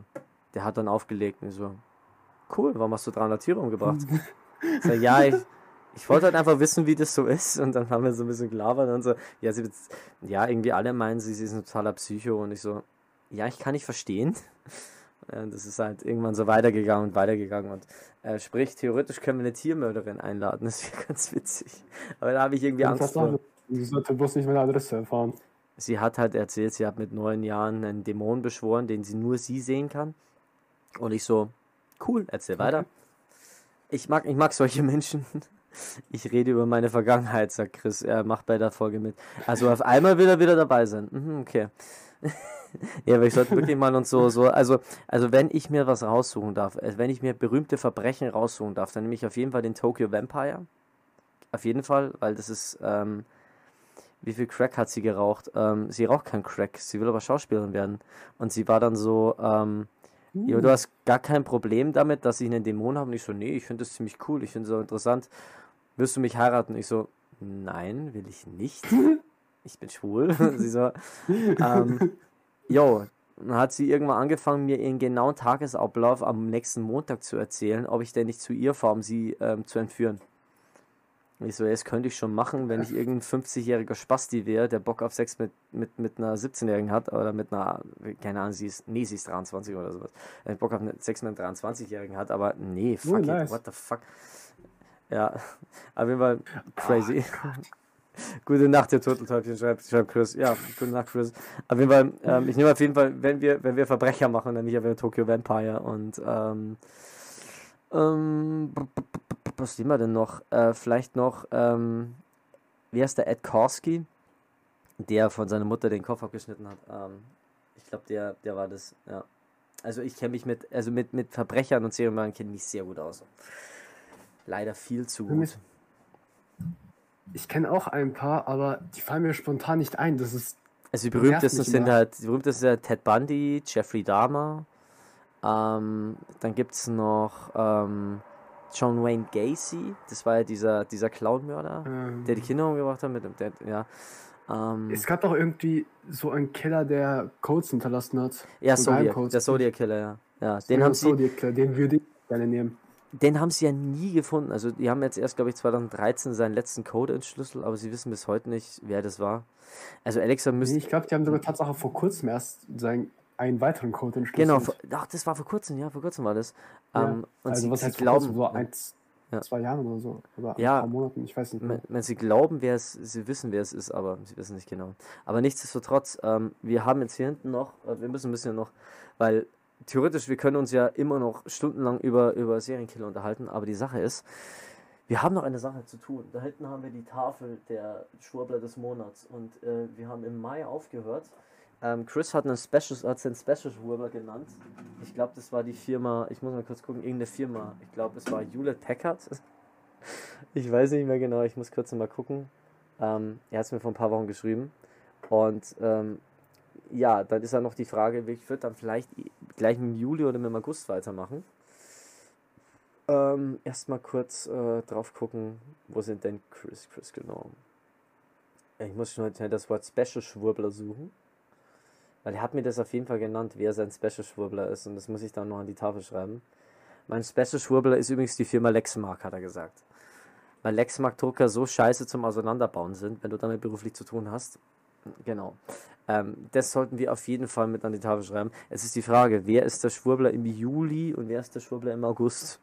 der hat dann aufgelegt und so, cool, warum hast du 300 Tiere umgebracht? so, ja, ich, ich wollte halt einfach wissen, wie das so ist und dann haben wir so ein bisschen gelabert und so, ja, sie, ja, irgendwie alle meinen, sie, sie ist ein totaler Psycho und ich so, ja, ich kann nicht verstehen. Das ist halt irgendwann so weitergegangen und weitergegangen. Und äh, sprich, theoretisch können wir eine Tiermörderin einladen. (laughs) Das wäre ganz witzig. Aber da habe ich irgendwie Angst vor. Sie sollte bloß nicht meine Adresse erfahren. Sie hat halt erzählt, sie hat mit neun Jahren einen Dämon beschworen, den sie nur sie sehen kann. Und ich so, cool, erzähl okay. weiter. Ich mag, ich mag solche (laughs) Menschen. Ich rede über meine Vergangenheit, sagt Chris. Er macht bei der Folge mit. Also auf einmal will er wieder dabei sein. Mhm, okay. (laughs) (laughs) ja, aber ich sollte wirklich mal und so, so, also, also wenn ich mir was raussuchen darf, also wenn ich mir berühmte Verbrechen raussuchen darf, dann nehme ich auf jeden Fall den Tokyo Vampire. Auf jeden Fall, weil das ist, ähm, wie viel Crack hat sie geraucht? Ähm, sie raucht kein Crack, sie will aber Schauspielerin werden. Und sie war dann so, ähm, uh. ja, du hast gar kein Problem damit, dass ich einen Dämon habe. Und ich so, nee, ich finde das ziemlich cool, ich finde es so interessant. Wirst du mich heiraten? Ich so, nein, will ich nicht. (laughs) ich bin schwul. (laughs) sie so, ähm, yo, dann hat sie irgendwann angefangen, mir ihren genauen Tagesablauf am nächsten Montag zu erzählen, ob ich denn nicht zu ihr fahre, um sie ähm, zu entführen. Ich so, das könnte ich schon machen, wenn ich irgendein 50-jähriger Spasti wäre, der Bock auf Sex mit, mit, mit einer 17-Jährigen hat oder mit einer, keine Ahnung, sie ist, nee, sie ist 23 oder sowas. Wenn Bock auf Sex mit einer 23-Jährigen hat, aber nee, fuck oh, it, nice. what the fuck. Ja, (laughs) auf jeden Fall crazy. Oh, (laughs) gute Nacht, der Turteltäubchen, schreibt, schreibt Chris. Ja, gute Nacht, Chris. Auf jeden Fall, ähm, ich nehme auf jeden Fall, wenn wir, wenn wir Verbrecher machen, dann nicht auf Tokyo Vampire und ähm, ähm, was nehmen wir denn noch? Äh, vielleicht noch, ähm, wie heißt der Ed Korsky, der von seiner Mutter den Kopf abgeschnitten hat. Ähm, ich glaube, der, der war das, ja. Also ich kenne mich mit, also mit, mit Verbrechern und Serienmördern kenne mich sehr gut aus. Leider viel zu gut. Ich kenne auch ein paar, aber die fallen mir spontan nicht ein. Das ist. Also die berühmtesten sind halt, die berühmtesten sind halt Ted Bundy, Jeffrey Dahmer. Ähm, dann gibt es noch ähm, John Wayne Gacy, das war ja dieser, dieser Clownmörder, ähm. der die Kinder umgebracht hat mit dem, der, ja. Ähm, es gab doch irgendwie so einen Killer, der Codes hinterlassen hat. Ja, Zodiac, der Zodiac Killer, ja. ja den haben sie, den würde ich gerne nehmen. Den haben sie ja nie gefunden. Also die haben jetzt erst, glaube ich, 2013 seinen letzten Code entschlüsselt, aber sie wissen bis heute nicht, wer das war. Also Alexa müsste. Nee, ich glaube, die haben sogar tatsächlich vor kurzem erst seinen einen weiteren Code entschlüsselt. Genau, ach, das war vor kurzem, ja, vor kurzem war das. Ja, ähm, und also sie, was heißt sie glauben, so eins, ja. zwei Jahren oder so, oder ja, ein paar Monaten, ich weiß nicht. Mehr. Wenn sie glauben, wer es, sie wissen, wer es ist, aber sie wissen nicht genau. Aber nichtsdestotrotz, ähm, wir haben jetzt hier hinten noch, äh, wir müssen ein bisschen noch, weil theoretisch, wir können uns ja immer noch stundenlang über, über Serienkiller unterhalten, aber die Sache ist, wir haben noch eine Sache zu tun. Da hinten haben wir die Tafel der Schwurbler des Monats und äh, wir haben im Mai aufgehört ähm, Chris hat einen Special, hat den Special Schwurbler genannt. Ich glaube, das war die Firma, ich muss mal kurz gucken, irgendeine Firma. Ich glaube, es war Hewlett Packard. (laughs) ich weiß nicht mehr genau, ich muss kurz mal gucken. Ähm, er hat es mir vor ein paar Wochen geschrieben. Und ähm, ja, dann ist ja noch die Frage, würde dann vielleicht gleich im Juli oder im August weitermachen. Ähm, Erstmal kurz äh, drauf gucken, wo sind denn Chris, Chris genau. Ich muss schon heute das Wort Special Schwurbler suchen. Weil er hat mir das auf jeden Fall genannt, wer sein Special Schwurbler ist. Und das muss ich dann noch an die Tafel schreiben. Mein Special Schwurbler ist übrigens die Firma Lexmark, hat er gesagt. Weil Lexmark-Drucker so scheiße zum Auseinanderbauen sind, wenn du damit beruflich zu tun hast. Genau. Ähm, das sollten wir auf jeden Fall mit an die Tafel schreiben. Es ist die Frage, wer ist der Schwurbler im Juli und wer ist der Schwurbler im August?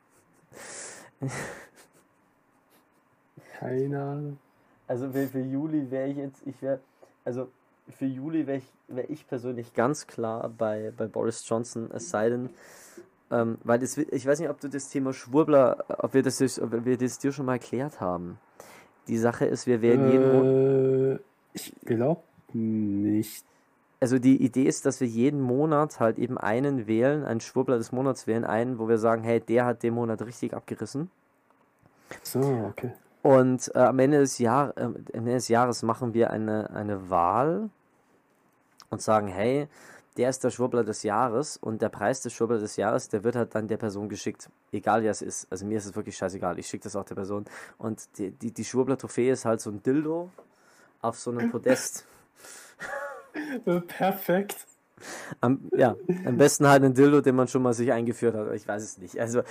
Keine Ahnung. Also für, für Juli wäre ich jetzt, ich wäre, also für Juli wäre ich, wär ich persönlich ganz klar bei, bei Boris Johnson, es sei denn, ähm, weil das, ich weiß nicht, ob du das Thema Schwurbler, ob wir das, ob wir das dir schon mal erklärt haben. Die Sache ist, wir werden äh, jeden Monat. Ich glaube nicht. Also die Idee ist, dass wir jeden Monat halt eben einen wählen, einen Schwurbler des Monats wählen, einen, wo wir sagen, hey, der hat den Monat richtig abgerissen. So, okay. Und äh, am Ende des, Jahr, äh, Ende des Jahres machen wir eine, eine Wahl und sagen, hey, der ist der Schwurbler des Jahres und der Preis des Schwurbler des Jahres, der wird halt dann der Person geschickt. Egal wer es ist. Also mir ist es wirklich scheißegal. Ich schicke das auch der Person. Und die, die, die Schwurbler-Trophäe ist halt so ein Dildo auf so einem Podest. (laughs) (laughs) Perfekt. Am, ja, am besten halt ein Dildo, den man schon mal sich eingeführt hat. Ich weiß es nicht. Also,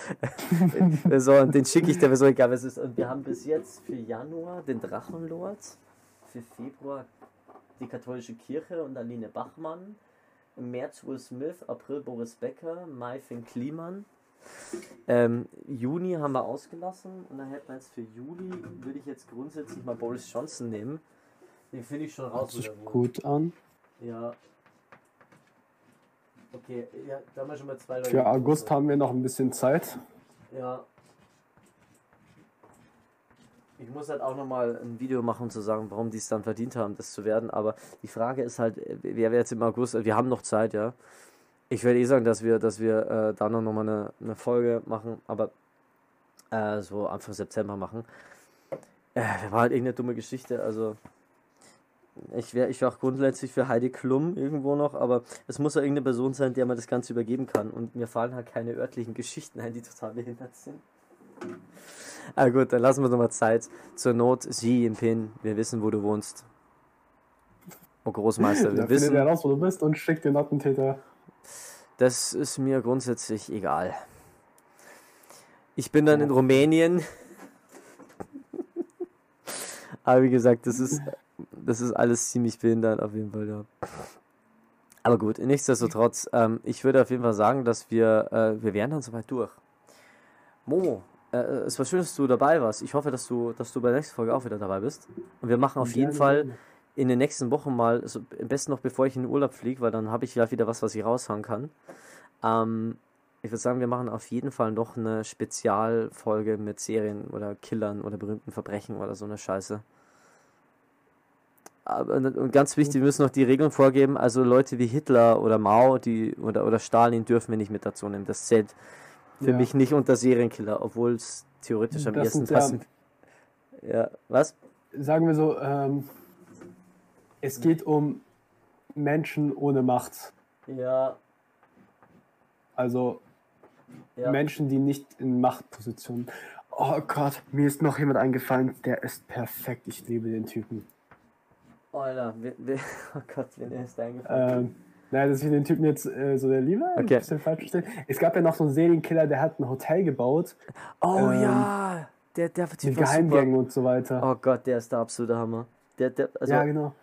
(laughs) so, den schicke ich der Person, egal was es ist. Und wir haben bis jetzt für Januar den Drachenlord, für Februar die katholische Kirche und Aline Bachmann. Im März Will Smith, April Boris Becker, Mai Finn Kliman. Ähm, Juni haben wir ausgelassen und dann hätten wir jetzt für Juli, würde ich jetzt grundsätzlich mal Boris Johnson nehmen. Den finde ich schon raus. Hört sich gut an. Ja. Okay, ja, da haben wir schon mal zwei Leute. Für August haben wir noch ein bisschen Zeit. Ja, ich muss halt auch nochmal ein Video machen, zu sagen, warum die es dann verdient haben, das zu werden. Aber die Frage ist halt, wer wäre jetzt im August, wir haben noch Zeit, ja. Ich werde eh sagen, dass wir, dass wir äh, da noch mal eine, eine Folge machen, aber äh, so Anfang September machen. Äh, war halt irgendeine dumme Geschichte, also ich wäre ich wär auch grundsätzlich für Heidi Klum irgendwo noch, aber es muss ja irgendeine Person sein, der man das Ganze übergeben kann. Und mir fallen halt keine örtlichen Geschichten ein, die total behindert sind. Ah gut, dann lassen wir nochmal Zeit. Zur Not, sie im Pin. Wir wissen, wo du wohnst. Oh Großmeister, wir da wissen. Findet er raus, wo du bist und schickt den Attentäter das ist mir grundsätzlich egal. Ich bin dann in Rumänien. (laughs) Aber wie gesagt, das ist, das ist alles ziemlich behindert auf jeden Fall, ja. Aber gut, nichtsdestotrotz, ähm, ich würde auf jeden Fall sagen, dass wir, äh, wir wären dann soweit durch. Momo, äh, es war schön, dass du dabei warst. Ich hoffe, dass du, dass du bei der nächsten Folge auch wieder dabei bist. Und wir machen auf jeden Fall in den nächsten Wochen mal, also am besten noch bevor ich in den Urlaub fliege, weil dann habe ich ja wieder was, was ich raushauen kann. Ähm, ich würde sagen, wir machen auf jeden Fall noch eine Spezialfolge mit Serien oder Killern oder berühmten Verbrechen oder so eine Scheiße. Und ganz wichtig, wir müssen noch die Regeln vorgeben, also Leute wie Hitler oder Mao die, oder, oder Stalin dürfen wir nicht mit dazu nehmen. Das zählt für ja. mich nicht unter Serienkiller, obwohl es theoretisch am das ersten passen. Ja, ja, was? Sagen wir so, ähm, es geht um Menschen ohne Macht. Ja. Also ja. Menschen, die nicht in Machtpositionen. Oh Gott, mir ist noch jemand eingefallen, der ist perfekt. Ich liebe den Typen. Alter, wer, wer, (laughs) oh Gott, wen ist eingefallen? Ähm, naja, dass ich den Typen jetzt äh, so der Liebe okay. ein bisschen falsch verstehe. Es gab ja noch so einen Serienkiller, der hat ein Hotel gebaut. Oh ähm, ja, der, der Typ Mit Geheimgängen und so weiter. Oh Gott, der ist der absolute Hammer. Der, der, also, ja, genau.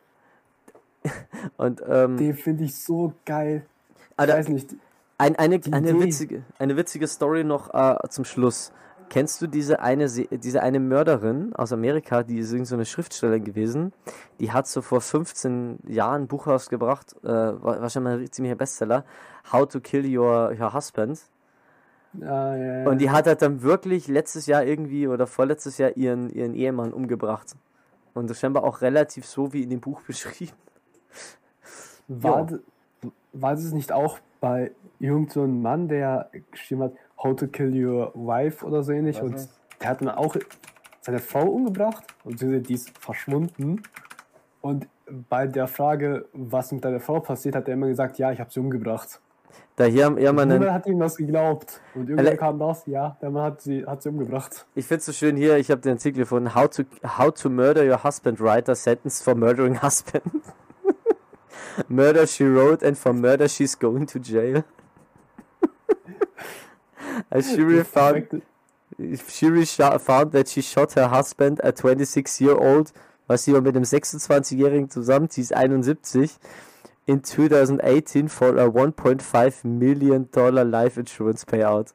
(laughs) und, ähm, den finde ich so geil. Ich Alter, weiß nicht. Ein, eine, eine, witzige, eine witzige Story noch äh, zum Schluss. Kennst du diese eine, diese eine Mörderin aus Amerika, die ist so eine Schriftstellerin gewesen, die hat so vor 15 Jahren ein Buch rausgebracht, äh, wahrscheinlich ein ziemlicher Bestseller, How to Kill Your, your Husband. Ah, ja, ja. Und die hat halt dann wirklich letztes Jahr irgendwie oder vorletztes Jahr ihren, ihren Ehemann umgebracht. Und das scheinbar auch relativ so wie in dem Buch (laughs) beschrieben. War, war das nicht auch bei irgendeinem so Mann, der geschrieben hat, How to Kill Your Wife oder so ähnlich. Was und ist? der hat dann auch seine Frau umgebracht und die ist verschwunden. Und bei der Frage, was mit deiner Frau passiert, hat er immer gesagt, ja, ich habe sie umgebracht. Da hier haben Niemand einen... hat ihm das geglaubt. Und irgendwann kam das, ja, der Mann hat sie, hat sie umgebracht. Ich finde es so schön hier, ich habe den Artikel gefunden, How to, How to Murder Your Husband Writer Sentenced for Murdering (laughs) Husband. murder she wrote and for murder she's going to jail. As Shiri found, Shiri found that she shot her husband, a 26-year-old, was sie mit einem 26-Jährigen zusammen, sie ist 71, in 2018 for a 1.5 million dollar life insurance payout.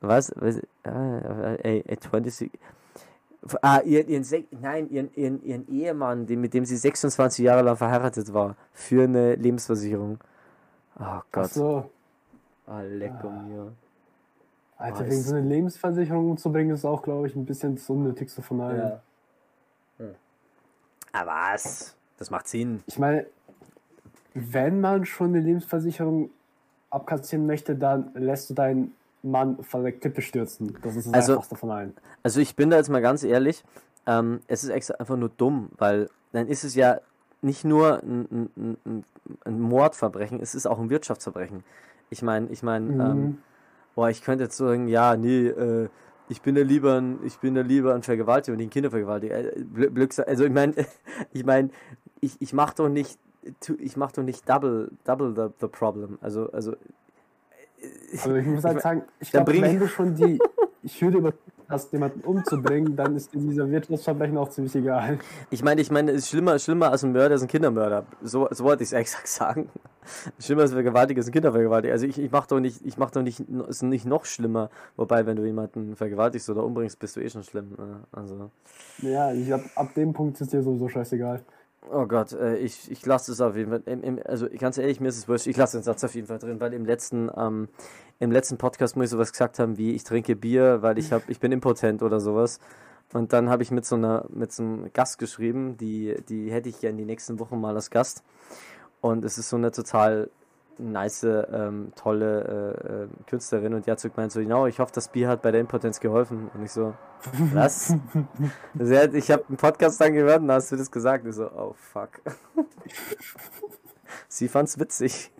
Was? was ah, ey, 26. Ah, ihren, ihren, nein, ihren, ihren, ihren Ehemann, den, mit dem sie 26 Jahre lang verheiratet war, für eine Lebensversicherung. Oh Gott. Ach so. Ah, lecker ah. mir. Alter, wegen so eine Lebensversicherung umzubringen, ist auch, glaube ich, ein bisschen das Unnötigste von allen. Ja. Hm. Aber was? Das macht Sinn. Ich meine, wenn man schon eine Lebensversicherung abkassieren möchte, dann lässt du deinen Mann von der Klippe stürzen. Das ist das also, einfachste von allen. Also ich bin da jetzt mal ganz ehrlich, ähm, es ist extra einfach nur dumm, weil dann ist es ja nicht nur ein, ein, ein, ein Mordverbrechen, es ist auch ein Wirtschaftsverbrechen. Ich meine, ich meine, mhm. ähm, boah, ich könnte jetzt sagen, ja, nee, äh, ich bin da lieber ein, ich bin da lieber ein Vergewaltiger und ein Kindervergewaltiger. Äh, also ich meine, (laughs) ich meine, ich, ich mache doch nicht, ich mache doch nicht double, double the, the problem. Also, also. Also ich muss halt ich, sagen, ich glaube, wenn du schon die (laughs) Hürde über hast, jemanden umzubringen, dann ist dieser Wirtschaftsverbrechen auch ziemlich egal. Ich meine, ich meine, es ist schlimmer, schlimmer als ein Mörder ist ein Kindermörder. So, so wollte ich es exakt sagen. Schlimmer als ein Vergewaltiger ist ein Kindervergewaltiger. Also ich, ich mache doch nicht, ich mache doch nicht, ist nicht noch schlimmer. Wobei, wenn du jemanden vergewaltigst oder umbringst, bist du eh schon schlimm. Ne? Also. Ja, ich hab, ab dem Punkt ist dir sowieso scheißegal. Oh Gott, äh, ich, ich lasse es auf jeden Fall. Im, im, also ganz ehrlich, mir ist es wurscht. Ich lasse den Satz auf jeden Fall drin, weil im letzten, ähm, im letzten Podcast muss ich sowas gesagt haben wie ich trinke Bier, weil ich hab, ich bin impotent oder sowas. Und dann habe ich mit so einer, mit so einem Gast geschrieben, die, die hätte ich ja in die nächsten Wochen mal als Gast. Und es ist so eine total nice, ähm, tolle äh, äh, Künstlerin und die hat so gemeint, so, genau, ich hoffe, das Bier hat bei der Impotenz geholfen. Und ich so, was? (laughs) ich habe einen Podcast dann gehört und da hast du das gesagt. Ich so, oh fuck. (laughs) Sie fand's witzig.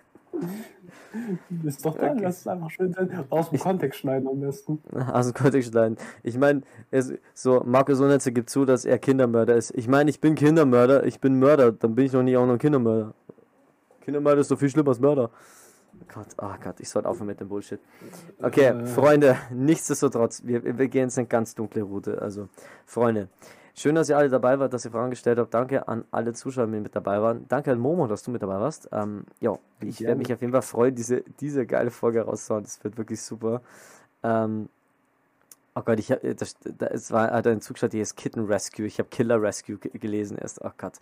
Das ist doch dann, okay. das ist einfach schön aus dem Kontext schneiden am besten. Aus dem Kontext schneiden. Ich meine, so, Marco Sonetze gibt zu, dass er Kindermörder ist. Ich meine, ich bin Kindermörder, ich bin Mörder, dann bin ich doch nicht auch noch ein Kindermörder. Kindermörder ist doch viel schlimmer als Mörder. Gott, oh Gott, ich sollte aufhören mit dem Bullshit. Okay, äh. Freunde, nichtsdestotrotz, wir, wir gehen jetzt eine ganz dunkle Route. Also, Freunde, schön, dass ihr alle dabei wart, dass ihr Fragen gestellt habt. Danke an alle Zuschauer, die mit dabei waren. Danke an Momo, dass du mit dabei warst. Ähm, ja, ich werde mich auf jeden Fall freuen, diese, diese geile Folge rauszuhauen. Das wird wirklich super. Ähm, oh Gott, ich habe, das, das war, hat ein Zug geschaut, die ist Kitten Rescue. Ich habe Killer Rescue gelesen erst. Oh Gott.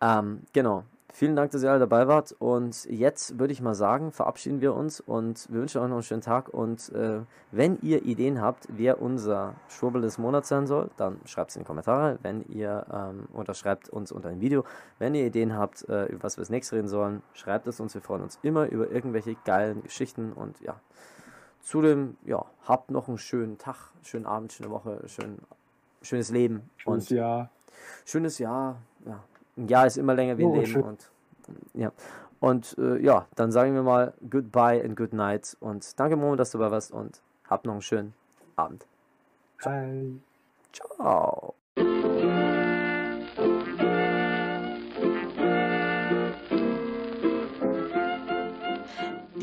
Ähm, genau. Vielen Dank, dass ihr alle dabei wart. Und jetzt würde ich mal sagen, verabschieden wir uns und wir wünschen euch noch einen schönen Tag. Und äh, wenn ihr Ideen habt, wer unser Schwurbel des Monats sein soll, dann schreibt es in die Kommentare. Wenn ihr, ähm, oder schreibt uns unter ein Video. Wenn ihr Ideen habt, äh, über was wir als nächstes reden sollen, schreibt es uns. Wir freuen uns immer über irgendwelche geilen Geschichten. Und ja, zudem, ja, habt noch einen schönen Tag, schönen Abend, schöne Woche, schön, schönes Leben. Schönes und Jahr. Schönes Jahr, ja ein Jahr ist immer länger wie ein oh, Leben. Und, ja. Und äh, ja, dann sagen wir mal Goodbye and Good Night. Und danke, Momo, dass du dabei warst und habt noch einen schönen Abend. Ciao. Ciao.